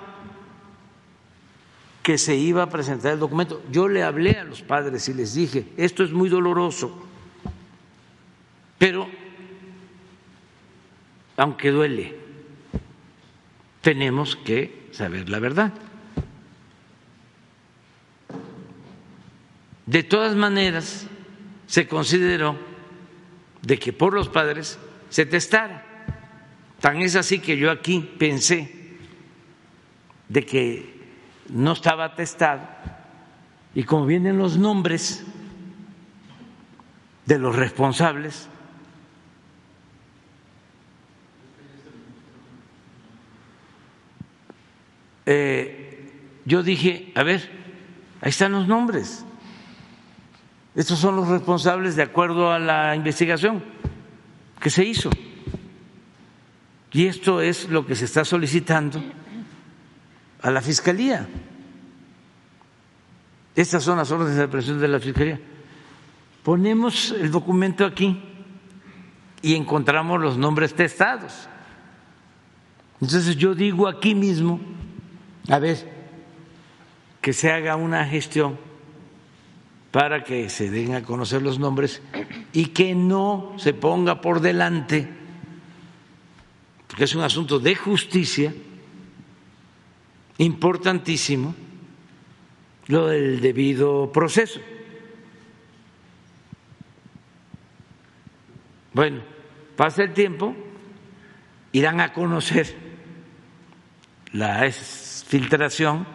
que se iba a presentar el documento. Yo le hablé a los padres y les dije, esto es muy doloroso, pero aunque duele, tenemos que saber la verdad. De todas maneras, se consideró de que por los padres se testara. Tan es así que yo aquí pensé de que no estaba atestado y como vienen los nombres de los responsables, eh, yo dije, a ver, Ahí están los nombres. Estos son los responsables de acuerdo a la investigación que se hizo. Y esto es lo que se está solicitando a la Fiscalía. Estas son las órdenes de aprehensión de la Fiscalía. Ponemos el documento aquí y encontramos los nombres testados. Entonces yo digo aquí mismo, a ver, que se haga una gestión para que se den a conocer los nombres y que no se ponga por delante, porque es un asunto de justicia importantísimo, lo del debido proceso. Bueno, pasa el tiempo, irán a conocer la filtración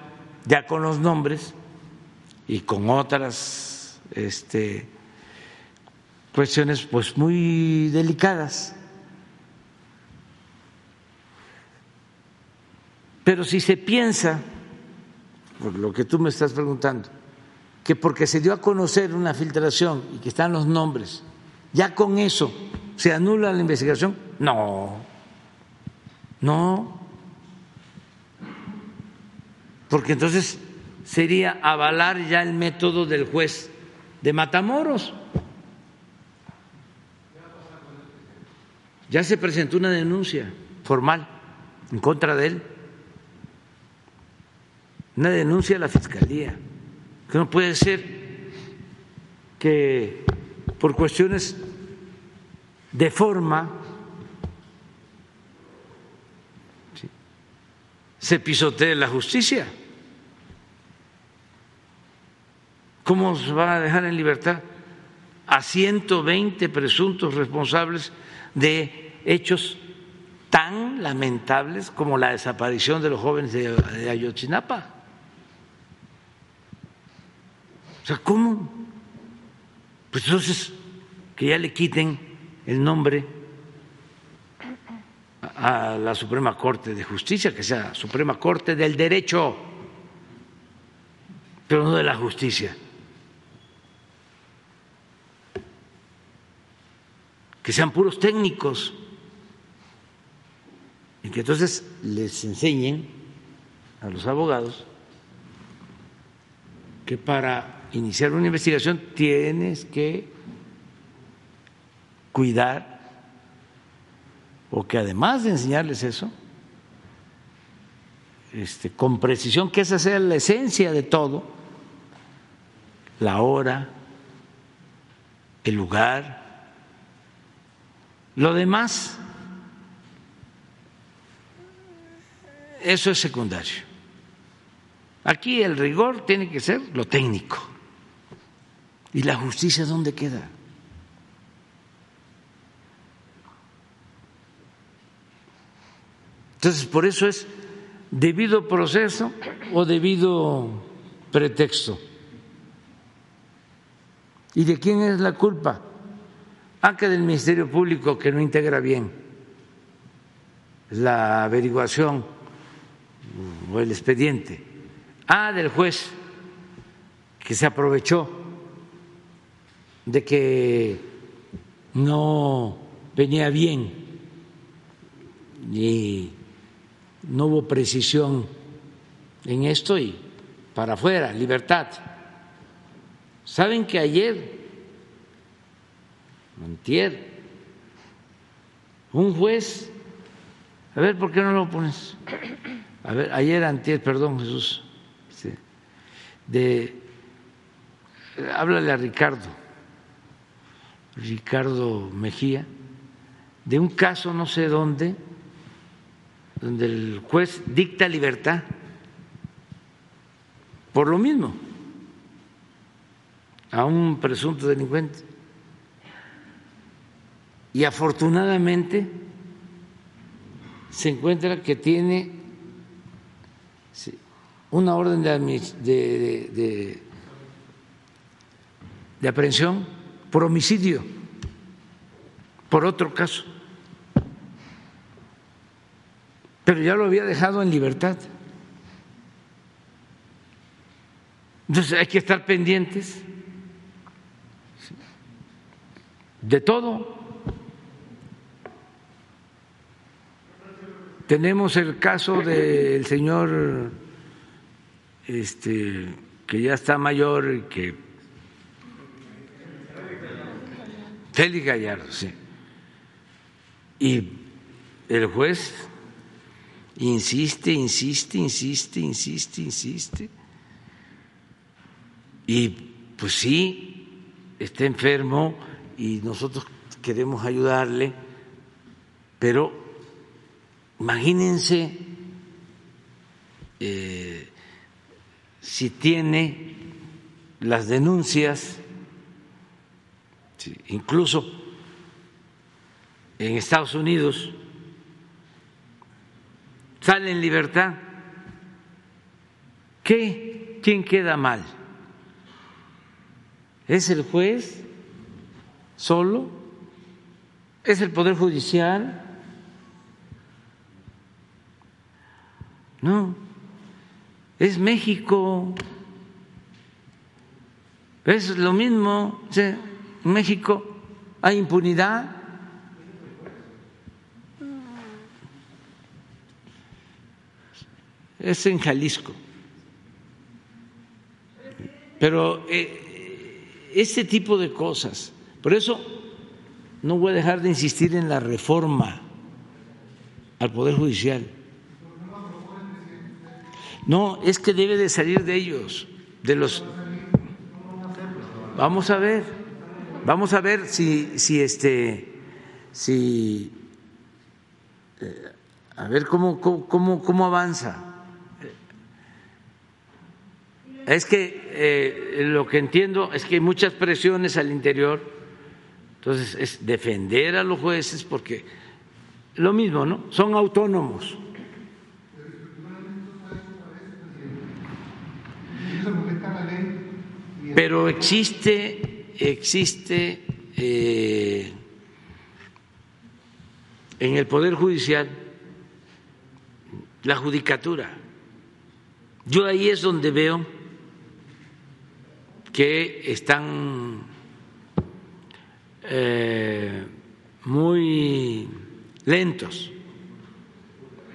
ya con los nombres y con otras este, cuestiones pues muy delicadas. Pero si se piensa, por lo que tú me estás preguntando, que porque se dio a conocer una filtración y que están los nombres, ya con eso se anula la investigación, no, no, porque entonces sería avalar ya el método del juez de Matamoros. Ya se presentó una denuncia formal en contra de él, una denuncia a la Fiscalía, que no puede ser que por cuestiones de forma se pisotee la justicia. ¿Cómo se va a dejar en libertad a 120 presuntos responsables de hechos tan lamentables como la desaparición de los jóvenes de Ayotzinapa? O sea, ¿cómo? Pues entonces que ya le quiten el nombre a la Suprema Corte de Justicia, que sea Suprema Corte del Derecho, pero no de la justicia. que sean puros técnicos y que entonces les enseñen a los abogados que para iniciar una investigación tienes que cuidar o que además de enseñarles eso, este, con precisión, que esa sea la esencia de todo, la hora, el lugar, lo demás, eso es secundario. Aquí el rigor tiene que ser lo técnico. ¿Y la justicia dónde queda? Entonces, por eso es debido proceso o debido pretexto. ¿Y de quién es la culpa? Ah, que del Ministerio Público que no integra bien la averiguación o el expediente. Ah, del juez que se aprovechó de que no venía bien y no hubo precisión en esto y para afuera, libertad. ¿Saben que ayer Montier, un juez, a ver, ¿por qué no lo pones? A ver, ayer antier, perdón Jesús, de, háblale a Ricardo, Ricardo Mejía, de un caso no sé dónde, donde el juez dicta libertad por lo mismo a un presunto delincuente. Y afortunadamente se encuentra que tiene una orden de, de, aprehensión por homicidio, por otro caso. Pero ya lo había dejado en libertad. Entonces hay que estar pendientes de todo. Tenemos el caso del señor este, que ya está mayor y que Félix Gallardo, sí. Y el juez insiste, insiste, insiste, insiste, insiste. Y pues sí, está enfermo y nosotros queremos ayudarle, pero imagínense eh, si tiene las denuncias, incluso en Estados Unidos, sale en libertad. ¿Qué? ¿Quién queda mal? ¿Es el juez solo? ¿Es el Poder Judicial? No, es México. Es lo mismo. En México hay impunidad. Es en Jalisco. Pero este tipo de cosas, por eso no voy a dejar de insistir en la reforma al Poder Judicial no, es que debe de salir de ellos, de los. Vamos a ver, vamos a ver si, si este, si, eh, a ver cómo, cómo, cómo, avanza. Es que eh, lo que entiendo es que hay muchas presiones al interior, entonces es defender a los jueces porque lo mismo, ¿no? Son autónomos Pero existe, existe eh, en el Poder Judicial la judicatura. Yo ahí es donde veo que están eh, muy lentos,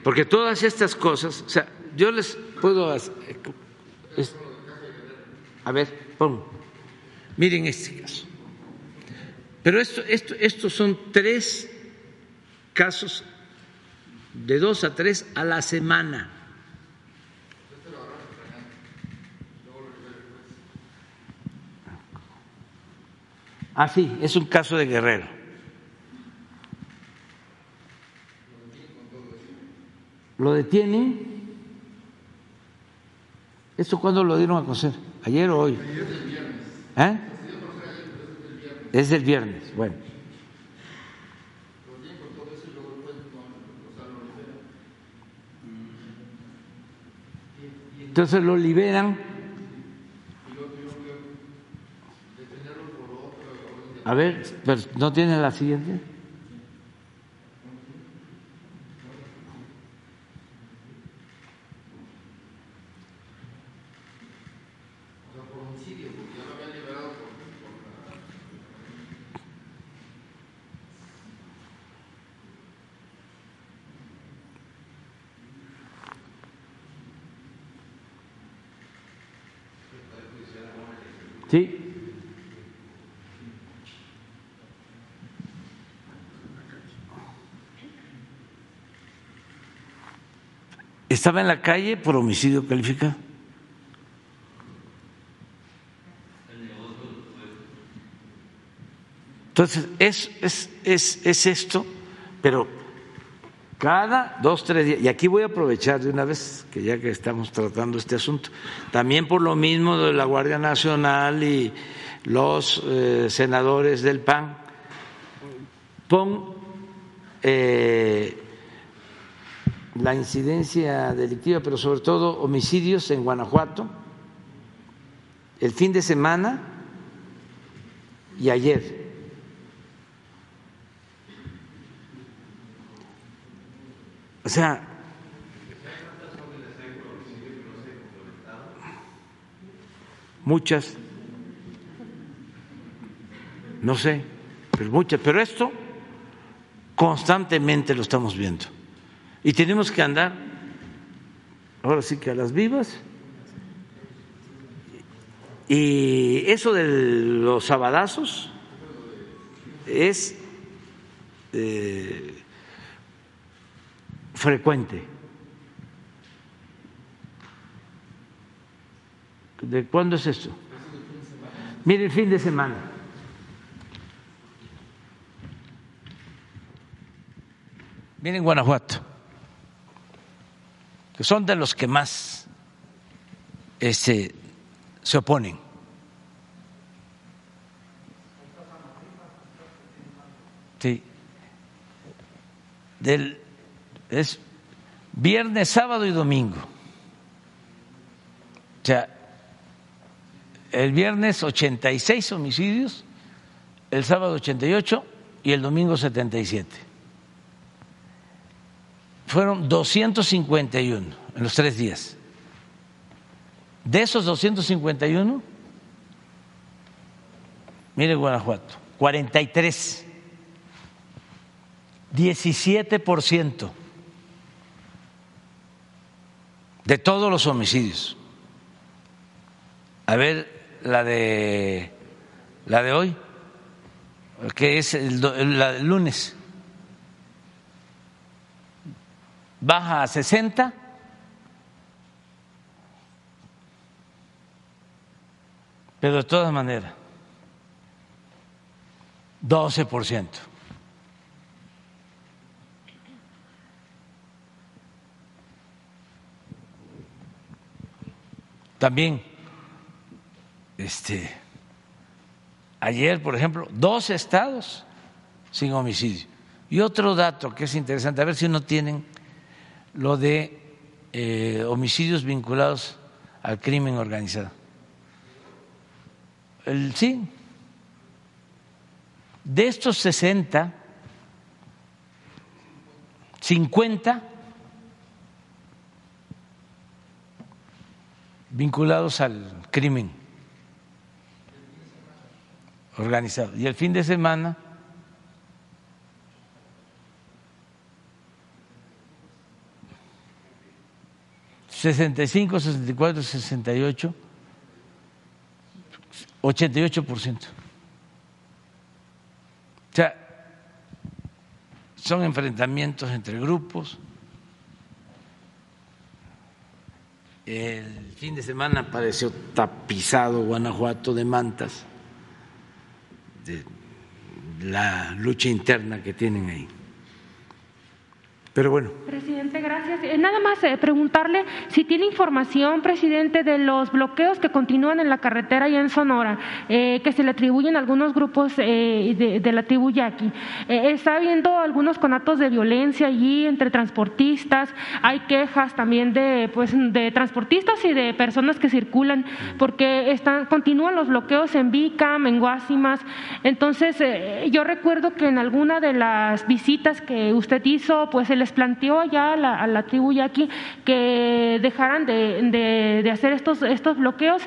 porque todas estas cosas, o sea, yo les puedo... Hacer, a ver, pon. Miren este caso. Pero esto, esto, estos son tres casos de dos a tres a la semana. Ah, sí, es un caso de Guerrero. ¿Lo detienen? ¿Esto cuándo lo dieron a conocer? ¿Ayer o hoy? ¿Eh? Es el viernes, bueno. Entonces lo liberan. A ver, pero ¿no tiene la siguiente? ¿Sí? Estaba en la calle por homicidio calificado. Entonces, es, es, es, es esto, pero cada dos, tres días, y aquí voy a aprovechar de una vez que ya que estamos tratando este asunto, también por lo mismo de la Guardia Nacional y los eh, senadores del PAN, pon eh, la incidencia delictiva, pero sobre todo homicidios en Guanajuato, el fin de semana y ayer. O sea, muchas, no sé, pero muchas, pero esto constantemente lo estamos viendo. Y tenemos que andar, ahora sí que a las vivas. Y eso de los sabadazos es eh, frecuente. ¿De cuándo es esto? Mire, el fin de semana. Miren Guanajuato, que son de los que más este, se oponen. Sí. Del, es viernes, sábado y domingo. O sea, el viernes 86 homicidios, el sábado 88 y el domingo 77. Fueron 251 en los tres días. De esos 251, mire Guanajuato, 43, 17% de todos los homicidios. A ver, la de la de hoy, que es el, la del lunes, baja a 60. Pero de todas maneras, 12%. También este, ayer, por ejemplo, dos estados sin homicidio. Y otro dato que es interesante, a ver si no tienen lo de eh, homicidios vinculados al crimen organizado. El, sí, de estos 60, 50 vinculados al crimen organizado. Y el fin de semana sesenta y cinco, sesenta y cuatro, sesenta y ocho, ochenta y ocho por ciento. O sea, son enfrentamientos entre grupos. El fin de semana apareció tapizado Guanajuato de mantas la lucha interna que tienen ahí. Pero bueno. Presidente, gracias. Eh, nada más eh, preguntarle si tiene información, presidente, de los bloqueos que continúan en la carretera y en Sonora, eh, que se le atribuyen a algunos grupos de, la tribu Yaqui. está habiendo algunos conatos de violencia allí entre transportistas. Hay quejas también de, pues, de transportistas y de personas que circulan, porque están, continúan los bloqueos en Bicam, en Guasimas. Entonces, yo recuerdo que en alguna de las visitas que usted hizo, pues el planteó ya a la, tribu yaqui que dejaran de, hacer estos, estos bloqueos.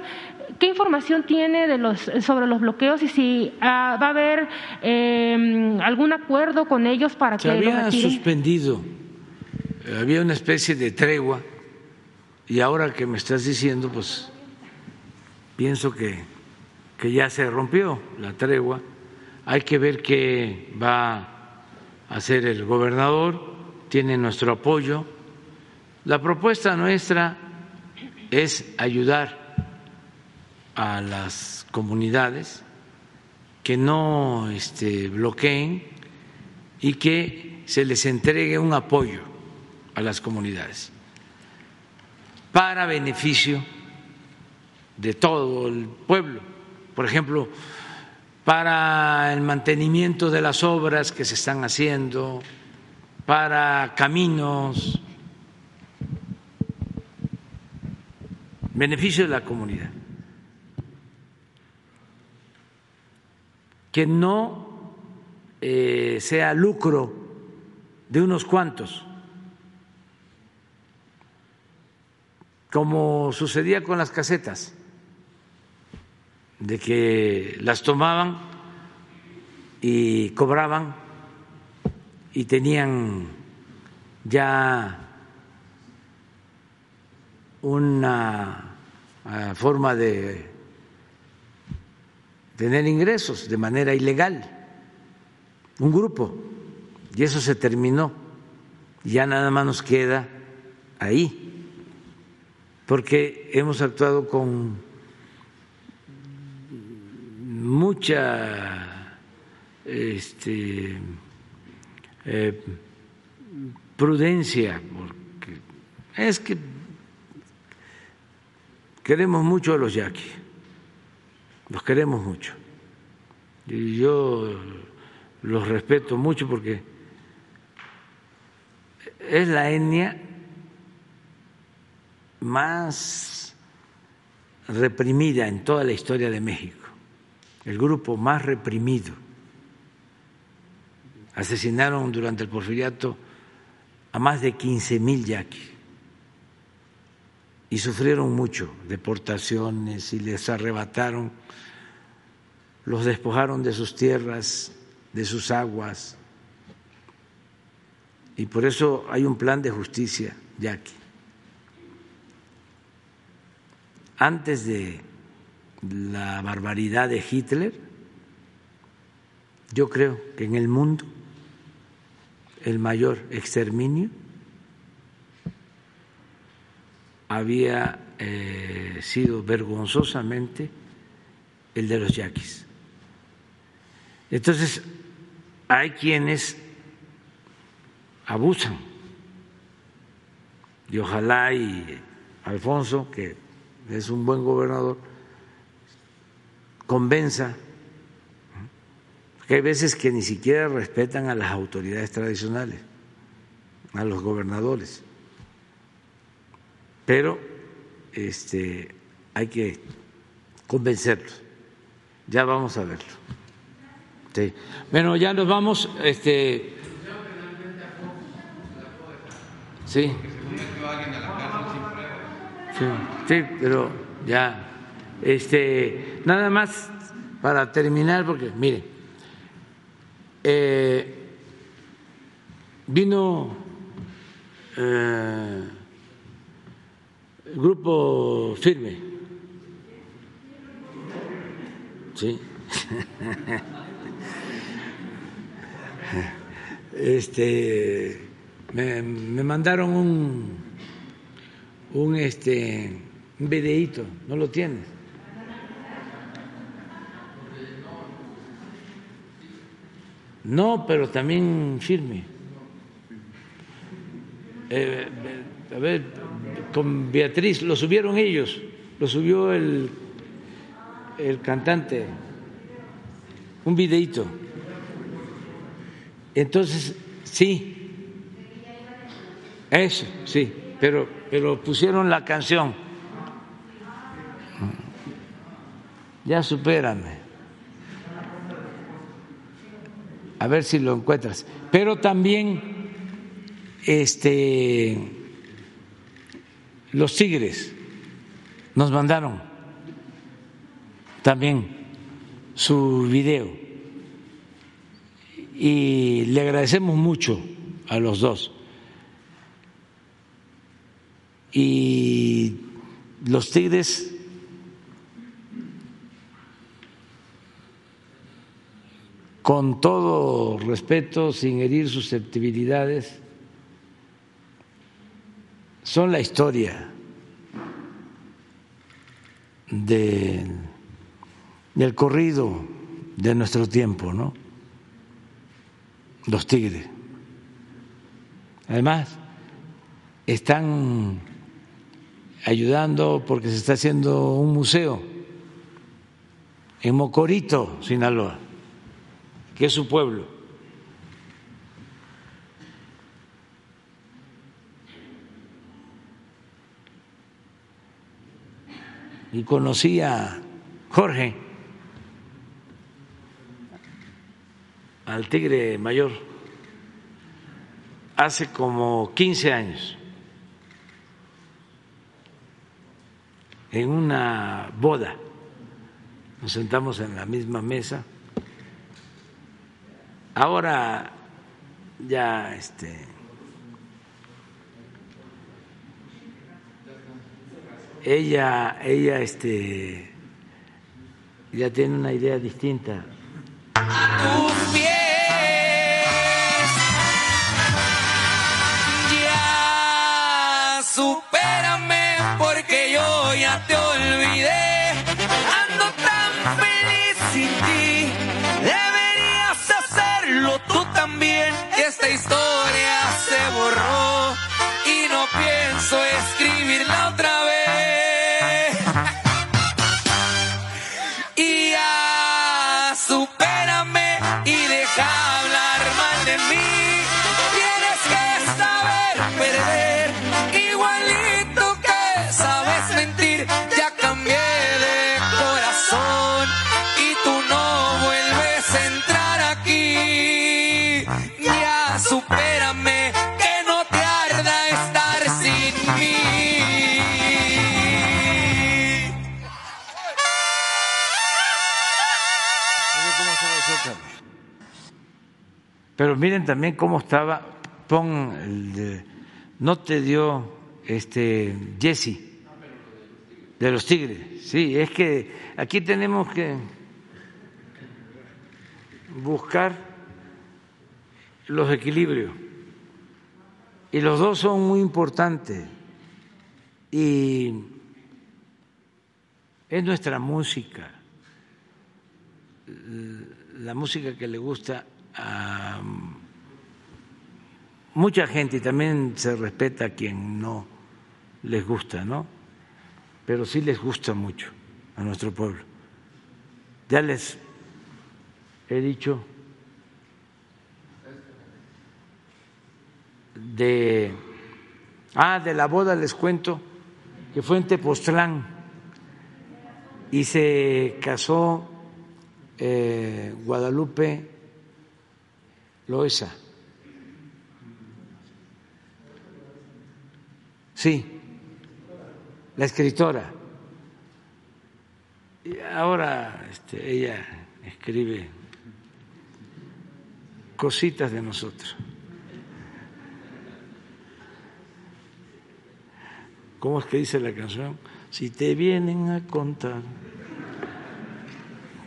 ¿Qué información tiene de los, sobre los bloqueos y si ah, va a haber em, algún acuerdo con ellos para Se que había suspendido, había una especie de tregua y ahora que me estás diciendo, pues pienso que, que ya se rompió la tregua. Hay que ver qué va a hacer el gobernador tiene nuestro apoyo. La propuesta nuestra es ayudar a las comunidades que no este, bloqueen y que se les entregue un apoyo a las comunidades para beneficio de todo el pueblo. Por ejemplo, para el mantenimiento de las obras que se están haciendo, para caminos, beneficio de la comunidad. Que no eh, sea lucro de unos cuantos, como sucedía con las casetas. de que las tomaban y cobraban y tenían ya una ah, forma de tener ingresos de manera ilegal, un grupo, y eso se terminó. Ya nada más nos queda ahí, porque hemos actuado con mucha este, eh, prudencia, porque es que queremos mucho a los yaquis, los queremos mucho. Y yo los respeto mucho porque es la etnia más reprimida en toda la historia de México, el grupo más reprimido. Asesinaron durante el porfiriato a más de 15 mil yaquis y sufrieron mucho, deportaciones y les arrebataron, los despojaron de sus tierras, de sus aguas, y por eso hay un plan de justicia yaqui. Antes de la barbaridad de Hitler, yo creo que en el mundo el mayor exterminio había eh, sido vergonzosamente el de los yaquis. Entonces, hay quienes abusan. Y ojalá y Alfonso, que es un buen gobernador, convenza, hay veces que ni siquiera respetan a las autoridades tradicionales, a los gobernadores pero este, hay que convencerlos. Ya vamos a verlo. Sí. Bueno, ya nos vamos. Este, sí. Sí, pero ya. Este, nada más para terminar, porque mire, eh, vino. Eh, grupo firme. Sí. [LAUGHS] Este me, me mandaron un un este un videíto, ¿no lo tienes? No, pero también firme. Eh, a ver, con Beatriz, lo subieron ellos, lo subió el, el cantante, un videíto. Entonces, sí, eso, sí, pero, pero pusieron la canción. Ya supérame. A ver si lo encuentras. Pero también, este los Tigres nos mandaron también su video y le agradecemos mucho a los dos. Y los Tigres con todo respeto, sin herir susceptibilidades, son la historia del corrido de nuestro tiempo, ¿no? Los tigres. Además, están ayudando porque se está haciendo un museo en Mocorito, Sinaloa, que es su pueblo y conocí a Jorge, al tigre mayor, hace como 15 años, en una boda nos sentamos en la misma mesa. Ahora ya este ella ella este ya tiene una idea distinta. Esta historia se borró y no pienso escribirla otra vez. Pero miren también cómo estaba, pon el no te dio este Jesse de los Tigres. Sí, es que aquí tenemos que buscar los equilibrios. Y los dos son muy importantes. Y es nuestra música la música que le gusta a mucha gente y también se respeta a quien no les gusta, ¿no? Pero sí les gusta mucho a nuestro pueblo. Ya les he dicho de ah de la boda les cuento que fue en Tepoztlán y se casó eh, Guadalupe Loesa. Sí, la escritora. Y ahora este, ella escribe cositas de nosotros. ¿Cómo es que dice la canción? Si te vienen a contar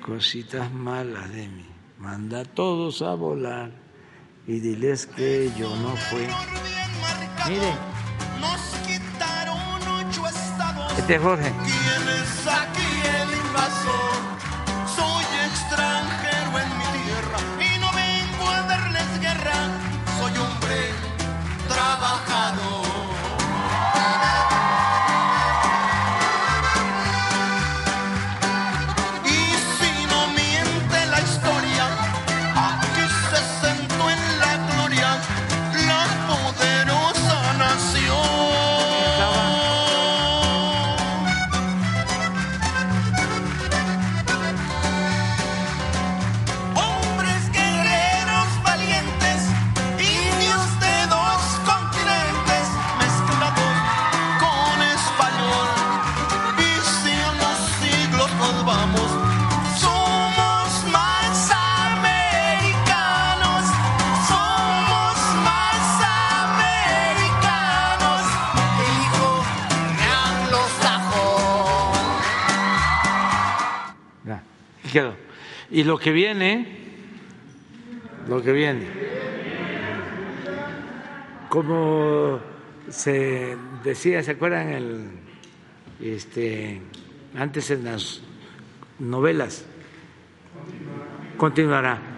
cositas malas de mí, manda a todos a volar y diles que yo no fui. Mire, Nos quitaron ocho estados. este es Jorge. ¿Quién es aquí el invasor? Y lo que viene, lo que viene, como se decía, ¿se acuerdan el, este, antes en las novelas? Continuará.